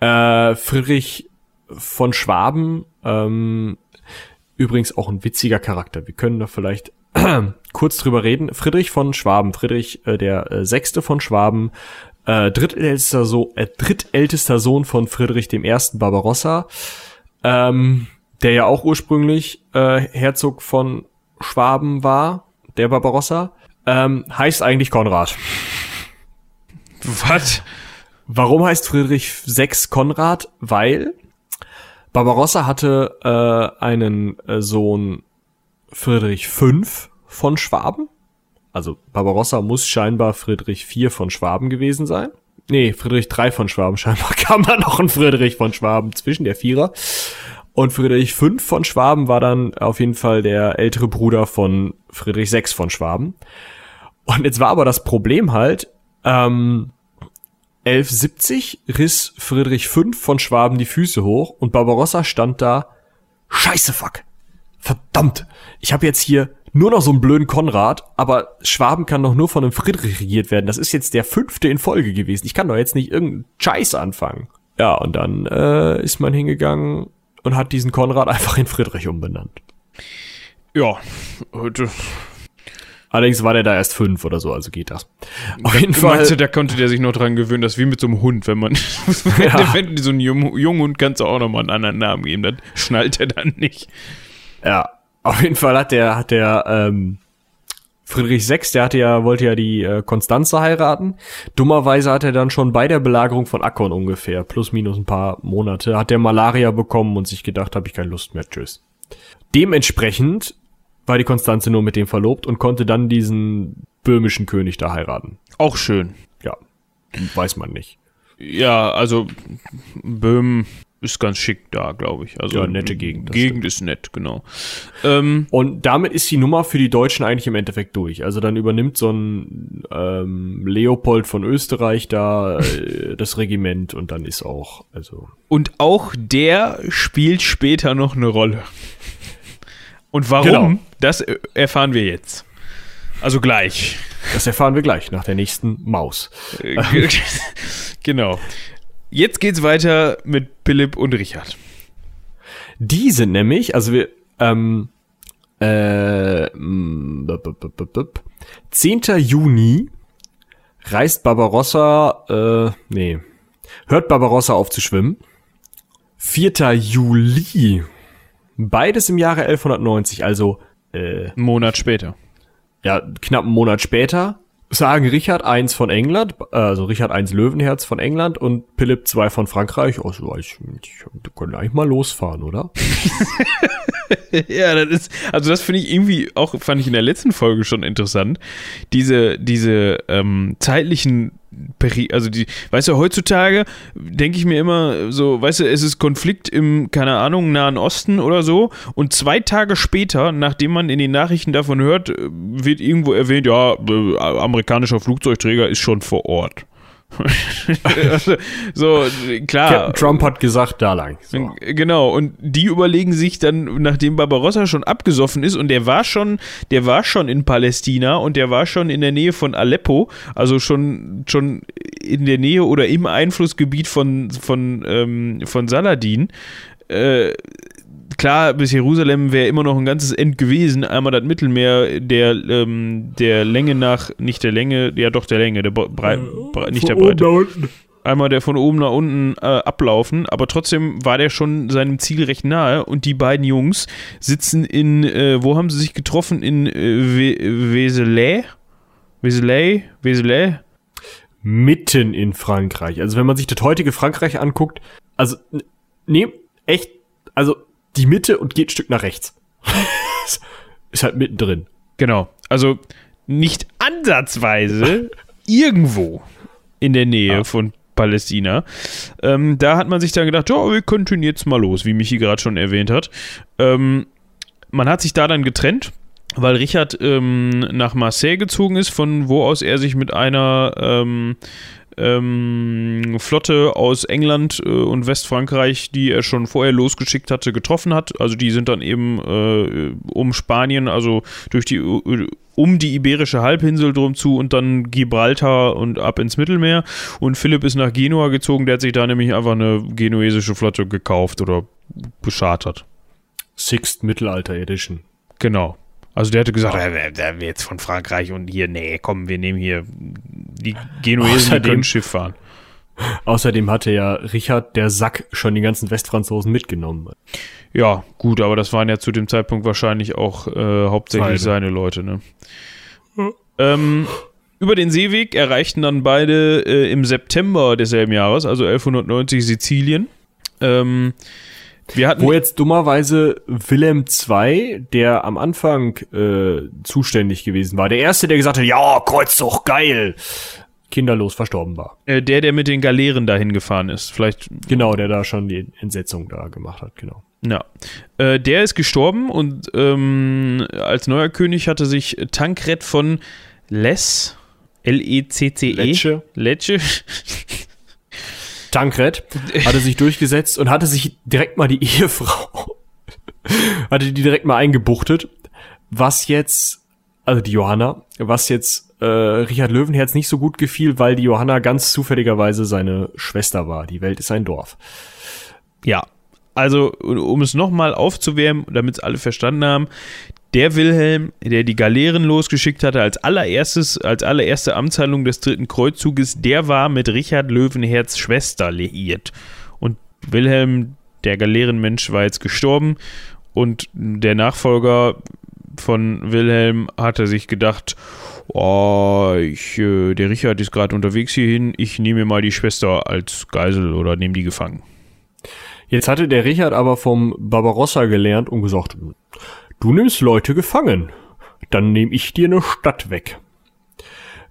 B: Äh, Friedrich von Schwaben ähm, Übrigens auch ein witziger Charakter. Wir können da vielleicht (clears throat) kurz drüber reden. Friedrich von Schwaben, Friedrich äh, der äh, Sechste von Schwaben, äh, drittältester, so äh, drittältester Sohn von Friedrich dem Ersten Barbarossa, ähm, der ja auch ursprünglich äh, Herzog von Schwaben war, der Barbarossa, ähm, heißt eigentlich Konrad.
A: Was?
B: Warum heißt Friedrich VI Konrad? Weil Barbarossa hatte äh, einen äh, Sohn Friedrich V von Schwaben. Also Barbarossa muss scheinbar Friedrich IV von Schwaben gewesen sein. Nee, Friedrich III von Schwaben. (laughs) Scheinbar kam da noch ein Friedrich von Schwaben zwischen der Vierer. Und Friedrich V von Schwaben war dann auf jeden Fall der ältere Bruder von Friedrich VI von Schwaben. Und jetzt war aber das Problem halt, ähm, 1170 riss Friedrich V von Schwaben die Füße hoch und Barbarossa stand da, scheiße fuck, verdammt, ich habe jetzt hier nur noch so einen blöden Konrad, aber Schwaben kann doch nur von einem Friedrich regiert werden. Das ist jetzt der fünfte in Folge gewesen. Ich kann doch jetzt nicht irgendeinen Scheiß anfangen. Ja, und dann äh, ist man hingegangen und hat diesen Konrad (laughs) einfach in Friedrich umbenannt.
A: Ja, heute
B: Allerdings war der da erst fünf oder so, also geht das.
A: Auf jeden Fall. Meinst du, da konnte der sich noch dran gewöhnen, das ist wie mit so einem Hund, wenn man, (laughs) ja. wenn so einen jungen Hund kannst du auch nochmal einen anderen Namen geben, dann schnallt er dann nicht.
B: Ja, auf jeden Fall hat der, hat der, ähm, Friedrich VI, der hatte ja, wollte ja die äh, Konstanze heiraten. Dummerweise hat er dann schon bei der Belagerung von Akkon ungefähr, plus minus ein paar Monate, hat der Malaria bekommen und sich gedacht, habe ich keine Lust mehr, tschüss. Dementsprechend war die Konstanze nur mit dem verlobt und konnte dann diesen böhmischen König da heiraten.
A: Auch schön.
B: Ja, weiß man nicht.
A: Ja, also Böhmen ist ganz schick da, glaube ich. Also
B: Ja, nette Gegend,
A: Gegend ist nett, genau. Ähm,
B: Und damit ist die Nummer für die Deutschen eigentlich im Endeffekt durch. Also dann übernimmt so ein ähm, Leopold von Österreich da äh, das Regiment und dann ist auch, also
A: und auch der spielt später noch eine Rolle. Und warum,
B: Genau.
A: Das äh, erfahren wir jetzt. Also gleich.
B: das erfahren wir gleich nach der nächsten Maus.
A: Äh, ge- (laughs) genau. Jetzt geht's weiter mit Philipp und Richard.
B: Die sind nämlich, also wir, ähm, äh, mm, bup, bup, bup, bup, bup. 10. Juni reist Barbarossa, äh, nee, hört Barbarossa auf zu schwimmen. 4. Juli, beides im Jahre 1190, also äh,
A: Einen Monat später.
B: ja, knapp einen Monat später, sagen Richard I von England, also Richard I Löwenherz von England und Philipp II von Frankreich, also ich, ich, wir können eigentlich mal losfahren, oder? (laughs)
A: Ja, das ist, also das finde ich irgendwie auch, fand ich in der letzten Folge schon interessant. Diese, diese ähm, zeitlichen also die, weißt du, heutzutage denke ich mir immer so, weißt du, es ist Konflikt im, keine Ahnung, Nahen Osten oder so und zwei Tage später, nachdem man in den Nachrichten davon hört, äh, wird irgendwo erwähnt, ja, äh, amerikanischer Flugzeugträger ist schon vor Ort. Also, so, klar.
B: Captain Trump hat gesagt, da lang. So.
A: Genau, und die überlegen sich dann, nachdem Barbarossa schon abgesoffen ist und der war schon, der war schon in Palästina und der war schon in der Nähe von Aleppo, also schon, schon in der Nähe oder im Einflussgebiet von, von, ähm, von Saladin. Äh, klar, bis Jerusalem wäre immer noch ein ganzes End gewesen. Einmal das Mittelmeer, der, ähm, der Länge nach, nicht der Länge, ja doch der Länge, der Brei, Brei, nicht der Breite einmal der von oben nach unten äh, ablaufen, aber trotzdem war der schon seinem Ziel recht nahe und die beiden Jungs sitzen in, äh, wo haben sie sich getroffen? In äh, Weselay? Weselay? Weselay?
B: Mitten in Frankreich. Also wenn man sich das heutige Frankreich anguckt, also, nee, echt, also die Mitte und geht ein Stück nach rechts. (laughs) ist halt mittendrin.
A: Genau. Also nicht ansatzweise irgendwo in der Nähe von Palästina. Ähm, da hat man sich dann gedacht, ja, wir könnten jetzt mal los, wie Michi gerade schon erwähnt hat. Ähm, man hat sich da dann getrennt, weil Richard ähm, nach Marseille gezogen ist, von wo aus er sich mit einer ähm, Flotte aus England äh, und Westfrankreich, die er schon vorher losgeschickt hatte, getroffen hat. Also die sind dann eben äh, um Spanien, also durch die um die iberische Halbinsel drum zu und dann Gibraltar und ab ins Mittelmeer. Und Philipp ist nach Genua gezogen, der hat sich da nämlich einfach eine genuesische Flotte gekauft oder beschartert.
B: Sixth Mittelalter Edition.
A: Genau. Also der hatte gesagt, äh, der wir jetzt von Frankreich und hier, nee, komm, wir nehmen hier die Genuesen, die können Schiff fahren.
B: Außerdem hatte ja Richard der Sack schon die ganzen Westfranzosen mitgenommen.
A: Ja, gut, aber das waren ja zu dem Zeitpunkt wahrscheinlich auch äh, hauptsächlich
B: Seine.
A: seine Leute, ne? Ähm, über den Seeweg erreichten dann beide äh, im September desselben Jahres, also 1190, Sizilien. Ähm, wir hatten
B: Wo jetzt dummerweise Wilhelm II, der am Anfang äh, zuständig gewesen war, der erste, der gesagt hat, ja, Kreuzzug, geil, kinderlos verstorben war.
A: äh, der, der mit den Galeeren dahin gefahren ist, vielleicht
B: Genau, der da schon die Entsetzung da gemacht hat, genau.
A: Ja. Äh, der ist gestorben und ähm, als neuer König hatte sich Tankred von Les, L-E-C-C-E,
B: Lecce.
A: Lecce,
B: Tankred hatte sich durchgesetzt und hatte sich direkt mal die (laughs) Ehefrau, hatte die direkt mal eingebuchtet, was jetzt, also die Johanna, was jetzt äh, Richard Löwenherz nicht so gut gefiel, weil die Johanna ganz zufälligerweise seine Schwester war. Die Welt ist ein Dorf.
A: Ja, also um es nochmal aufzuwärmen, damit es alle verstanden haben, der Wilhelm, der die Galeeren losgeschickt hatte als allererstes, als allererste Amtshandlung des dritten Kreuzzuges, der war mit Richard Löwenherz Schwester liiert. Und Wilhelm, der Galeerenmensch, war jetzt gestorben und der Nachfolger von Wilhelm hatte sich gedacht, oh, ich, äh, der Richard ist gerade unterwegs hierhin, ich nehme mal die Schwester als Geisel oder nehme die gefangen.
B: Jetzt hatte der Richard aber vom Barbarossa gelernt und gesagt, du nimmst Leute gefangen, dann nehme ich dir eine Stadt weg.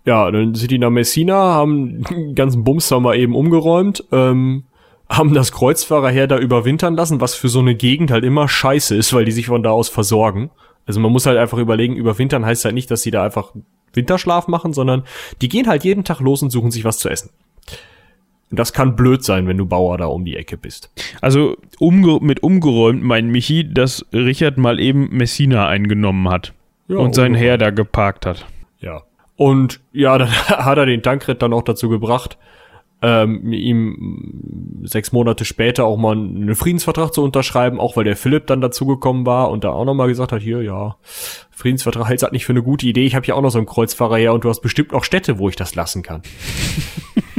B: Ja, dann sind die nach Messina, haben (laughs) den ganzen Bums da mal eben umgeräumt, ähm, haben das Kreuzfahrerheer da überwintern lassen, was für so eine Gegend halt immer scheiße ist, weil die sich von da aus versorgen. Also man muss halt einfach überlegen, überwintern heißt halt nicht, dass sie da einfach Winterschlaf machen, sondern die gehen halt jeden Tag los und suchen sich was zu essen. Und das kann blöd sein, wenn du Bauer da um die Ecke bist.
A: Also umge mit umgeräumt meint Michi, dass Richard mal eben Messina eingenommen hat
B: Ja,
A: und sein. Heer da geparkt hat.
B: Ja. Und ja, dann (laughs) hat er den Tankred dann auch dazu gebracht, ähm, ihm sechs Monate später auch mal einen Friedensvertrag zu unterschreiben, auch weil der Philipp dann dazugekommen war und da auch nochmal gesagt hat, hier, ja, Friedensvertrag hältst halt nicht für eine gute Idee, ich habe ja auch noch so einen Kreuzfahrer her und du hast bestimmt auch Städte, wo ich das lassen kann. (laughs)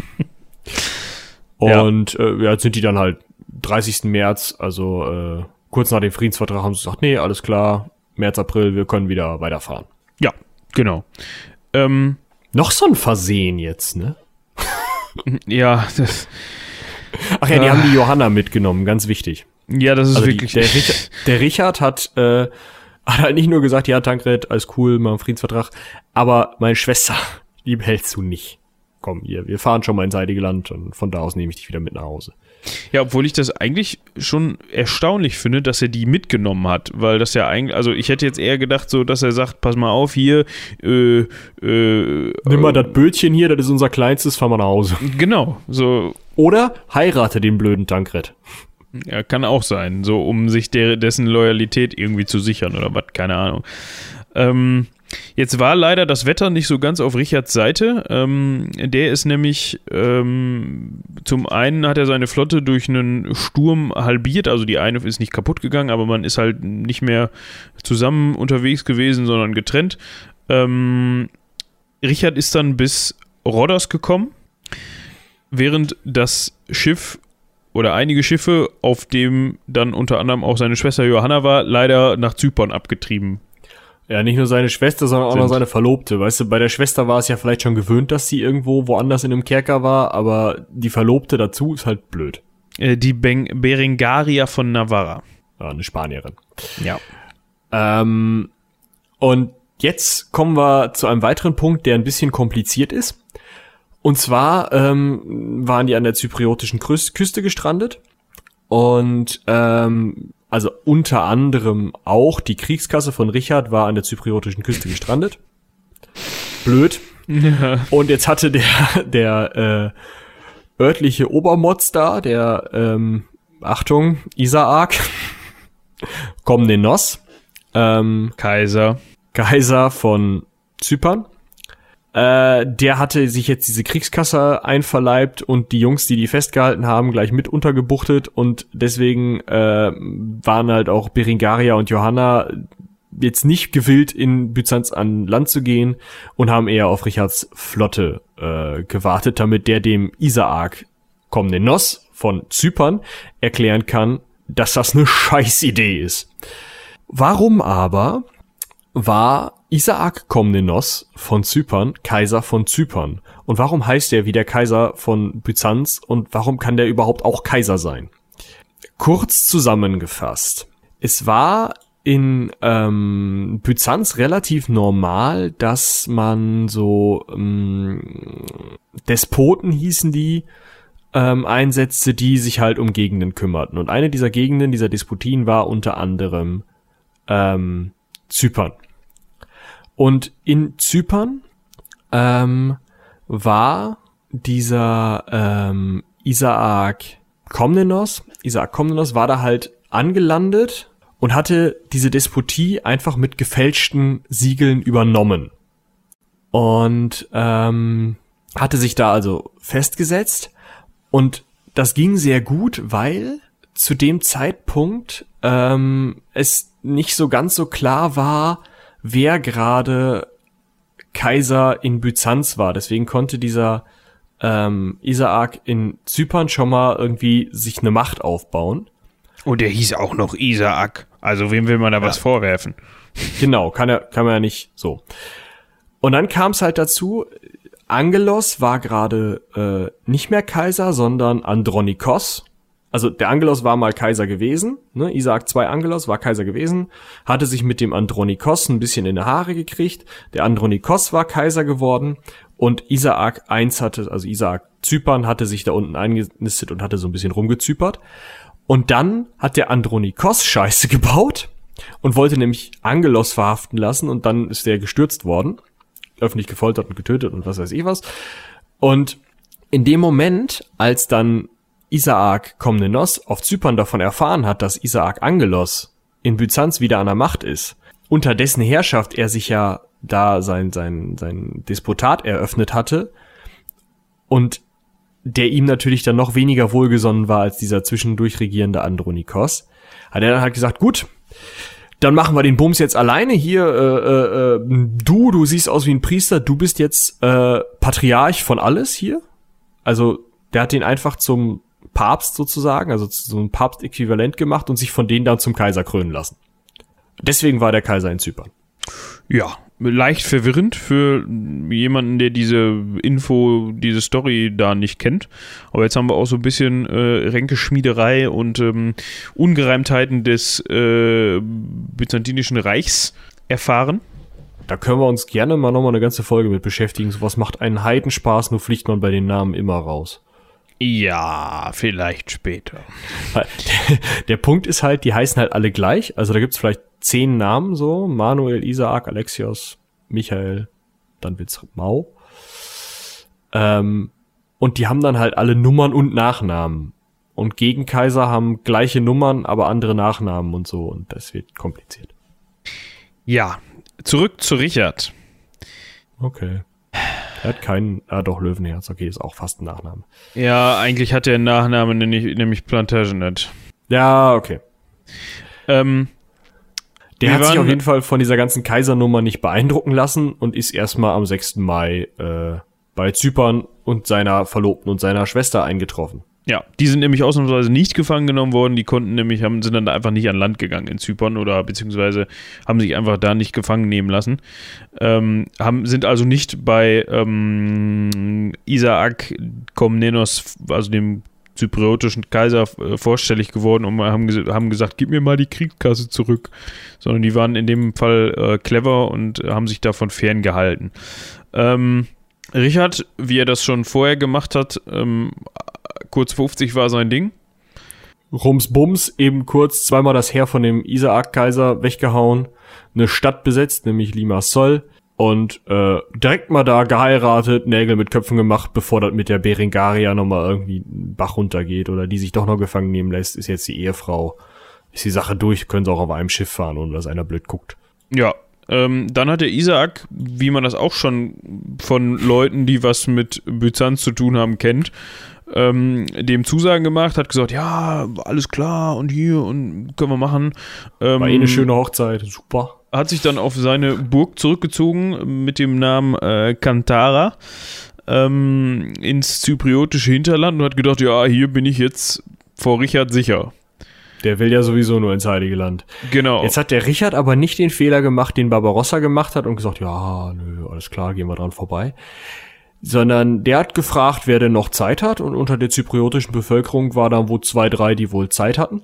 A: Ja.
B: und äh, ja, jetzt sind die dann halt 30. März, also äh, kurz nach dem Friedensvertrag haben sie gesagt, nee, alles klar, März, April, wir können wieder weiterfahren.
A: Ja, genau. Ähm,
B: Noch so ein Versehen jetzt, ne? (laughs)
A: ja, das,
B: Ach ja, die
A: Ah.
B: haben die Johanna mitgenommen, ganz wichtig.
A: ja, das ist
B: Also die,
A: wirklich.
B: der, Richard, der Richard hat, äh, (laughs) hat halt nicht nur gesagt, ja, Tankred, alles cool, mal einen Friedensvertrag, aber meine Schwester, (laughs) die behältst du nicht. Komm, hier, wir fahren schon mal ins Heilige Land und von da aus nehme ich dich wieder mit nach Hause.
A: Ja, obwohl ich das eigentlich schon erstaunlich finde, dass er die mitgenommen hat, weil das ja eigentlich, also ich hätte jetzt eher gedacht, so, dass er sagt, pass mal auf, hier, äh, äh,
B: Nimm mal das Bötchen hier, das ist unser kleinstes, fahr mal nach Hause. (laughs)
A: genau, so,
B: Oder heirate den blöden Tankred.
A: ja, kann auch sein, so, um sich der, dessen Loyalität irgendwie zu sichern oder was, keine Ahnung. Ähm, jetzt war leider das Wetter nicht so ganz auf Richards Seite. Ähm, der ist nämlich, ähm, zum einen hat er seine Flotte durch einen Sturm halbiert, also die eine ist nicht kaputt gegangen, aber man ist halt nicht mehr zusammen unterwegs gewesen, sondern getrennt. Ähm, Richard ist dann bis Rhodos gekommen, während das Schiff oder einige Schiffe, auf dem dann unter anderem auch seine Schwester Johanna war, leider nach Zypern abgetrieben.
B: Ja, nicht nur seine Schwester, sondern auch
A: Sind.
B: noch seine Verlobte. Weißt du, bei der Schwester war es ja vielleicht schon gewöhnt, dass sie irgendwo woanders in einem Kerker war, aber die Verlobte dazu ist halt blöd.
A: Äh, die Beng Berengaria von Navarra.
B: Ja, eine Spanierin.
A: Ja.
B: Ähm, und jetzt kommen wir zu einem weiteren Punkt, der ein bisschen kompliziert ist. Und zwar ähm, waren die an der zypriotischen Küste gestrandet. Und ähm, also unter anderem auch die Kriegskasse von Richard war an der zypriotischen Küste gestrandet. Blöd. Und jetzt hatte der, der äh, örtliche Obermotz da, der, ähm, Achtung, Isaak, Komnenos, ähm,
A: Kaiser.
B: Kaiser von Zypern. Äh, der hatte sich jetzt diese Kriegskasse einverleibt und die Jungs, die die festgehalten haben, gleich mit untergebuchtet und deswegen äh, waren halt auch Berengaria und Johanna jetzt nicht gewillt, in Byzanz an Land zu gehen und haben eher auf Richards Flotte äh, gewartet, damit der dem Isaak Komnenos von Zypern erklären kann, dass das eine (laughs) Scheißidee ist. Warum aber war Isaak Komnenos von Zypern Kaiser von Zypern? Und warum heißt er wie der Kaiser von Byzanz und warum kann der überhaupt auch Kaiser sein? Kurz zusammengefasst. Es war in ähm, Byzanz relativ normal, dass man so ähm, Despoten hießen die, ähm, einsetzte, die sich halt um Gegenden kümmerten. Und eine dieser Gegenden, dieser Despotien war unter anderem ähm, Zypern. Und in Zypern ähm, war dieser ähm, Isaak Komnenos, Isaak Komnenos war da halt angelandet und hatte diese Despotie einfach mit gefälschten Siegeln übernommen. Und ähm, hatte sich da also festgesetzt und das ging sehr gut, weil zu dem Zeitpunkt ähm, es nicht so ganz so klar war, wer gerade Kaiser in Byzanz war. Deswegen konnte dieser ähm, Isaak in Zypern schon mal irgendwie sich eine Macht aufbauen.
A: Und der hieß auch noch Isaak. Also wem will man da was vorwerfen?
B: Genau, kann er, kann man ja nicht so. Und dann kam es halt dazu, Angelos war gerade äh, nicht mehr Kaiser, sondern Andronikos. Also der Angelos war mal Kaiser gewesen, ne? Isaak II Angelos war Kaiser gewesen, hatte sich mit dem Andronikos ein bisschen in die Haare gekriegt. Der Andronikos war Kaiser geworden Und Isaak 1 hatte, also Isaak Zypern hatte sich da unten eingenistet und hatte so ein bisschen rumgezüpert. Und dann hat der Andronikos Scheiße gebaut und wollte nämlich Angelos verhaften lassen und dann ist der gestürzt worden, öffentlich gefoltert und getötet und was weiß ich was. Und in dem Moment, als dann Isaak Komnenos auf Zypern davon erfahren hat, dass Isaak Angelos in Byzanz wieder an der Macht ist, unter dessen Herrschaft er sich ja da sein, sein, sein Despotat eröffnet hatte und der ihm natürlich dann noch weniger wohlgesonnen war als dieser zwischendurch regierende Andronikos, hat er dann halt gesagt, gut, dann machen wir den Bums jetzt alleine hier. Äh, äh, du, du siehst aus wie ein Priester, du bist jetzt äh, Patriarch von alles hier. Also der hat ihn einfach zum Papst sozusagen, also so ein Papst-Äquivalent gemacht und sich von denen dann zum Kaiser krönen lassen. Deswegen war der Kaiser in Zypern.
A: Ja, leicht verwirrend für jemanden, der diese Info, diese Story da nicht kennt. Aber jetzt haben wir auch so ein bisschen äh, Ränkeschmiederei und ähm, Ungereimtheiten des äh, Byzantinischen Reichs erfahren.
B: Da können wir uns gerne mal nochmal eine ganze Folge mit beschäftigen. Sowas macht einen Heidenspaß, nur fliegt man bei den Namen immer raus.
A: Ja, vielleicht später.
B: Der, (laughs) der Punkt ist halt, die heißen halt alle gleich. Also da gibt's vielleicht zehn Namen so. Manuel, Isaac, Alexios, Michael, dann wird's Mau. Ähm, und die haben dann halt alle Nummern und Nachnamen. Und Gegenkaiser haben gleiche Nummern, aber andere Nachnamen und so. Und das wird kompliziert.
A: Ja, zurück zu Richard.
B: Okay. Er hat keinen, ah doch, Löwenherz, okay, ist auch fast ein Nachname.
A: Ja, eigentlich hat er einen Nachnamen, nämlich, nämlich Plantagenet.
B: Ja, okay.
A: Ähm,
B: Der hat sich auf jeden Fall von dieser ganzen Kaisernummer nicht beeindrucken lassen und ist erstmal am 6. Mai äh, bei Zypern und seiner Verlobten und seiner Schwester eingetroffen.
A: Ja, die sind nämlich ausnahmsweise nicht gefangen genommen worden. Die konnten nämlich, haben, sind dann einfach nicht an Land gegangen in Zypern oder beziehungsweise haben sich einfach da nicht gefangen nehmen lassen. Ähm, haben, sind also nicht bei ähm, Isaak Komnenos, also dem zypriotischen Kaiser, äh, vorstellig geworden und haben, haben gesagt, gib mir mal die Kriegskasse zurück. Sondern die waren in dem Fall äh, clever und haben sich davon ferngehalten. Ähm, Richard, wie er das schon vorher gemacht hat, ähm, kurz 50 war sein Ding.
B: Rums Bums, eben kurz zweimal das Heer von dem Isaak-Kaiser weggehauen, eine Stadt besetzt, nämlich Limassol und äh, direkt mal da geheiratet, Nägel mit Köpfen gemacht, bevor das mit der Berengaria nochmal irgendwie einen Bach runtergeht oder die sich doch noch gefangen nehmen lässt, ist jetzt die Ehefrau. Ist die Sache durch, können sie auch auf einem Schiff fahren, ohne dass einer blöd guckt.
A: Ja, ähm, dann hat der Isaak, wie man das auch schon von Leuten, die was mit Byzanz zu tun haben, kennt, ähm, dem Zusagen gemacht, hat gesagt, ja, alles klar und hier und können wir machen. Ähm,
B: War eh eine schöne Hochzeit, super.
A: hat sich dann auf seine Burg zurückgezogen mit dem Namen äh, Kantara ähm, ins zypriotische Hinterland und hat gedacht, ja, hier bin ich jetzt vor Richard sicher.
B: Der will ja sowieso nur ins Heilige Land.
A: Genau.
B: Jetzt hat der Richard aber nicht den Fehler gemacht, den Barbarossa gemacht hat und gesagt, ja, nö, alles klar, gehen wir dran vorbei. Sondern der hat gefragt, wer denn noch Zeit hat und unter der zypriotischen Bevölkerung war dann wohl zwei, drei, die wohl Zeit hatten.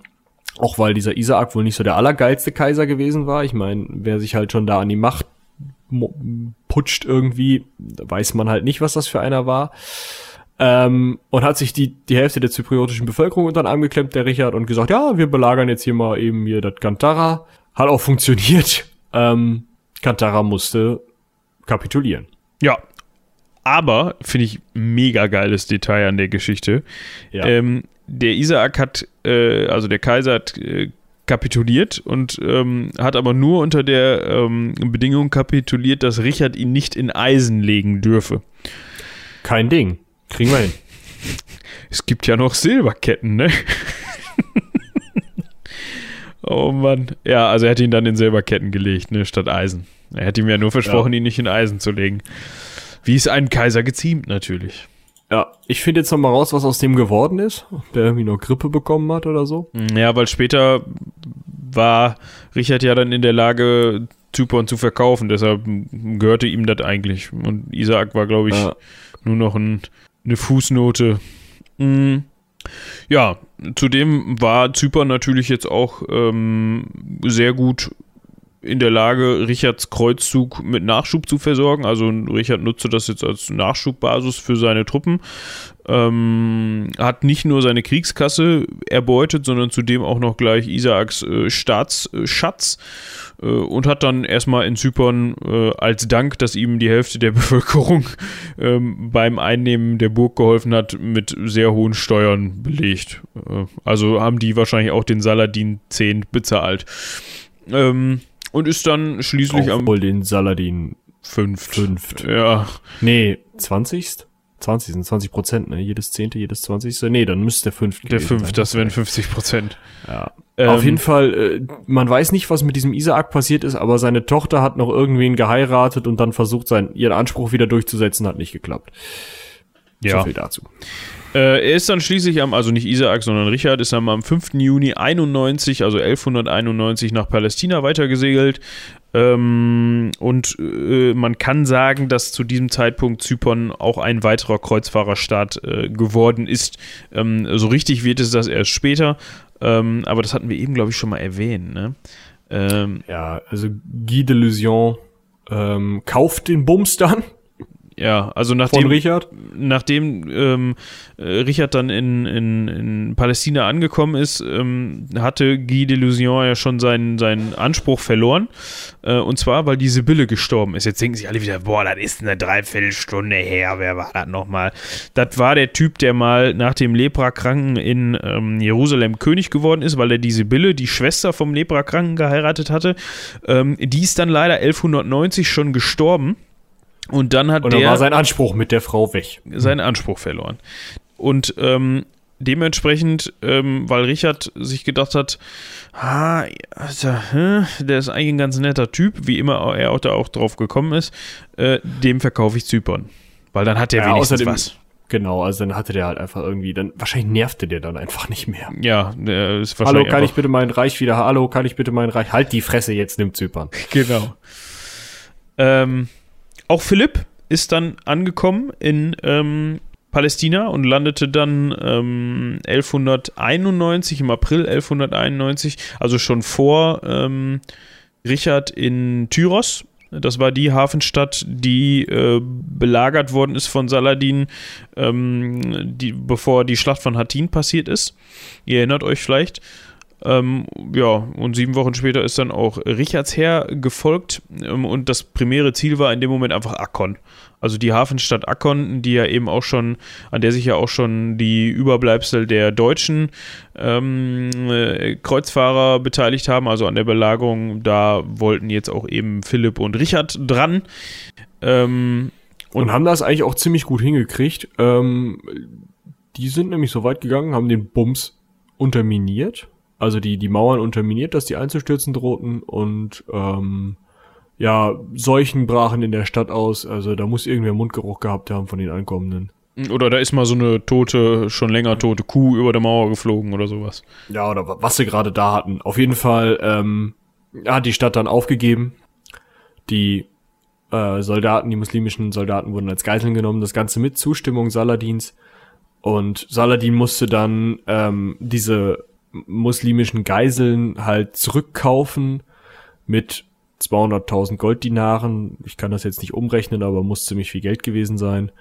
B: Auch weil dieser Isaak wohl nicht so der allergeilste Kaiser gewesen war. Ich meine, wer sich halt schon da an die Macht putscht irgendwie, weiß man halt nicht, was das für einer war. Ähm, und hat sich die, die Hälfte der zypriotischen Bevölkerung unter den Arm geklemmt, der Richard, und gesagt, ja, wir belagern jetzt hier mal eben hier das Kantara. Hat auch funktioniert. (laughs) Ähm, Kantara musste kapitulieren.
A: Ja. Aber, finde ich, mega geiles Detail an der Geschichte.
B: Ja.
A: Ähm, der Isaak hat, äh, also der Kaiser hat äh, kapituliert und ähm, hat aber nur unter der ähm, Bedingung kapituliert, dass Richard ihn nicht in Eisen legen dürfe.
B: Kein Ding. Kriegen wir hin. (laughs)
A: Es gibt ja noch Silberketten, ne? (laughs) oh Mann. Ja, also er hat ihn dann in Silberketten gelegt, ne, statt Eisen. Er hat ihm ja nur versprochen,
B: Ja.
A: ihn nicht in Eisen zu legen. Wie es einem Kaiser geziemt, natürlich.
B: Ja, ich finde jetzt noch mal raus, was aus dem geworden ist. Ob der irgendwie noch Grippe bekommen hat oder so.
A: Ja, weil später war Richard ja dann in der Lage, Zypern zu verkaufen. Deshalb gehörte ihm das eigentlich. Und Isaac war, glaube ich,
B: Ja.
A: nur noch ein, eine Fußnote. Mm. Ja, zudem war Zypern natürlich jetzt auch ähm, sehr gut in der Lage, Richards Kreuzzug mit Nachschub zu versorgen. Also Richard nutzte das jetzt als Nachschubbasis für seine Truppen. Ähm, hat nicht nur seine Kriegskasse erbeutet, sondern zudem auch noch gleich Isaaks äh, Staatsschatz äh, und hat dann erstmal in Zypern äh, als Dank, dass ihm die Hälfte der (laughs) Bevölkerung ähm, beim Einnehmen der Burg geholfen hat, mit sehr hohen Steuern belegt. Äh, also haben die wahrscheinlich auch den Saladin 10 bezahlt. Ähm, und ist dann schließlich
B: am. Wohl den Saladin
A: fünft.
B: Fünft.
A: Ja.
B: Nee, 20. 20 sind 20 Prozent, ne? Jedes Zehnte, jedes Zwanzigste. Nee, dann müsste der Fünfte.
A: Der Fünfte, das wären 50 Prozent.
B: Ja. Ähm, Auf jeden Fall, äh, man weiß nicht, was mit diesem Isaak passiert ist, aber seine Tochter hat noch irgendwen geheiratet und dann versucht, seinen, ihren Anspruch wieder durchzusetzen, hat nicht geklappt.
A: Ja. So viel dazu. Äh, er ist dann schließlich am, also nicht Isaak, sondern Richard, ist dann am 5. Juni 91, also 1191 nach Palästina weitergesegelt. Ähm, und äh, man kann sagen, dass zu diesem Zeitpunkt Zypern auch ein weiterer Kreuzfahrerstaat äh, geworden ist. Ähm, so richtig wird es das erst später, ähm, aber das hatten wir eben, glaube ich, schon mal erwähnt. Ne?
B: Ähm, ja, also Guy de Lusion ähm, kauft den Bums dann
A: ja, also nachdem,
B: Von Richard?
A: nachdem ähm, äh, Richard dann in, in, in Palästina angekommen ist, ähm, hatte Guy de Lusion ja schon seinen, seinen Anspruch verloren. Äh, und zwar, weil die Sibylle gestorben ist. Jetzt denken sich alle wieder, boah, das ist eine Dreiviertelstunde her. Wer war das nochmal? Das war der Typ, der mal nach dem Leprakranken in ähm, Jerusalem König geworden ist, weil er die Sibylle, die Schwester vom Leprakranken, geheiratet hatte. Ähm, die ist dann leider 1190 schon gestorben. Und dann hat
B: und
A: dann der
B: war sein Anspruch mit der Frau weg.
A: Seinen Anspruch verloren. Und ähm, dementsprechend, ähm, weil Richard sich gedacht hat, ah, also, der ist eigentlich ein ganz netter Typ, wie immer er auch da auch drauf gekommen ist, äh, dem verkaufe ich Zypern. Weil dann hat er ja, wenigstens außerdem, was.
B: Genau, also dann hatte der halt einfach irgendwie, dann wahrscheinlich nervte der dann einfach nicht mehr.
A: Ja, der ist
B: wahrscheinlich. Hallo, kann ich bitte mein Reich wieder? Hallo, kann ich bitte mein Reich? Halt die Fresse jetzt, nimm Zypern. (laughs)
A: Genau. Ähm, auch Philipp ist dann angekommen in ähm, Palästina und landete dann ähm, 1191, im April 1191, also schon vor ähm, Richard in Tyros. Das war die Hafenstadt, die äh, belagert worden ist von Saladin, ähm, die, bevor die Schlacht von Hattin passiert ist. Ihr erinnert euch vielleicht. Ähm, ja, und sieben Wochen später ist dann auch Richards Heer gefolgt ähm, und das primäre Ziel war in dem Moment einfach Akkon. Also die Hafenstadt Akkon, die ja eben auch schon, an der sich ja auch schon die Überbleibsel der deutschen ähm, äh, Kreuzfahrer beteiligt haben, also an der Belagerung, da wollten jetzt auch eben Philipp und Richard dran.
B: Ähm, und, und, haben das eigentlich auch ziemlich gut hingekriegt. Ähm, die sind nämlich so weit gegangen, haben den Bums unterminiert also die, die Mauern unterminiert, dass die einzustürzen drohten und ähm, ja, Seuchen brachen in der Stadt aus. Also da muss irgendwer Mundgeruch gehabt haben von den Ankommenden.
A: Oder da ist mal so eine tote, schon länger tote Kuh über der Mauer geflogen oder sowas.
B: Ja, oder was sie gerade da hatten. Auf jeden Fall ähm, hat die Stadt dann aufgegeben. Die äh, Soldaten, die muslimischen Soldaten wurden als Geiseln genommen. Das Ganze mit Zustimmung Saladins. Und Saladin musste dann ähm, diese muslimischen Geiseln halt zurückkaufen mit 200.000 Golddinaren. Ich kann das jetzt nicht umrechnen, aber muss ziemlich viel Geld gewesen sein.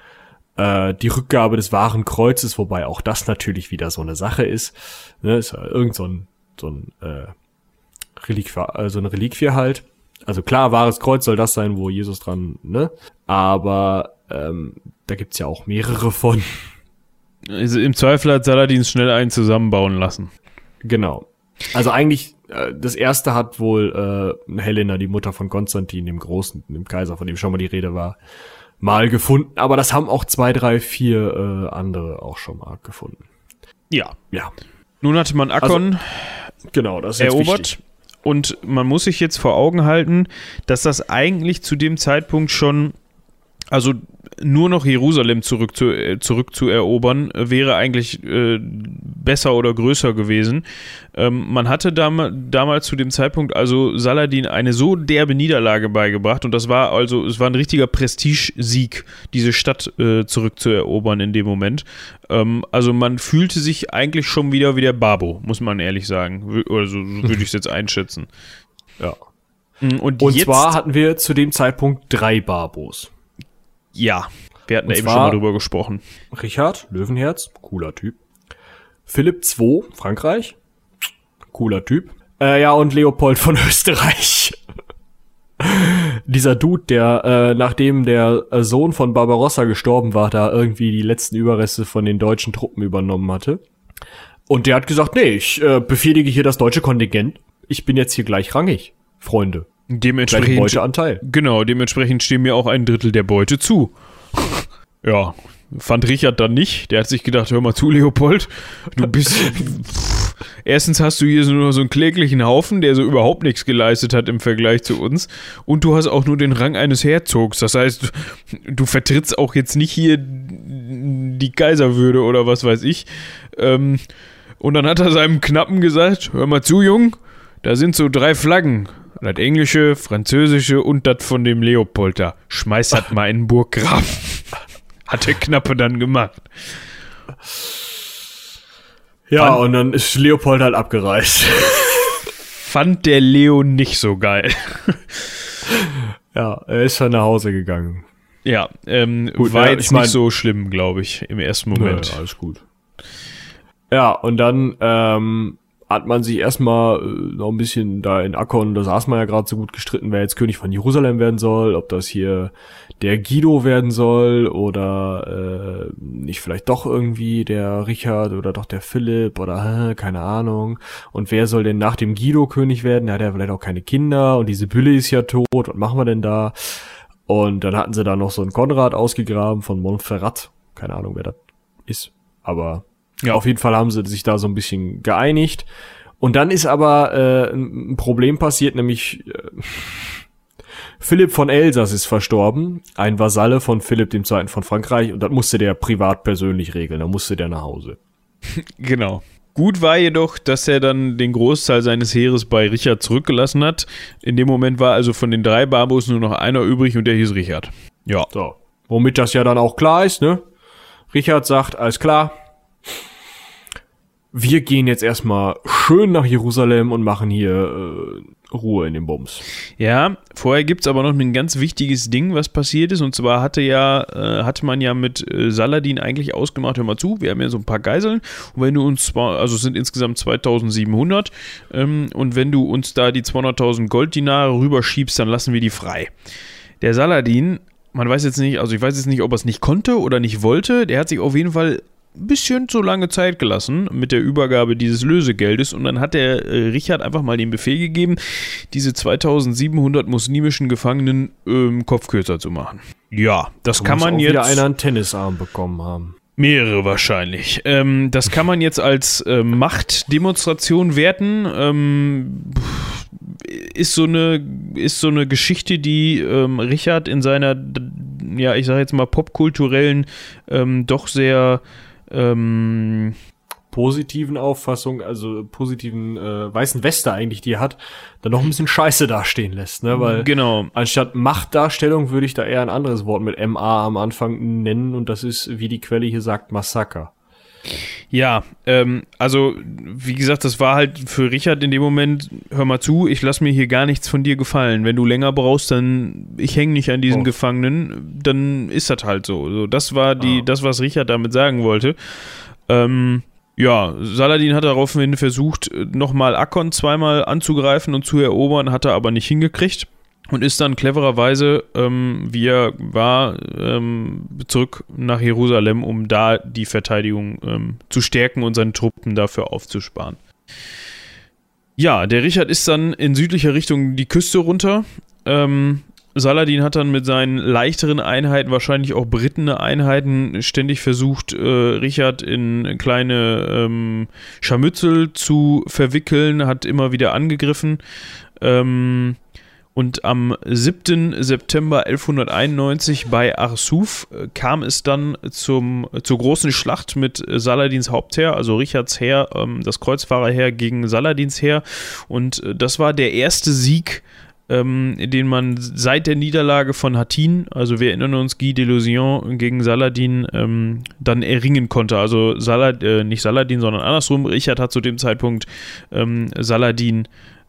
B: Äh, die Rückgabe des wahren Kreuzes, wobei auch das natürlich wieder so eine Sache ist. Ne, ist ja irgend so ein, so ein äh, Reliquie, äh, so eine Reliquie halt. Also klar, wahres Kreuz soll das sein, wo Jesus dran, ne? Aber ähm, da gibt's ja auch mehrere von.
A: Also Im Zweifel hat Saladin schnell einen zusammenbauen lassen.
B: Genau. Also eigentlich, äh, das erste hat wohl äh, Helena, die Mutter von Konstantin, dem Großen, dem Kaiser, von dem schon mal die Rede war, mal gefunden. Aber das haben auch zwei, drei, vier äh, andere auch schon mal gefunden.
A: Ja. Ja. Nun hatte man Akkon
B: also, genau, das
A: ist erobert. Und man muss sich jetzt vor Augen halten, dass das eigentlich zu dem Zeitpunkt schon, also nur noch Jerusalem zurück zu, äh, zurückzuerobern, äh, wäre eigentlich äh, besser oder größer gewesen. Ähm, man hatte dam damals zu dem Zeitpunkt also Saladin eine so derbe Niederlage beigebracht und das war also, es war ein richtiger Prestigesieg, diese Stadt äh, zurückzuerobern in dem Moment. Ähm, also man fühlte sich eigentlich schon wieder wie der Babo, muss man ehrlich sagen. Also so würde ich es jetzt einschätzen.
B: Ja.
A: Mhm, Und,
B: Und zwar hatten wir zu dem Zeitpunkt drei Barbos.
A: Ja, wir hatten da eben schon mal drüber gesprochen.
B: Richard, Löwenherz, cooler Typ. Philipp II, Frankreich, cooler Typ. Äh, ja, und Leopold von (laughs) Österreich. Dieser Dude, der, äh, nachdem der äh, Sohn von Barbarossa gestorben war, da irgendwie die letzten Überreste von den deutschen Truppen übernommen hatte. Und der hat gesagt, nee, ich äh, befehlige hier das deutsche Kontingent. Ich bin jetzt hier gleichrangig, Freunde.
A: Dementsprechend,
B: Beuteanteil.
A: genau, dementsprechend stehen mir auch ein Drittel der Beute zu. (laughs) ja, fand Richard dann nicht. Der hat sich gedacht, hör mal zu, Leopold, du bist... (laughs) Erstens hast du hier so nur so einen kläglichen Haufen, der so überhaupt nichts geleistet hat im Vergleich zu uns. Und du hast auch nur den Rang eines Herzogs. Das heißt, du, du vertrittst auch jetzt nicht hier die Kaiserwürde oder was weiß ich. Ähm, und dann hat er seinem Knappen gesagt, hör mal zu, Jung, da sind so drei Flaggen. Das englische, französische und das von dem Leopold da. Schmeiß das mal in den Burggraben. (laughs) Hat der Knappe dann gemacht.
B: Ja,
A: Wann-
B: und dann ist Leopold halt abgereist. (laughs)
A: Fand der Leo nicht so geil. (laughs)
B: ja, er ist dann nach Hause gegangen.
A: Ja, ähm,
B: Gut,
A: war
B: ja,
A: jetzt
B: ich mein-
A: nicht so schlimm, glaube ich, im ersten Moment.
B: Ja, alles gut. Ja, und dann ähm, hat man sich erstmal äh, noch ein bisschen da in Akkon, da saß man ja gerade so gut gestritten, wer jetzt König von Jerusalem werden soll, ob das hier der Guido werden soll oder äh, nicht vielleicht doch irgendwie der Richard oder doch der Philipp oder äh, (laughs) keine Ahnung. Und wer soll denn nach dem Guido König werden? Der hat ja vielleicht auch keine Kinder und diese Bülle ist ja tot. Was machen wir denn da? Und dann hatten sie da noch so einen Konrad ausgegraben von Montferrat. Keine Ahnung, wer das ist. Aber
A: Ja.
B: auf jeden Fall haben sie sich da so ein bisschen geeinigt. Und dann ist aber äh, ein Problem passiert, nämlich äh, Philipp von Elsass ist verstorben, ein Vasalle von Philipp II. von Frankreich, und das musste der privat persönlich regeln, da musste der nach Hause. (laughs)
A: Genau. Gut war jedoch, dass er dann den Großteil seines Heeres bei Richard zurückgelassen hat. In dem Moment war also von den drei Barbos nur noch einer übrig und der hieß Richard. Ja.
B: So. Womit das ja dann auch klar ist, ne? Richard sagt, alles klar. Wir gehen jetzt erstmal schön nach Jerusalem und machen hier äh, Ruhe in den Bums.
A: Ja, vorher gibt's aber noch ein ganz wichtiges Ding, was passiert ist. Und zwar hatte ja, äh, hatte man ja mit äh, Saladin eigentlich ausgemacht, hör mal zu, wir haben ja so ein paar Geiseln. Und wenn du uns zwar, also es sind insgesamt 2700, ähm, und wenn du uns da die 200.000 Golddinare rüberschiebst, dann lassen wir die frei. Der Saladin, man weiß jetzt nicht, also ich weiß jetzt nicht, ob er es nicht konnte oder nicht wollte, der hat sich auf jeden Fall bisschen zu lange Zeit gelassen mit der Übergabe dieses Lösegeldes und dann hat der äh, Richard einfach mal den Befehl gegeben, diese 2700 muslimischen Gefangenen ähm, Kopf kürzer zu machen. Ja, das kann
B: Muss
A: man
B: auch
A: jetzt
B: wieder einer einen Tennisarm bekommen haben.
A: Mehrere wahrscheinlich. Ähm, das kann man jetzt als äh, Machtdemonstration werten. Ähm, ist so eine ist so eine Geschichte, die ähm, Richard in seiner, ja, ich sage jetzt mal popkulturellen, ähm, doch sehr ähm,
B: positiven Auffassung, also positiven äh, weißen Weste eigentlich, die er hat, dann noch ein bisschen Scheiße dastehen lässt, ne? Weil
A: genau.
B: anstatt Machtdarstellung würde ich da eher ein anderes Wort mit MA am Anfang nennen und das ist, wie die Quelle hier sagt, Massaker.
A: Ja, ähm, also wie gesagt, das war halt für Richard in dem Moment, hör mal zu, ich lass mir hier gar nichts von dir gefallen. Wenn du länger brauchst, dann ich hänge nicht an diesen
B: Oh.
A: Gefangenen, dann ist das halt so. so das war die,
B: Ah.
A: das, was Richard damit sagen wollte. Ähm, ja, Saladin hat daraufhin versucht, nochmal Akkon zweimal anzugreifen und zu erobern, hat er aber nicht hingekriegt und ist dann clevererweise, ähm, wie er war, ähm, zurück nach Jerusalem, um da die Verteidigung ähm, zu stärken und seine Truppen dafür aufzusparen. Ja, der Richard ist dann in südlicher Richtung die Küste runter. Ähm, Saladin hat dann mit seinen leichteren Einheiten, wahrscheinlich auch berittene Einheiten, ständig versucht, äh, Richard in kleine ähm, Scharmützel zu verwickeln, hat immer wieder angegriffen. Ähm, und am 7. September 1191 bei Arsuf äh, kam es dann zum, zur großen Schlacht mit Saladins Hauptheer, also Richards Heer, ähm, das Kreuzfahrerheer gegen Saladins Heer. Und äh, das war der erste Sieg, ähm, den man seit der Niederlage von Hattin, also wir erinnern uns, Guy de Lusignan gegen Saladin, ähm, dann erringen konnte. Also Salad, äh, nicht Saladin, sondern andersrum. Richard hat zu dem Zeitpunkt ähm, Saladin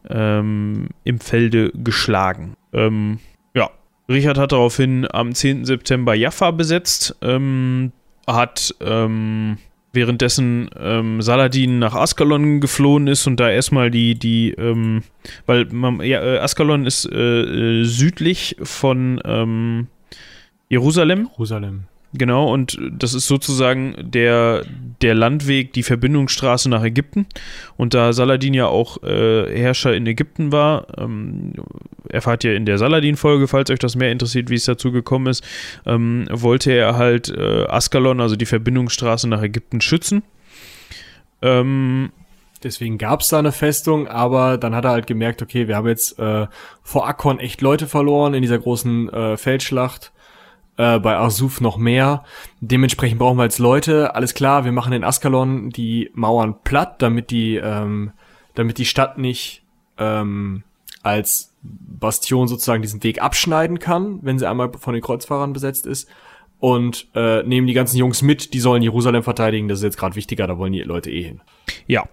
A: ähm, im Felde geschlagen. Ähm, ja, Richard hat daraufhin am 10. September Jaffa besetzt, ähm, hat ähm, währenddessen ähm, Saladin nach Askalon geflohen ist und da erstmal die, die, ähm, weil man, ja, äh, Askalon ist äh, äh, südlich von ähm, Jerusalem.
B: Jerusalem.
A: Genau, und das ist sozusagen der, der Landweg, die Verbindungsstraße nach Ägypten. Und da Saladin ja auch äh, Herrscher in Ägypten war, ähm, erfahrt ihr in der Saladin-Folge, falls euch das mehr interessiert, wie es dazu gekommen ist, ähm, wollte er halt äh, Askalon, also die Verbindungsstraße nach Ägypten, schützen.
B: Ähm, Deswegen gab es da eine Festung, aber dann hat er halt gemerkt, okay, wir haben jetzt äh, vor Akkon echt Leute verloren in dieser großen äh, Feldschlacht äh, bei Arsuf noch mehr. Dementsprechend brauchen wir jetzt Leute. Alles klar, wir machen in Askalon die Mauern platt, damit die, ähm, damit die Stadt nicht ähm, als Bastion sozusagen diesen Weg abschneiden kann, wenn sie einmal von den Kreuzfahrern besetzt ist. Und äh, nehmen die ganzen Jungs mit, die sollen Jerusalem verteidigen. Das ist jetzt gerade wichtiger, da wollen die Leute eh hin.
A: Ja.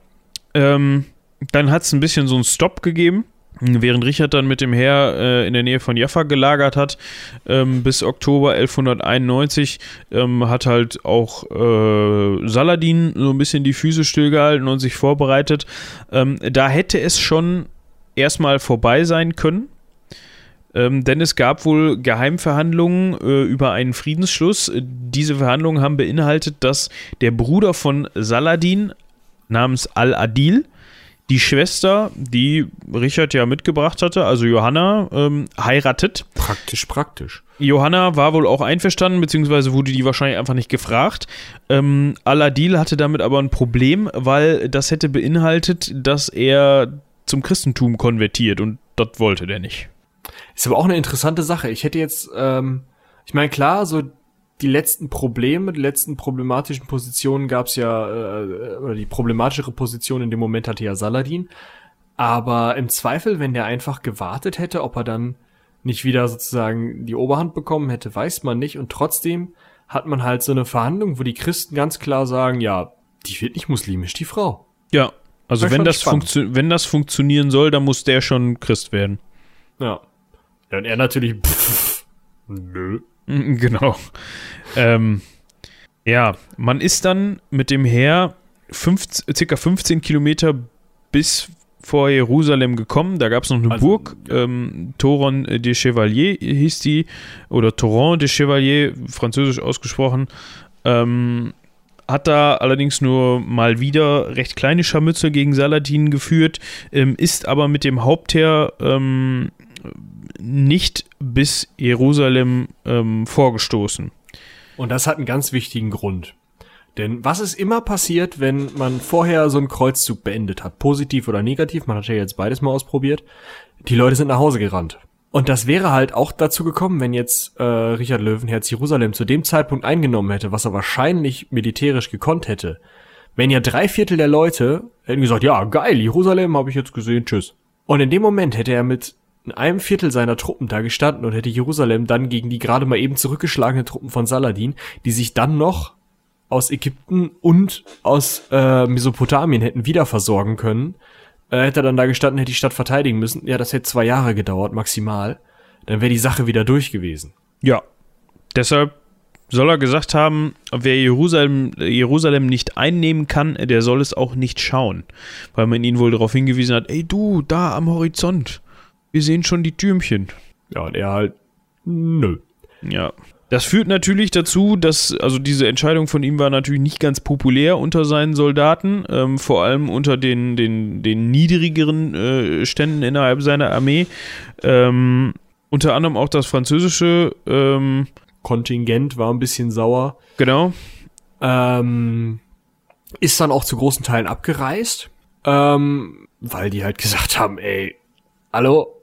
A: Ähm, dann hat es ein bisschen so einen Stop gegeben Während Richard dann mit dem Heer äh, in der Nähe von Jaffa gelagert hat, ähm, bis Oktober 1191, ähm, hat halt auch äh, Saladin so ein bisschen die Füße stillgehalten und sich vorbereitet. Ähm, da hätte es schon erstmal vorbei sein können. Ähm, denn es gab wohl Geheimverhandlungen äh, über einen Friedensschluss. Diese Verhandlungen haben beinhaltet, dass der Bruder von Saladin namens Al-Adil die Schwester, die Richard ja mitgebracht hatte, also Johanna, ähm, heiratet.
B: Praktisch, praktisch.
A: Johanna war wohl auch einverstanden, beziehungsweise wurde die wahrscheinlich einfach nicht gefragt. Ähm, Aladil hatte damit aber ein Problem, weil das hätte beinhaltet, dass er zum Christentum konvertiert und das wollte der nicht.
B: Ist aber auch eine interessante Sache. Ich hätte jetzt, ähm, ich meine, klar, so die letzten Probleme, die letzten problematischen Positionen gab es ja, äh, oder die problematischere Position in dem Moment hatte ja Saladin. Aber im Zweifel, wenn der einfach gewartet hätte, ob er dann nicht wieder sozusagen die Oberhand bekommen hätte, weiß man nicht. Und trotzdem hat man halt so eine Verhandlung, wo die Christen ganz klar sagen, ja, die wird nicht muslimisch, die Frau.
A: Ja, also wenn das, wenn das funktionieren soll, dann muss der schon Christ werden.
B: Ja. Ja, und er natürlich, pff, (laughs) nö. (laughs)
A: Genau. Ähm, ja, man ist dann mit dem Heer 15, circa 15 Kilometer bis vor Jerusalem gekommen. Da gab es noch eine also, Burg, ja. ähm, Toron de Chevalier hieß die, oder Toron de Chevalier, französisch ausgesprochen. Ähm, hat da allerdings nur mal wieder recht kleine Scharmütze gegen Saladin geführt, ähm, ist aber mit dem Hauptheer ähm, nicht bis Jerusalem ähm, vorgestoßen.
B: Und das hat einen ganz wichtigen Grund. Denn was ist immer passiert, wenn man vorher so einen Kreuzzug beendet hat? Positiv oder negativ, man hat ja jetzt beides mal ausprobiert. Die Leute sind nach Hause gerannt. Und das wäre halt auch dazu gekommen, wenn jetzt äh, Richard Löwenherz Jerusalem zu dem Zeitpunkt eingenommen hätte, was er wahrscheinlich militärisch gekonnt hätte. Wenn ja drei Viertel der Leute hätten gesagt, ja, geil, Jerusalem habe ich jetzt gesehen, tschüss. Und in dem Moment hätte er mit in einem Viertel seiner Truppen da gestanden und hätte Jerusalem dann gegen die gerade mal eben zurückgeschlagenen Truppen von Saladin, die sich dann noch aus Ägypten und aus äh, Mesopotamien hätten wieder versorgen können, äh, hätte er dann da gestanden, hätte die Stadt verteidigen müssen. Ja, das hätte zwei Jahre gedauert, maximal. Dann wäre die Sache wieder durch gewesen.
A: Ja. Deshalb soll er gesagt haben, wer Jerusalem, Jerusalem nicht einnehmen kann, der soll es auch nicht schauen. Weil man ihn wohl darauf hingewiesen hat, ey du, da am Horizont, wir sehen schon die Türmchen.
B: Ja, und er halt, nö.
A: Ja. Das führt natürlich dazu, dass, also diese Entscheidung von ihm war natürlich nicht ganz populär unter seinen Soldaten, ähm, vor allem unter den, den, den niedrigeren äh, Ständen innerhalb seiner Armee. Ähm, unter anderem auch das französische ähm,
B: Kontingent war ein bisschen sauer.
A: Genau.
B: Ähm, ist dann auch zu großen Teilen abgereist, ähm, weil die halt gesagt haben, ey, hallo,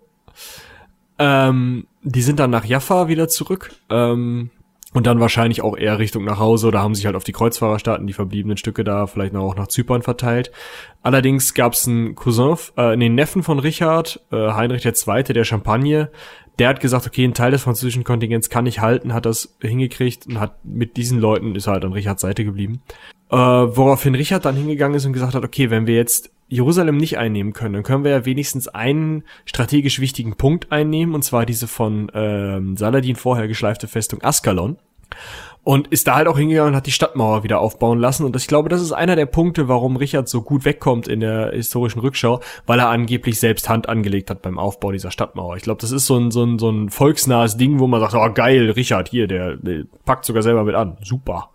B: ähm, die sind dann nach Jaffa wieder zurück. Ähm, und dann wahrscheinlich auch eher Richtung nach Hause oder haben sich halt auf die Kreuzfahrerstaaten die verbliebenen Stücke da vielleicht auch nach Zypern verteilt. Allerdings gab es einen Cousin, äh, den Neffen von Richard, äh, Heinrich II., der Champagne, der hat gesagt, okay, ein Teil des französischen Kontingents kann ich halten, hat das hingekriegt und hat mit diesen Leuten ist halt an Richards Seite geblieben. Äh, woraufhin Richard dann hingegangen ist und gesagt hat, okay, wenn wir jetzt Jerusalem nicht einnehmen können, dann können wir ja wenigstens einen strategisch wichtigen Punkt einnehmen, und zwar diese von ähm, Saladin vorher geschleifte Festung Askalon. Und ist da halt auch hingegangen und hat die Stadtmauer wieder aufbauen lassen. Und ich glaube, das ist einer der Punkte, warum Richard so gut wegkommt in der historischen Rückschau, weil er angeblich selbst Hand angelegt hat beim Aufbau dieser Stadtmauer. Ich glaube, das ist so ein, so ein, so ein volksnahes Ding, wo man sagt, oh geil, Richard, hier, der, der packt sogar selber mit an. Super.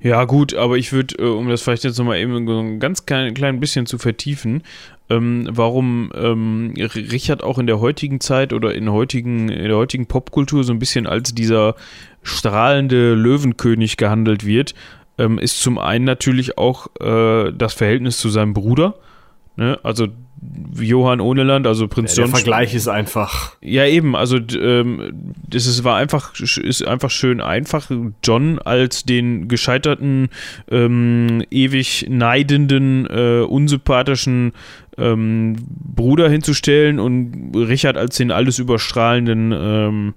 A: Ja, gut, aber ich würde, äh, um das vielleicht jetzt nochmal eben so ein ganz klein, klein bisschen zu vertiefen, ähm, warum ähm, Richard auch in der heutigen Zeit oder in, heutigen, in der heutigen Popkultur so ein bisschen als dieser strahlende Löwenkönig gehandelt wird, ähm, ist zum einen natürlich auch äh, das Verhältnis zu seinem Bruder. Ne? Also Johann Ohneland, also Prinz
B: ja,
A: John.
B: Der Vergleich ist einfach.
A: Ja, eben, also ähm, das ist, war einfach, ist einfach schön einfach, John als den gescheiterten, ähm, ewig neidenden, äh, unsympathischen ähm, Bruder hinzustellen und Richard als den alles überstrahlenden, ähm,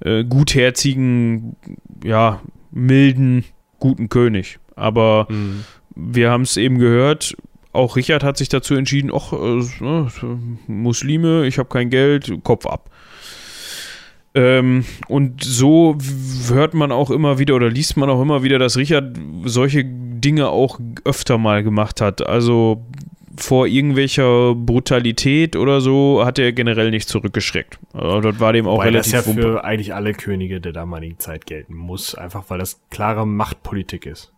A: äh, gutherzigen, ja, milden, guten König. Aber mhm. wir haben es eben gehört, auch Richard hat sich dazu entschieden, ach, äh, ne, Muslime, ich habe kein Geld, Kopf ab. Ähm, und so hört man auch immer wieder oder liest man auch immer wieder, dass Richard solche Dinge auch öfter mal gemacht hat. Also vor irgendwelcher Brutalität oder so hat er generell nicht zurückgeschreckt. Also dort war dem auch Wobei relativ
B: das ja für eigentlich alle Könige der damaligen Zeit gelten muss, einfach weil das klare Machtpolitik ist.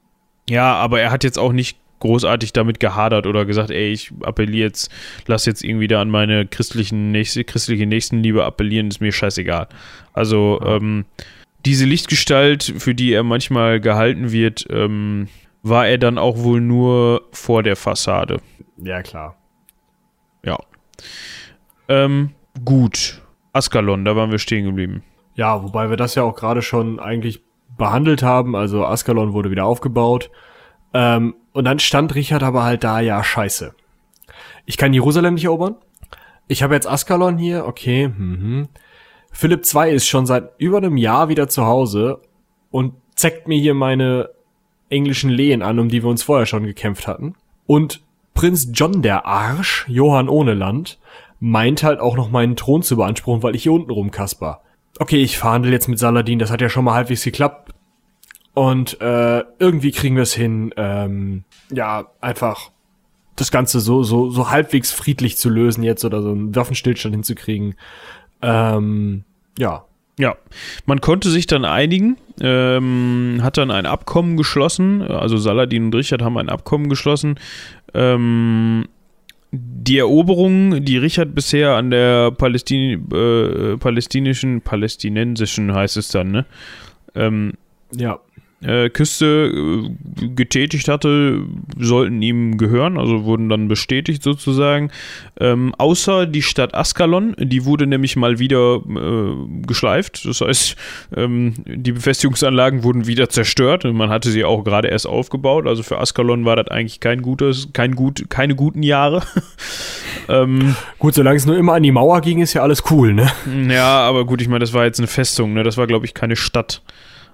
A: Ja, aber er hat jetzt auch nicht großartig damit gehadert oder gesagt, ey, ich appelliere jetzt, lass jetzt irgendwie da an meine christlichen nächste, christliche Nächstenliebe appellieren, ist mir scheißegal. Also ähm, diese Lichtgestalt, für die er manchmal gehalten wird, ähm, war er dann auch wohl nur vor der Fassade.
B: Ja, klar.
A: Ja. Ähm, gut. Askalon, da waren wir stehen geblieben.
B: Ja, wobei wir das ja auch gerade schon eigentlich behandelt haben. Also Askalon wurde wieder aufgebaut. Ähm, und dann stand Richard aber halt da, ja, scheiße. Ich kann Jerusalem nicht erobern. Ich habe jetzt Askalon hier, okay. Mhm. Philipp II ist schon seit über einem Jahr wieder zu Hause und zeckt mir hier meine englischen Lehen an, um die wir uns vorher schon gekämpft hatten. Und Prinz John der Arsch, Johann ohne Land, meint halt auch noch meinen Thron zu beanspruchen, weil ich hier unten rumkasper. Okay, ich verhandle jetzt mit Saladin, das hat ja schon mal halbwegs geklappt. Und äh, irgendwie kriegen wir es hin, ähm, ja, einfach das Ganze so, so, so halbwegs friedlich zu lösen jetzt oder so einen Waffenstillstand hinzukriegen. Ähm, ja.
A: Ja, man konnte sich dann einigen, ähm, hat dann ein Abkommen geschlossen, also Saladin und Richard haben ein Abkommen geschlossen. Ähm, die Eroberungen, die Richard bisher an der Palästin äh, palästinischen, palästinensischen heißt es dann, ne? Ähm, ja äh, Küste äh, getätigt hatte, sollten ihm gehören, also wurden dann bestätigt sozusagen. Ähm, außer die Stadt Askalon, die wurde nämlich mal wieder äh, geschleift. Das heißt, ähm, die Befestigungsanlagen wurden wieder zerstört. Man hatte sie auch gerade erst aufgebaut. Also für Askalon war das eigentlich kein gutes, kein gut, keine guten Jahre. (laughs)
B: ähm, gut, solange es nur immer an die Mauer ging, ist ja alles cool, ne?
A: Ja, aber gut, ich meine, das war jetzt eine Festung, ne? Das war, glaube ich, keine Stadt.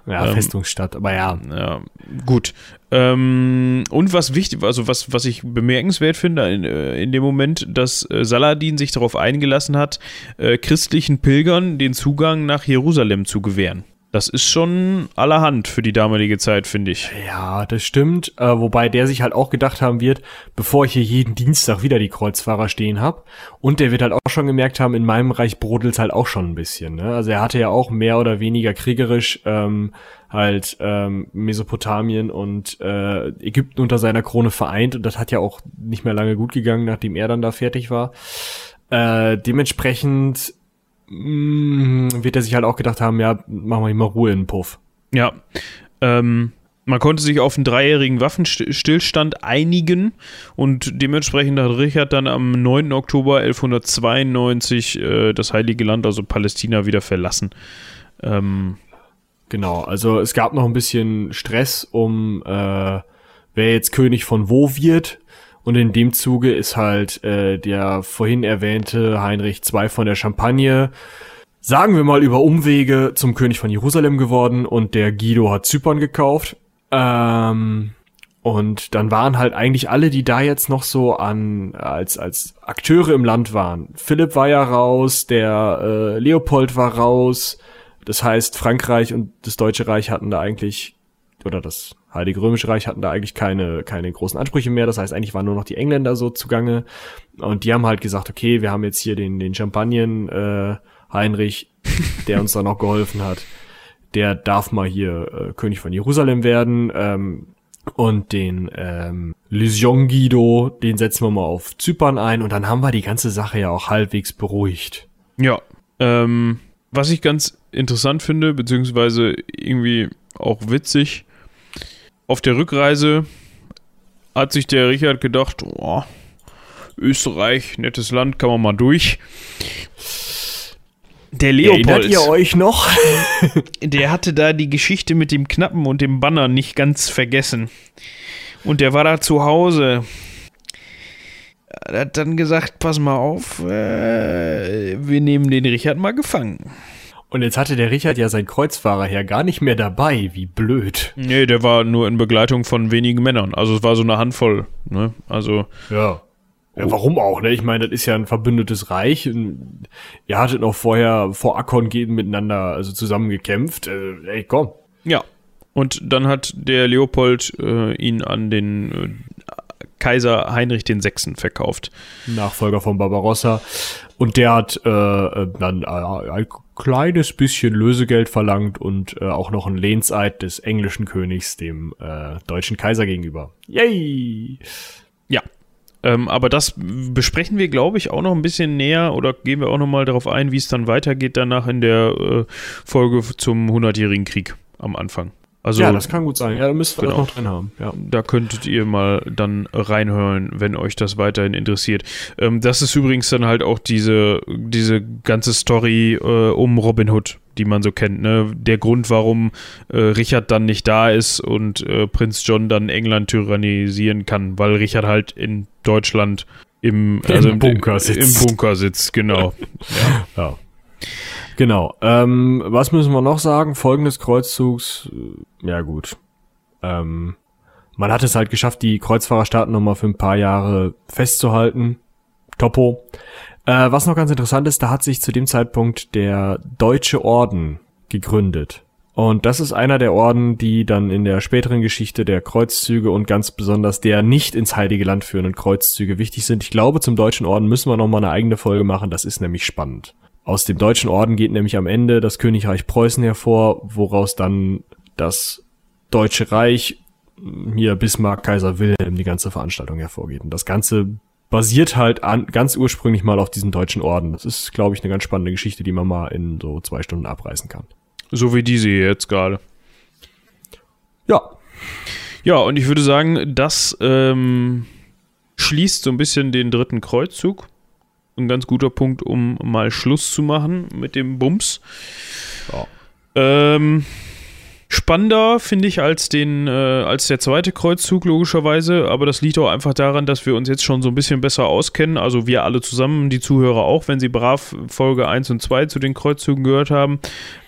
B: Ja, ähm, Festungsstadt, aber ja.
A: Ja, gut. Ähm, und was wichtig, also was, was ich bemerkenswert finde in, äh, in dem Moment, dass äh, Saladin sich darauf eingelassen hat, äh, christlichen Pilgern den Zugang nach Jerusalem zu gewähren. Das ist schon allerhand für die damalige Zeit, finde ich.
B: Ja, das stimmt. Äh, wobei der sich halt auch gedacht haben wird, bevor ich hier jeden Dienstag wieder die Kreuzfahrer stehen hab. Und der wird halt auch schon gemerkt haben, in meinem Reich brodelt halt auch schon ein bisschen. Ne? Also er hatte ja auch mehr oder weniger kriegerisch ähm, halt ähm, Mesopotamien und äh, Ägypten unter seiner Krone vereint. Und das hat ja auch nicht mehr lange gut gegangen, nachdem er dann da fertig war. Äh, dementsprechend wird er sich halt auch gedacht haben, ja, machen wir mal Ruhe in den Puff.
A: Ja. Ähm, man konnte sich auf einen dreijährigen Waffenstillstand einigen und dementsprechend hat Richard dann am 9. Oktober 1192 äh, das Heilige Land, also Palästina, wieder verlassen. Ähm,
B: genau, also es gab noch ein bisschen Stress um, äh, wer jetzt König von wo wird. Und in dem Zuge ist halt äh, der vorhin erwähnte Heinrich II von der Champagne, sagen wir mal über Umwege zum König von Jerusalem geworden und der Guido hat Zypern gekauft. Ähm, Und dann waren halt eigentlich alle, die da jetzt noch so an als als Akteure im Land waren. Philipp war ja raus, der äh, Leopold war raus. Das heißt, Frankreich und das Deutsche Reich hatten da eigentlich oder das Heilige Römische Reich hatten da eigentlich keine keine großen Ansprüche mehr. Das heißt, eigentlich waren nur noch die Engländer so zugange und die haben halt gesagt, okay, wir haben jetzt hier den den Champagnen äh, Heinrich, (laughs) der uns da noch geholfen hat. Der darf mal hier äh, König von Jerusalem werden. Ähm, und den ähm, Lysion Guido, den setzen wir mal auf Zypern ein und dann haben wir die ganze Sache ja auch halbwegs beruhigt.
A: Ja. Ähm, was ich ganz interessant finde, beziehungsweise irgendwie auch witzig, auf der Rückreise hat sich der Richard gedacht, oh, Österreich, nettes Land, kann man mal durch. Der Leopold.
B: Erinnert ihr euch noch? (laughs)
A: der hatte da die Geschichte mit dem Knappen und dem Banner nicht ganz vergessen. Und der war da zu Hause. Er hat dann gesagt, pass mal auf, äh, wir nehmen den Richard mal gefangen.
B: Und jetzt hatte der Richard ja sein Kreuzfahrer her gar nicht mehr dabei, wie blöd.
A: Nee, der war nur in Begleitung von wenigen Männern. Also es war so eine Handvoll, ne? Also.
B: Ja. Ja, warum auch, ne? Ich meine, das ist ja ein verbündetes Reich. Ihr hattet noch vorher vor Akkon gehen miteinander, also zusammen gekämpft. Äh, ey, komm.
A: Ja. Und dann hat der Leopold äh, ihn an den äh, Kaiser Heinrich VI. verkauft.
B: Nachfolger von Barbarossa. Und der hat äh, dann äh, ein kleines bisschen Lösegeld verlangt und äh, auch noch ein Lehnseid des englischen Königs dem äh, deutschen Kaiser gegenüber. Yay!
A: Ja, ähm, aber das besprechen wir, glaube ich, auch noch ein bisschen näher oder gehen wir auch noch mal darauf ein, wie es dann weitergeht danach in der äh, Folge zum 100-jährigen Krieg am Anfang.
B: Also, ja, das kann gut sein. Ja, da müsst ihr genau. noch drin haben. Ja.
A: Da könntet ihr mal dann reinhören, wenn euch das weiterhin interessiert. Ähm, das ist übrigens dann halt auch diese, diese ganze Story äh, um Robin Hood, die man so kennt. Ne? Der Grund, warum äh, Richard dann nicht da ist und äh, Prinz John dann England tyrannisieren kann, weil Richard halt in Deutschland im,
B: also Im Bunker sitzt.
A: Im Bunker sitzt, genau. (laughs)
B: ja. ja. Genau. Ähm, was müssen wir noch sagen? Folgendes Kreuzzugs. Äh, ja gut. Ähm, man hat es halt geschafft, die Kreuzfahrerstaaten nochmal für ein paar Jahre festzuhalten. Topo. Äh, was noch ganz interessant ist, da hat sich zu dem Zeitpunkt der Deutsche Orden gegründet. Und das ist einer der Orden, die dann in der späteren Geschichte der Kreuzzüge und ganz besonders der nicht ins Heilige Land führenden Kreuzzüge wichtig sind. Ich glaube, zum Deutschen Orden müssen wir nochmal eine eigene Folge machen. Das ist nämlich spannend. Aus dem Deutschen Orden geht nämlich am Ende das Königreich Preußen hervor, woraus dann das Deutsche Reich, hier Bismarck, Kaiser Wilhelm, die ganze Veranstaltung hervorgeht. Und das Ganze basiert halt an, ganz ursprünglich mal auf diesem Deutschen Orden. Das ist, glaube ich, eine ganz spannende Geschichte, die man mal in so zwei Stunden abreißen kann.
A: So wie diese jetzt gerade.
B: Ja.
A: Ja, und ich würde sagen, das ähm, schließt so ein bisschen den dritten Kreuzzug ein ganz guter Punkt, um mal Schluss zu machen mit dem Bums. Ja. Ähm, spannender, finde ich, als, den, äh, als der zweite Kreuzzug, logischerweise. Aber das liegt auch einfach daran, dass wir uns jetzt schon so ein bisschen besser auskennen. Also wir alle zusammen, die Zuhörer auch, wenn sie brav Folge 1 und 2 zu den Kreuzzügen gehört haben.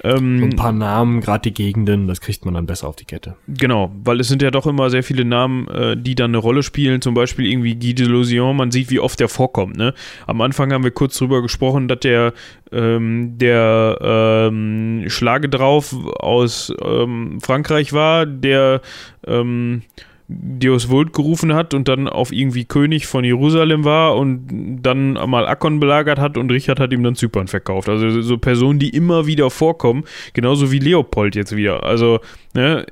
B: Ähm, ein paar Namen, gerade die Gegenden, das kriegt man dann besser auf die Kette.
A: Genau, weil es sind ja doch immer sehr viele Namen, äh, die dann eine Rolle spielen. Zum Beispiel irgendwie Guy de Lusion, man sieht, wie oft der vorkommt. Ne? Am Anfang haben wir kurz drüber gesprochen, dass der, ähm, der ähm, Schlage drauf aus ähm, Frankreich war, der ähm, Dios Vult gerufen hat und dann auf irgendwie König von Jerusalem war und dann mal Akkon belagert hat und Richard hat ihm dann Zypern verkauft. Also so Personen, die immer wieder vorkommen, genauso wie Leopold jetzt wieder. Also ne,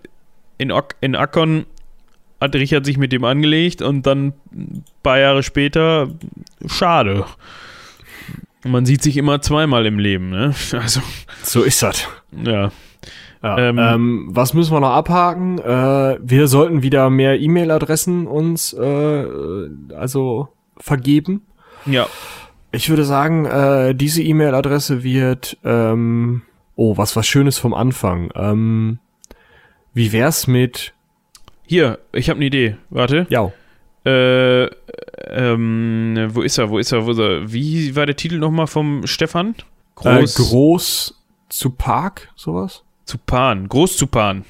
A: in, in Akkon hat Richard sich mit dem angelegt und dann ein paar Jahre später, schade. Man sieht sich immer zweimal im Leben, ne? (laughs)
B: Also. So ist das.
A: Ja.
B: Ja, ähm, ähm, was müssen wir noch abhaken? Äh, wir sollten wieder mehr E-Mail-Adressen uns äh, also vergeben.
A: Ja.
B: Ich würde sagen, äh, diese E-Mail-Adresse wird ähm, oh, was was Schönes vom Anfang. Ähm, wie wär's mit
A: Hier, ich habe eine Idee. Warte.
B: Ja.
A: Äh, ähm, wo ist er? Wo ist er? Wo ist er? Wie war der Titel nochmal vom Stefan?
B: Groß, äh, groß zu Park, sowas?
A: Zupan, Großzupan.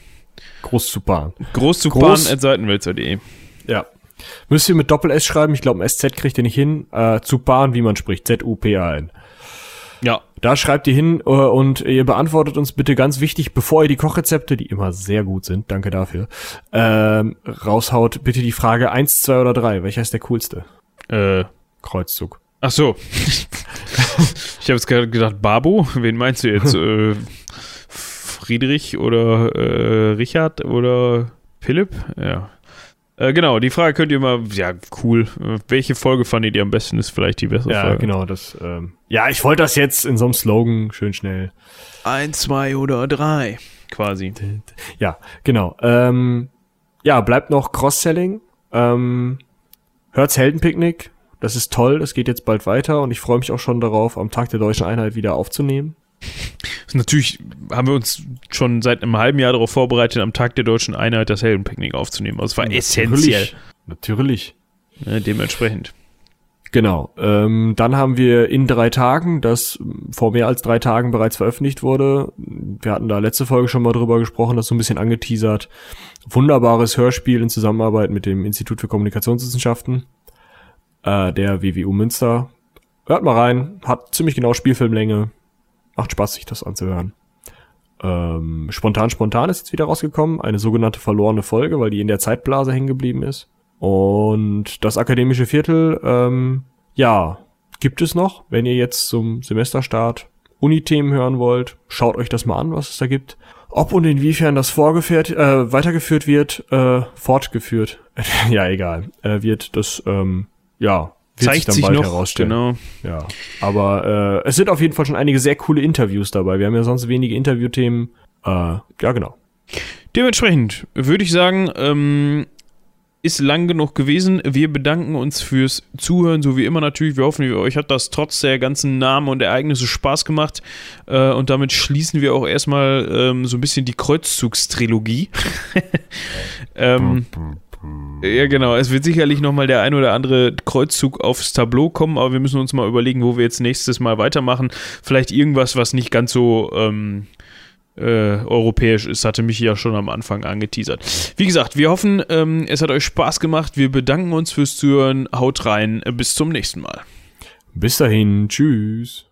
B: Großzupan.
A: Großzupan.seitenwälzer.de.
B: Ja. Müsst ihr mit Doppel-S schreiben. Ich glaube, ein SZ kriegt ihr nicht hin. Äh, Zupan, wie man spricht. Z-U-P-A-N.
A: Ja.
B: Da schreibt ihr hin äh, und ihr beantwortet uns bitte ganz wichtig, bevor ihr die Kochrezepte, die immer sehr gut sind, danke dafür, ähm, raushaut, bitte die Frage eins, zwei oder drei. Welcher ist der coolste?
A: Äh,
B: Kreuzzug.
A: ach so. (laughs) ich habe jetzt gerade gedacht, Babu, wen meinst du jetzt? (laughs) äh, Friedrich oder äh, Richard oder Philipp? Ja. Äh, genau, die Frage könnt ihr mal, ja, cool. Äh, welche Folge fandet ihr am besten, ist vielleicht die bessere
B: Ja,
A: Frage.
B: genau, das, ähm, ja, ich wollte das jetzt in so einem Slogan schön schnell.
A: Eins, zwei oder drei. Quasi.
B: Ja, genau. Ähm, ja, bleibt noch Cross-Selling. Ähm, hört's Heldenpicknick. Das ist toll, das geht jetzt bald weiter und ich freue mich auch schon darauf, am Tag der deutschen Einheit wieder aufzunehmen.
A: Natürlich haben wir uns schon seit einem halben Jahr darauf vorbereitet, am Tag der deutschen Einheit das Heldenpicknick aufzunehmen. Also es war essentiell.
B: Natürlich.
A: Ne, dementsprechend.
B: Genau. Ähm, dann haben wir in drei Tagen, das vor mehr als drei Tagen bereits veröffentlicht wurde. Wir hatten da letzte Folge schon mal drüber gesprochen, das so ein bisschen angeteasert. Wunderbares Hörspiel in Zusammenarbeit mit dem Institut für Kommunikationswissenschaften äh, der WWU Münster. Hört mal rein, hat ziemlich genau Spielfilmlänge. Macht Spaß, sich das anzuhören. Ähm, spontan, spontan ist jetzt wieder rausgekommen. Eine sogenannte verlorene Folge, weil die in der Zeitblase hängen geblieben ist. Und das akademische Viertel, ähm, ja, gibt es noch. Wenn ihr jetzt zum Semesterstart Unithemen hören wollt, schaut euch das mal an, was es da gibt. Ob und inwiefern das vorgeführt, äh, weitergeführt wird, äh, fortgeführt, (laughs) ja egal, äh, wird das, ähm, ja, wird
A: Zeigt sich noch.
B: herausstellen.
A: Genau.
B: Ja, aber äh, es sind auf jeden Fall schon einige sehr coole Interviews dabei. Wir haben ja sonst wenige Interviewthemen. Äh, ja, genau.
A: Dementsprechend würde ich sagen, ähm, ist lang genug gewesen. Wir bedanken uns fürs Zuhören, so wie immer natürlich. Wir hoffen, euch hat das trotz der ganzen Namen und Ereignisse Spaß gemacht. Äh, und damit schließen wir auch erstmal ähm, so ein bisschen die Kreuzzugstrilogie. (laughs) ähm, ja, genau. Es wird sicherlich nochmal der ein oder andere Kreuzzug aufs Tableau kommen, aber wir müssen uns mal überlegen, wo wir jetzt nächstes Mal weitermachen. Vielleicht irgendwas, was nicht ganz so ähm, äh, europäisch ist, hatte mich ja schon am Anfang angeteasert. Wie gesagt, wir hoffen, ähm, es hat euch Spaß gemacht. Wir bedanken uns fürs Zuhören. Haut rein. Bis zum nächsten Mal.
B: Bis dahin, tschüss.